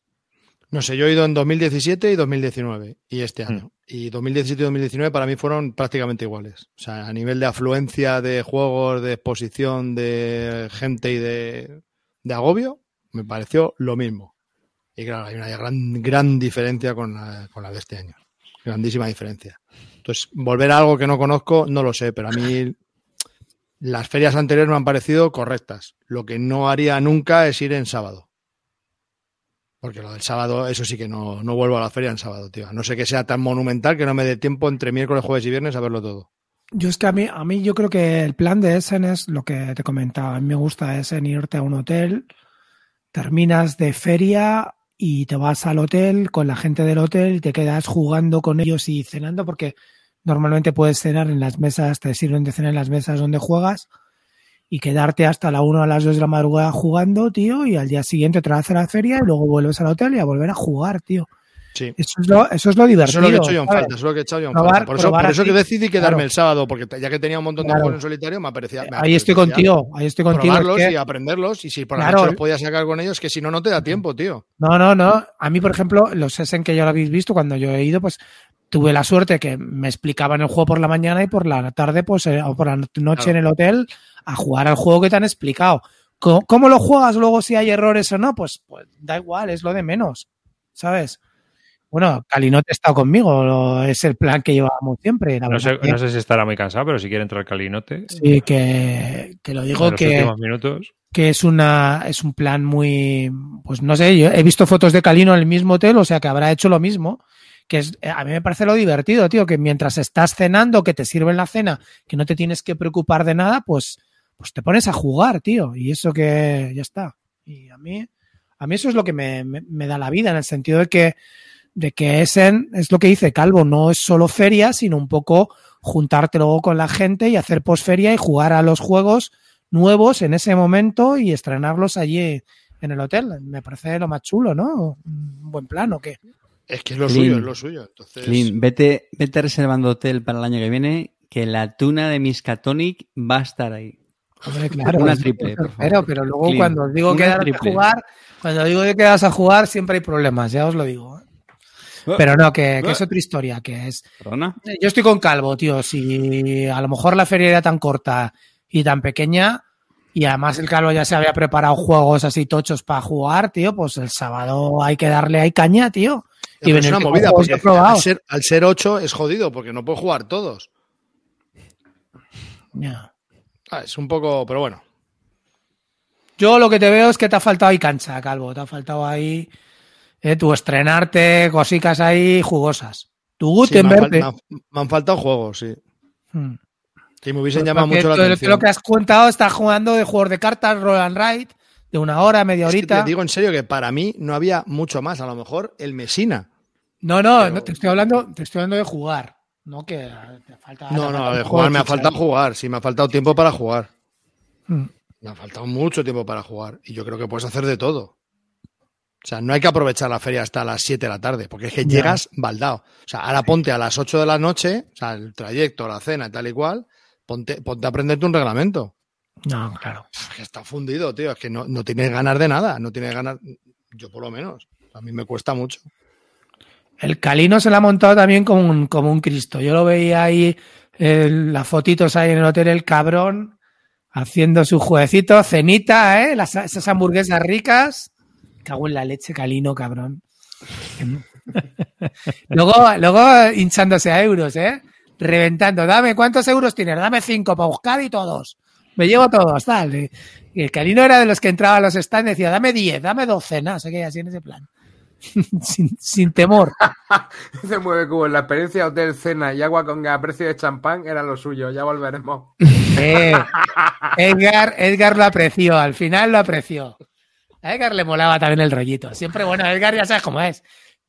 No sé, yo he ido en 2017 y 2019 y este
Mm.
año. Y 2017 y 2019 para mí fueron prácticamente iguales. O sea, a nivel de afluencia de juegos, de exposición, de gente y de, de agobio, me pareció lo mismo. Y claro, hay una gran, gran diferencia con la, con la de este año. Grandísima diferencia. Entonces, volver a algo que no conozco, no lo sé, pero a mí las ferias anteriores me han parecido correctas. Lo que no haría nunca es ir en sábado. Porque lo del sábado, eso sí que no, no vuelvo a la feria en sábado, tío. No sé que sea tan monumental que no me dé tiempo entre miércoles, jueves y viernes a verlo todo.
Yo es que a mí, a mí yo creo que el plan de Essen es lo que te comentaba. A mí me gusta Essen irte a un hotel, terminas de feria y te vas al hotel con la gente del hotel y te quedas jugando con ellos y cenando porque normalmente puedes cenar en las mesas, te sirven de cenar en las mesas donde juegas y quedarte hasta la 1 a las 2 de la madrugada jugando, tío, y al día siguiente otra vez a la feria y luego vuelves al hotel y a volver a jugar, tío.
Sí.
Eso es lo, eso es lo
Eso
divertido.
es lo que he hecho yo en falta, eso es lo que he echado yo en
Probar-
falta. Por eso, por eso que decidí quedarme
Claro.
el sábado, porque ya que tenía un montón de
Claro.
juegos en solitario, me aparecía. me
Ahí estoy contigo, ahí estoy contigo. es
Probarlos
que-
y aprenderlos, y si por la
Claro.
noche los podía sacar con ellos, que si no, no te da tiempo, tío.
No, no, no. A mí, por ejemplo, los Essen que ya lo habéis visto, cuando yo he ido, pues tuve la suerte que me explicaban el juego por la mañana y por la tarde, pues, eh, o por la noche
Claro.
en el hotel, a jugar al juego que te han explicado. ¿Cómo, cómo lo juegas luego si hay errores o no? Pues, pues da igual, es lo de menos, ¿sabes? Bueno, Calinote estado conmigo, es el plan que llevábamos siempre.
No sé, no sé si estará muy cansado, pero si quiere entrar Calinote
Sí, que, que lo digo
en los
que,
minutos.
que es una es un plan muy pues no sé yo he visto fotos de Calino en el mismo hotel o sea que habrá hecho lo mismo que es eh, a mí me parece lo divertido tío que mientras estás cenando que te sirven la cena que no te tienes que preocupar de nada pues pues te pones a jugar tío y eso que ya está y a mí a mí eso es lo que me, me- da la vida en el sentido de que de que Essen es lo que dice Calvo no es solo feria sino un poco juntarte luego con la gente y hacer posferia y jugar a los juegos nuevos en ese momento y estrenarlos allí en el hotel. Me parece lo más chulo, ¿no? Un buen plan, ¿o qué?
Es que es lo
Clean.
suyo, es lo suyo. Entonces,
Clint, vete, vete reservando hotel para el año que viene, que la tuna de Miskatonic va a estar ahí.
Hombre, claro,
Una triple, por favor.
Pero, pero luego
Clean.
cuando os digo que a jugar, cuando digo que vas a jugar, siempre hay problemas, ya os lo digo. ¿eh? Pero no, que, que es otra historia, que es
¿Perdona?
Yo estoy con Calvo, tío. Si a lo mejor la feria era tan corta y tan pequeña, y además el Calvo ya se había preparado juegos así tochos para jugar, tío, pues el sábado hay que darle ahí caña, tío.
Pero es una movida, porque al ser, al ser 8 es jodido, porque no puedo jugar todos.
Ya.
Ah, es un poco, pero bueno.
Yo lo que te veo es que te ha faltado ahí cancha, Calvo. Te ha faltado ahí eh, tu estrenarte, cositas ahí jugosas. Tu
Sí, me, han,
Gutenberg.
fal- me han- me han faltado juegos, sí.
Hmm.
Me hubiesen llamado
Porque
mucho la atención.
Lo que has contado, estás jugando de juegos de cartas, roll and ride, de una hora, media
Es que
horita.
te digo en serio que para mí no había mucho más. A lo mejor el Mesina.
No, no,
Pero-
no, te estoy hablando, te estoy hablando de jugar. No que te falta.
No, no, de
un
jugar me ha faltado jugar. Sí, me ha faltado tiempo para jugar.
Mm.
Me ha faltado mucho tiempo para jugar. Y yo creo que puedes hacer de todo. O sea, no hay que aprovechar la feria hasta las 7 de la tarde, porque es que llegas baldado. O sea, ahora ponte a las 8 de la noche, o sea, el trayecto, la cena, tal y cual, ponte, ponte a aprenderte un reglamento.
No, claro.
Es que está fundido, tío. Es que no, no tienes ganas de nada. No tienes ganas. Yo, por lo menos. A mí me cuesta mucho.
El Calino se la ha montado también como un, como un Cristo. Yo lo veía ahí, eh, las fotitos ahí en el hotel, el cabrón, haciendo su jueguecito, cenita, ¿eh? Las, esas hamburguesas ricas. Cago en la leche, Calino, cabrón. <laughs> luego, luego hinchándose a euros, ¿eh? Reventando. Dame, ¿cuántos euros tienes? Dame cinco para buscar y todos. Me llevo todos, tal. Y el Calino era de los que entraba a los stands y decía, dame diez, dame doce, no sé qué, así en ese plan. <laughs> sin, sin temor. <laughs>
Se mueve cubo. La experiencia hotel, cena y agua con gas a precio de champán era lo suyo. Ya volveremos. <laughs>
Eh, Edgar, Edgar lo apreció, al final lo apreció. A Edgar le molaba también el rollito. Siempre, bueno, Edgar ya sabes cómo es.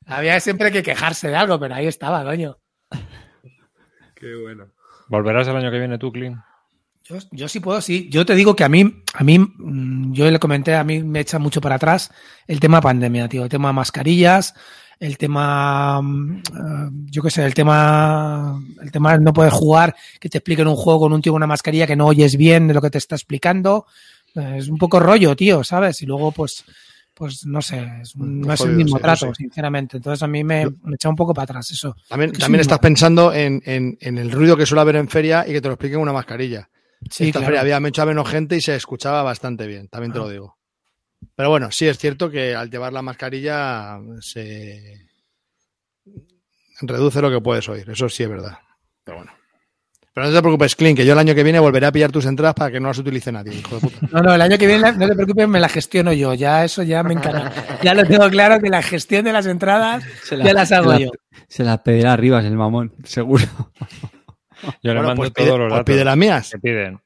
Había siempre que quejarse de algo, pero ahí estaba, coño.
Qué bueno.
¿Volverás el año que viene tú, Clint?
Yo, yo sí puedo, sí. Yo te digo que a mí, a mí, mm, yo le comenté, a mí me echa mucho para atrás el tema pandemia, tío. El tema mascarillas. el tema, mm, eh, yo qué sé, el tema, el tema no poder jugar, que te expliquen un juego con un tío con una mascarilla que no oyes bien de lo que te está explicando. Eh, Es un poco rollo, tío, ¿sabes? Y luego, pues, pues no sé, es un- no es el mismo
sí,
trato,
eso sí.
sinceramente. Entonces a mí me, me echa un poco para atrás eso.
También, también estás
no.
pensando en, en- en el ruido que suele haber en feria y que te lo expliquen una mascarilla.
Sí,
Esta
claro.
feria había mucha menos gente y se escuchaba bastante bien, también te
Ah.
lo digo. Pero bueno, sí es cierto que al llevar la mascarilla se reduce lo que puedes oír, eso sí es verdad. Pero bueno. Pero no te preocupes, Clint, que yo el año que viene volveré a pillar tus entradas para que no las utilice nadie, hijo de puta. <laughs>
No, no, el año que viene, no te preocupes, me la gestiono yo. Ya eso ya me encarga. <laughs> Ya lo tengo claro que la gestión de las entradas
Se
ya las hago
se la-
yo.
Se las pedirá arriba el mamón, seguro. <laughs> <laughs>
Yo le
Bueno,
mando
pues pide,
todos los
pues
datos
pide las mías.
que piden.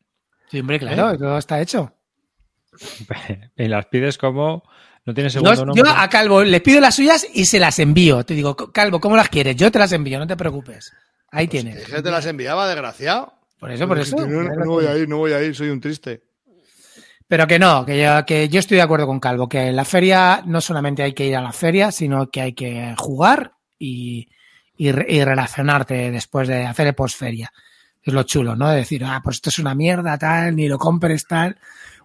Sí, hombre, claro, todo está hecho. <laughs>
Y las pides como... No tiene
Yo,
segundo nombre.
yo a Calvo le pido las suyas y se las envío. Te digo, Calvo, ¿cómo las quieres? Yo te las envío, no te preocupes. Ahí tienes.
Dije que te las enviaba, desgraciado.
Por eso, por eso.
No, no voy a ir, no voy a ir, soy un triste.
Pero que no, que yo, que yo estoy de acuerdo con Calvo, que en la feria no solamente hay que ir a la feria, sino que hay que jugar y, y, y relacionarte después de hacer el postferia. Es lo chulo, ¿no? De decir, ah, pues esto es una mierda, tal, ni lo compres, tal,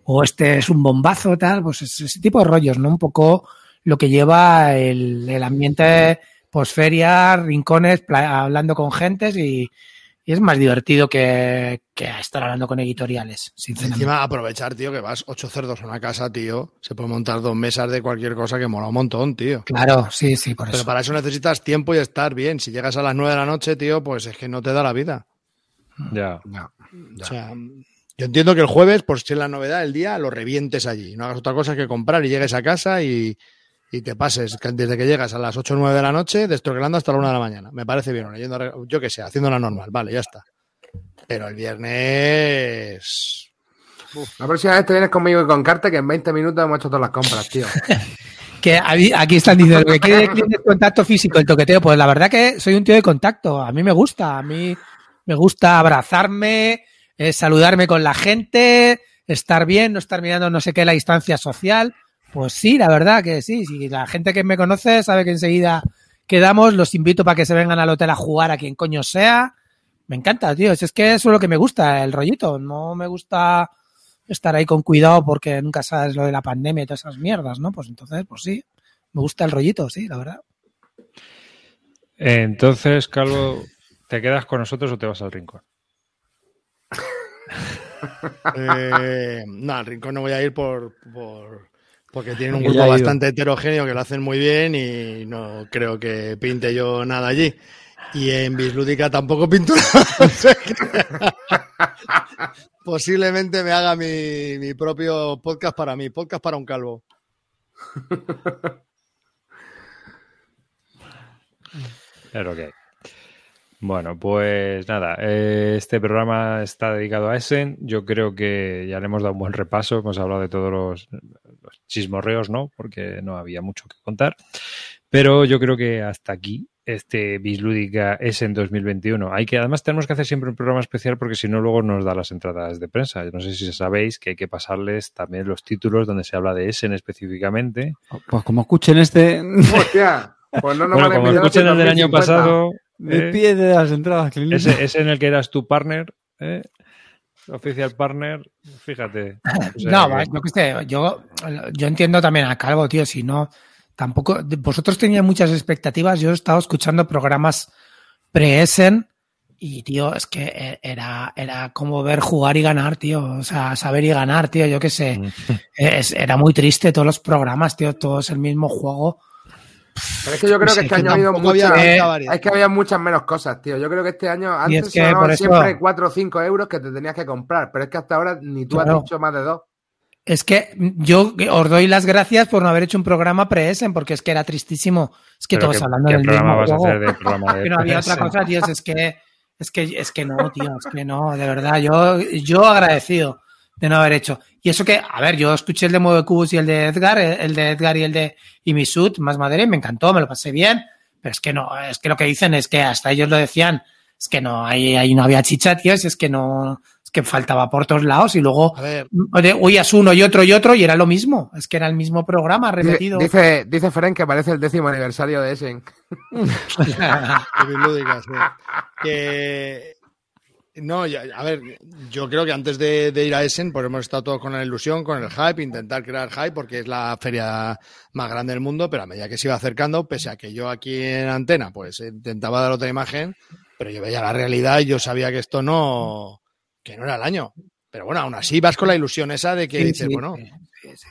o este es un bombazo, tal, pues es- ese tipo de rollos, ¿no? Un poco lo que lleva el, el ambiente postferia, rincones, hablando con gentes y, y es más divertido que, que estar hablando con editoriales, sinceramente.
Encima aprovechar, tío, que vas ocho cerdos a una casa, tío. Se puede montar dos mesas de cualquier cosa que mola un montón, tío.
Claro, sí, sí, por
Pero
eso.
para eso necesitas tiempo y estar bien. Si llegas a las nueve de la noche, tío, pues es que no te da la vida.
Ya.
O sea, yo entiendo que el jueves, por si es la novedad del día, lo revientes allí. No hagas otra cosa que comprar y llegues a casa y, y te pases que desde que llegas a las 8 o 9 de la noche, destroquelando hasta la 1 de la mañana. Me parece bien, o leyendo, yo qué sé, haciendo la normal, vale, ya está. Pero el viernes.
La próxima vez te vienes conmigo y con Carte que en 20 minutos hemos hecho todas las compras, tío. <laughs>
Que aquí están diciendo que quiere quiere contacto físico, el toqueteo. Pues la verdad que soy un tío de contacto. A mí me gusta. A mí me gusta abrazarme, eh, saludarme con la gente, estar bien, no estar mirando no sé qué la distancia social. Pues sí, la verdad que sí. Si la gente que me conoce sabe que enseguida quedamos, los invito para que se vengan al hotel a jugar a quien coño sea. Me encanta, tío. Es que eso es lo que me gusta, el rollito. No me gusta estar ahí con cuidado porque nunca sabes lo de la pandemia y todas esas mierdas, ¿no? Pues entonces, pues sí, me gusta el rollito, sí, la verdad.
Entonces, Calvo, ¿te quedas con nosotros o te vas al rincón? <laughs>
Eh, no, al rincón no voy a ir por, por- porque tienen un grupo bastante heterogéneo que lo hacen muy bien y no creo que pinte yo nada allí. Y en Bislúdica tampoco pinto <laughs> nada. <laughs> Posiblemente me haga mi, mi propio podcast para mí, podcast para un calvo. <laughs>
Lo que. Bueno, pues nada, eh, este programa está dedicado a Essen. Yo creo que ya le hemos dado un buen repaso. Hemos hablado de todos los, los chismorreos, ¿no? Porque no había mucho que contar. Pero yo creo que hasta aquí este Bislúdica Essen 2021. Hay que, además, tenemos que hacer siempre un programa especial porque si no, luego nos da las entradas de prensa. Yo no sé si sabéis que hay que pasarles también los títulos donde se habla de Essen específicamente.
Pues como escuchen este,
Hostia, pues no nos
bueno,
van a
como escuchen el del año
850.
pasado.
Me
eh,
pide de las entradas, Clint.
Ese, ese en el que eras tu partner, ¿eh? Oficial partner, fíjate. <laughs> O sea
no,
que-
yo qué sé, yo, yo entiendo también a Calvo, tío, si no, tampoco, vosotros teníais muchas expectativas, yo he estado escuchando programas pre-Essen y, tío, es que e- era, era como ver jugar y ganar, tío, o sea, saber y ganar, tío, yo qué sé,
Mm.
es, era muy triste todos los programas, tío, todos el mismo juego.
Pero es que yo creo que este
que
año ha habido
había
muchas.
tanta variedad.
Es que había muchas menos cosas, tío. Yo creo que este año antes
es que eso-
siempre 4 o 5 euros que te tenías que comprar. Pero es que hasta ahora ni tú
Claro.
has dicho más de dos.
Es que yo os doy las gracias por no haber hecho un programa pre-Essen, porque es que era tristísimo. Es que todos
¿qué-
hablando
¿Qué
del
programa
mismo
vas a
juego.
hacer de programa de
que no había otra cosa, tío, es que, es que, es que no, tío, es que no, de verdad, yo, yo agradecido de no haber hecho. Y eso que, a ver, yo escuché el de Mueve Cubos y el de Edgar, el de Edgar y el de Imisut, más madera, y me encantó, me lo pasé bien, pero es que no, es que lo que dicen es que hasta ellos lo decían, es que no, ahí, ahí no había chicha, tío, si es que no, Es que faltaba por todos lados y luego oye, oías uno y otro y otro y era lo mismo. Es que era el mismo programa repetido.
dice, dice Fren que parece el décimo aniversario de Essen. <laughs>
Que. No, ya- a ver, yo creo que antes de, de ir a Essen, pues hemos estado todos con la ilusión, con el hype, intentar crear hype, porque es la feria más grande del mundo, pero a medida que se iba acercando, pese a que yo aquí en antena, pues intentaba dar otra imagen, pero yo veía la realidad y yo sabía que esto no, que no era el año. Pero bueno, aún así vas con la ilusión esa de que
Sí,
dices,
sí,
bueno.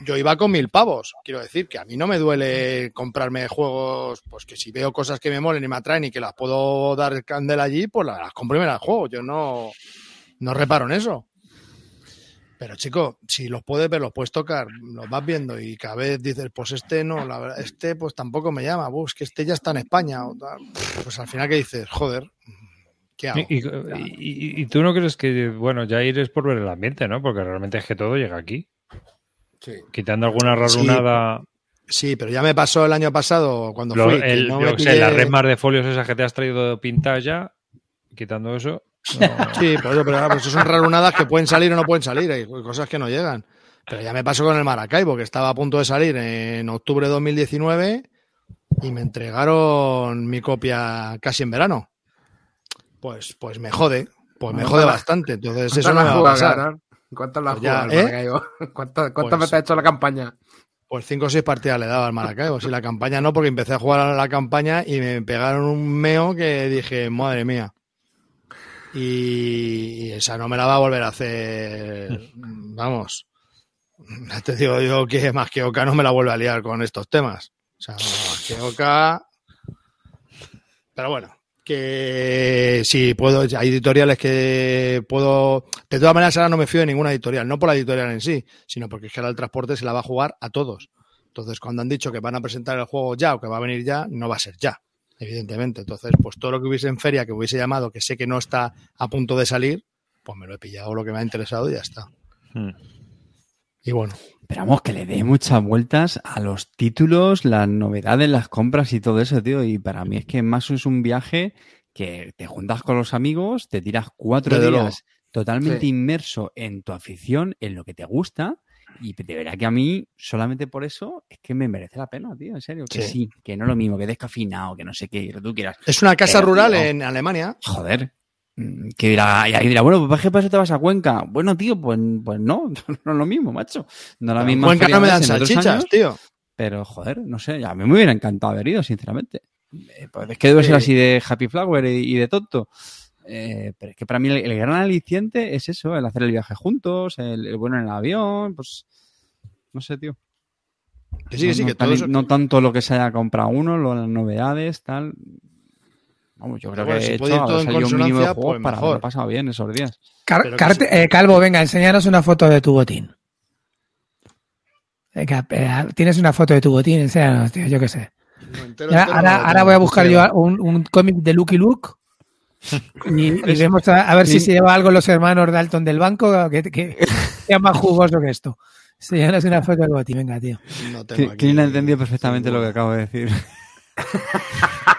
Yo iba con mil pavos. Quiero decir que a mí no me duele comprarme juegos, pues que si veo cosas que me molen y me atraen y que las puedo dar candela allí, pues las, las compro y me las juego. Yo no, no reparo en eso. Pero chico, si los puedes ver, los puedes tocar, los vas viendo y cada vez dices, pues este no, la verdad, este pues tampoco me llama, pues que este ya está en España. o tal. Pues al final que dices, joder, ¿qué hago?
Y, y- y- y tú no crees que, bueno, ya ir es por ver el ambiente, ¿no? Porque realmente es que todo llega aquí.
Sí.
Quitando alguna rarunada.
Sí, pero ya me pasó el año pasado cuando
lo-
fui. que
el-
no
yo
me
qué sé, la red más de folios esas que te has traído pintadas ya, quitando eso. no- <laughs>
Sí, por eso, pero claro, pues eso son rarunadas que pueden salir o no pueden salir, hay cosas que no llegan. Pero ya me pasó con el Maracaibo, que estaba a punto de salir en octubre de 2019 y me entregaron mi copia casi en verano. Pues, pues me jode, pues me jode bastante. Entonces eso no me va a pasar.
¿Cuántas la has
Pues ya,
jugado,
¿eh?
Maracaibo? <laughs> ¿Cuántas, cuántas
Pues-
veces ha hecho la campaña?
Pues cinco o seis partidas le daba al Maracaibo. Si la campaña no, porque empecé a jugar a la campaña y me pegaron un meo que dije, madre mía. Y, y esa no me la va a volver a hacer. Vamos. <laughs> Te digo yo que más que Oca no me la vuelve a liar con estos temas. O sea, más que Oca. Pero bueno, que sí, puedo. Hay editoriales que puedo. De todas maneras, ahora no me fío de ninguna editorial. No por la editorial en sí, sino porque es que ahora el transporte se la va a jugar a todos. Entonces, cuando han dicho que van a presentar el juego ya o que va a venir ya, no va a ser ya, evidentemente. Entonces, pues todo lo que hubiese en feria, que hubiese llamado, que sé que no está a punto de salir, pues me lo he pillado lo que me ha interesado y ya está.
Hmm.
Y bueno,
Esperamos que le dé muchas vueltas a los títulos, las novedades, las compras y todo eso, tío. Y para mí es que más es un viaje que te juntas con los amigos, te tiras cuatro
Desde
días
luego.
totalmente
Sí.
inmerso en tu afición, en lo que te gusta. Y de verdad que a mí, solamente por eso, es que me merece la pena, tío. En serio, que
Sí.
sí, que no es lo mismo, que descafinado, que no sé qué, lo que tú quieras.
es una casa
Pero,
rural
tío.
en Alemania.
Joder. Mm, Que dirá, y ahí dirá, bueno, pues ¿qué para eso te vas a Cuenca? Bueno, tío, pues, pues <laughs> no, no es lo mismo, macho. No es la misma
Cuenca no me dan salchichas,
años,
tío.
pero, joder, no sé, a mí me hubiera encantado haber ido, sinceramente. Eh, pues es que debe ser
Sí.
así de Happy Flower y, y de tonto. Eh, pero es que para mí el, el gran aliciente es eso, el hacer el viaje juntos, el, el bueno en el avión, pues no sé, tío.
Que sí, que sí,
no,
que
no tan-
todo eso-
no tanto lo que se haya comprado uno, lo- las novedades, tal. Vamos, yo creo
Bueno,
que
si
he
puede
hecho
ir todo
salido un mínimo de
consonancia,
juegos
pues
para
mejor.
haberlo pasado bien esos días.
Car- Carte-
sí.
eh, Calvo, venga, enséñanos una foto de tu botín. Venga, eh, tienes una foto de tu botín, enséñanos, tío, yo qué sé.
No, entero,
Ya,
entero
ahora,
no
ahora voy a buscar
Sí,
yo un, un cómic de Lucky Luke <laughs> y, y vemos a, a ver si se lleva algo los hermanos Dalton del banco que, que, sea más jugoso que esto. Enséñanos una foto del botín, venga, tío.
No tengo aquí
Clint ha entendido perfectamente lo que acabo de decir. <laughs>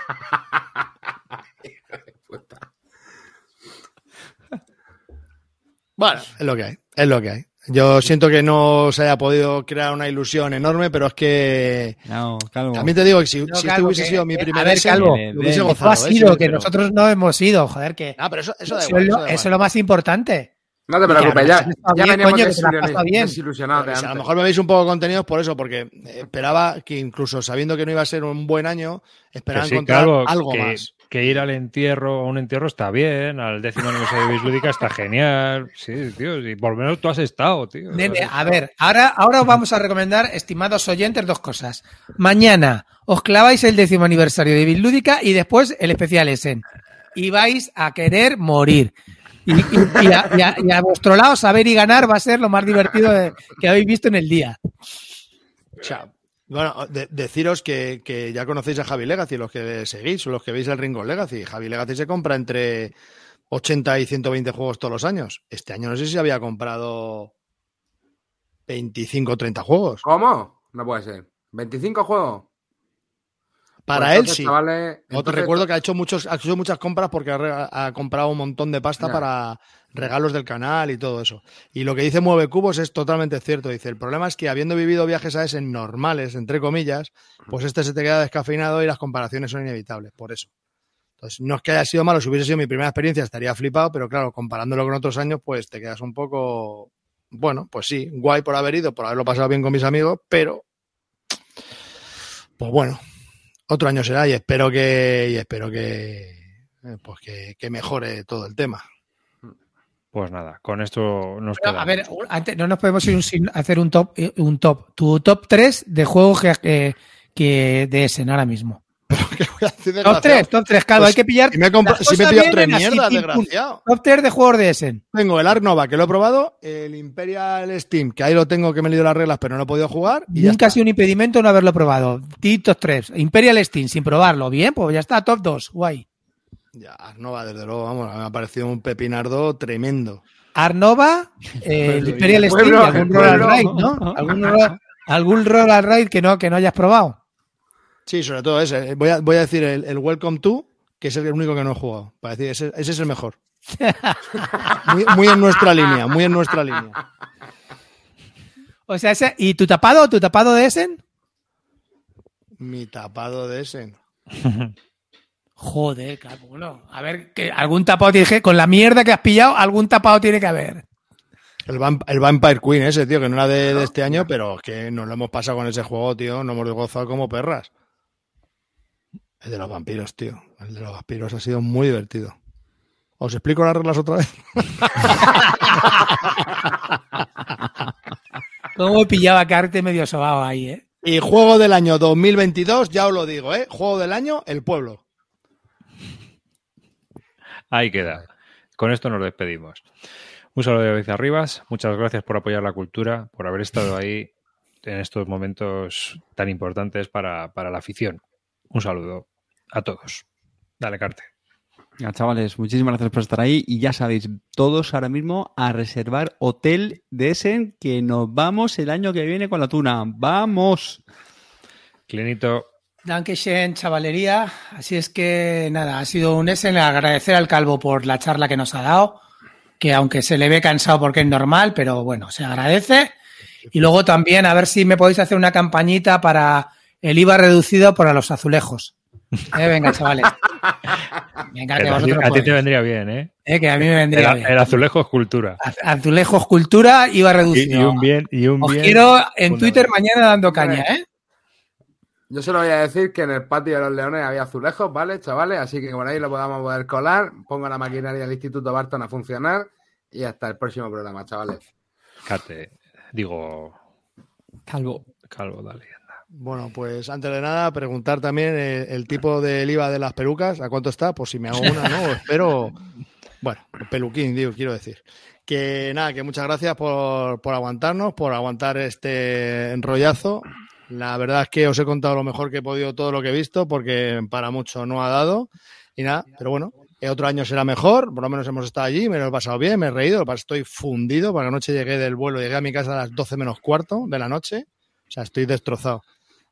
Bueno, es lo que hay, es lo que hay. Yo siento que no se haya podido crear una ilusión enorme, pero es que
No, calvo.
también te digo que si,
No,
si este hubiese
que-
sido mi
que-
primer
ver, Calvo,
lo hubiese gozado,
has
¿eh?
ido,
Sí,
que
pero-
nosotros no hemos ido, joder, que
Ah, pero eso, eso da
eso,
igual.
es
eso
lo,
da
eso es
igual.
lo más importante.
No te preocupes,
Ya,
ya, ya veníamos desilusionados de
Pues a lo mejor me veis un poco contenidos por eso, porque esperaba que incluso sabiendo que no iba a ser un buen año, esperaba
Que sí,
encontrar
Calvo,
algo
que,
más.
Que ir al entierro, a un entierro está bien, al décimo aniversario de Bislúdica está genial. Sí, tío, y por lo menos tú has estado, tío.
Nene,
Has
a
estado.
ver, ahora, ahora os vamos a recomendar, estimados oyentes, dos cosas. Mañana os claváis el décimo aniversario de Bislúdica y después el especial Essen. Y vais a querer morir. Y, y- y a, y a- y a vuestro lado, saber y ganar va a ser lo más divertido de- que habéis visto en el día.
O sea, bueno, de- deciros que, que ya conocéis a Javi Legacy, los que seguís, o los que veis el Ringo Legacy. Javi Legacy se compra entre 80 y 120 juegos todos los años. Este año no sé si había comprado 25 o 30 juegos.
¿Cómo? No puede ser. ¿25 juegos?
Para
Pues
él
entonces,
sí.
chavales,
No te
entonces-
recuerdo que ha hecho muchos, ha hecho muchas compras porque ha, comprado un montón de pasta para regalos del canal y todo eso. Y lo que dice Mueve Cubos es totalmente cierto. Dice, el problema es que habiendo vivido viajes a ese normales, entre comillas, pues este se te queda descafeinado y las comparaciones son inevitables, por eso. Entonces, no es que haya sido malo, si hubiese sido mi primera experiencia estaría flipado, pero claro, comparándolo con otros años, pues te quedas un poco, bueno, pues sí, guay por haber ido, por haberlo pasado bien con mis amigos, pero, pues bueno, otro año será y espero que, y espero que, eh, pues que, que mejore todo el tema.
Pues nada, con esto nos
Pero,
quedamos.
a ver, antes, no nos podemos ir sin hacer un top, eh, un top. Tu top 3 de juegos que, que, que de Essen ahora mismo.
¿Qué voy a
Top
desgraciado?
3, top 3, claro,
Pues
hay que pillar.
Si me si me he pillado tres mierdas, desgraciado.
Top 3 de juegos de Essen.
Tengo el Ark Nova, que lo he probado, el Imperial Steam, que ahí lo tengo, que me he leído las reglas, pero no he podido jugar. Y
Nunca ha sido un impedimento no haberlo probado. Top 3. Imperial Steam, sin probarlo. Bien, pues ya está, top 2. Guay.
Ya, Ark Nova, desde luego, vamos, me ha parecido un pepinardo tremendo.
Arnova, <laughs> eh, el Imperial Steam
pueblo,
algún <laughs> and
pueblo.
Ride, ¿no? Algún Roll, algún and Ride que no, que no hayas probado.
Sí, sobre todo ese. Voy a, voy a decir el, el Welcome to, que es el único que no he jugado. Para decir, ese, ese es el mejor. <laughs> Muy, muy en nuestra línea, muy en nuestra línea.
O sea, ese, ¿y tu tapado? ¿Tu tapado de Essen?
Mi tapado de ese.
Joder, cabrón. A ver, que algún tapado tiene que, con la mierda que has pillado, algún tapado tiene que haber.
El, Vamp- el Vampire Queen ese, tío, que no era de, de este año, pero es que nos lo hemos pasado con ese juego, tío. Nos hemos gozado como perras. El de los vampiros, tío. El de los vampiros ha sido muy divertido. ¿Os explico las reglas otra vez? <laughs>
¿Cómo pillaba carte medio sobado ahí, eh?
Y juego del año 2022, ya os lo digo, ¿eh? Juego del año, el pueblo.
Ahí queda. Con esto nos despedimos. Un saludo de David Arribas. Muchas gracias por apoyar la cultura, por haber estado ahí en estos momentos tan importantes para, para la afición. Un saludo a todos. Dale, Carte.
Ya, chavales, muchísimas gracias por estar ahí y ya sabéis, todos ahora mismo a reservar hotel de Essen que nos vamos el año que viene con la tuna. ¡Vamos!
Clinito,
Dankeschön, chavalería. Así es que nada, ha sido un Essen. Agradecer al Calvo por la charla que nos ha dado, que aunque se le ve cansado porque es normal, pero bueno, se agradece. Y luego también a ver si me podéis hacer una campañita para el IVA reducido para los azulejos. Eh, venga, chavales. <laughs> Venga, que
a, ti-
vosotros
a ti te vendría bien, ¿eh?
Eh, que a mí me
El,
vendría bien.
el azulejo es cultura.
Az- Azulejos cultura, IVA reducido.
y un bien, y un
Os
bien
quiero en. Twitter mañana dando caña, ¿eh?
Yo solo voy a decir que en el patio de los leones había azulejos, ¿vale, chavales? Así que por ahí lo podamos poder colar. Pongo la maquinaria del Instituto Barton a funcionar y hasta el próximo programa, chavales.
Carte, digo,
Calvo.
calvo, dale. anda.
Bueno, pues antes de nada, preguntar también eh, el, tipo del IVA de las pelucas, ¿a cuánto está? Pues si me hago una, ¿no? <laughs> Espero. Bueno, el peluquín, digo, quiero decir. Que nada, que muchas gracias por, por aguantarnos, por aguantar este enrollazo. La verdad es que os he contado lo mejor que he podido todo lo que he visto, porque para mucho no ha dado. Y nada, pero bueno, eh, otro año será mejor, por lo menos hemos estado allí, me lo he pasado bien, me he reído, estoy fundido, porque anoche llegué del vuelo, llegué a mi casa a las 12 menos cuarto de la noche, o sea, estoy destrozado.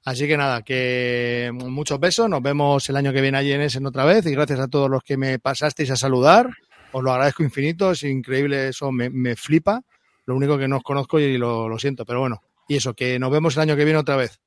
Así que nada, que muchos besos, nos vemos el año que viene allí en Essen otra vez y gracias a todos los que me pasasteis a saludar, os lo agradezco infinito, es increíble, eso me, me flipa, lo único que no os conozco y lo, lo siento, pero bueno, y eso, que nos vemos el año que viene otra vez.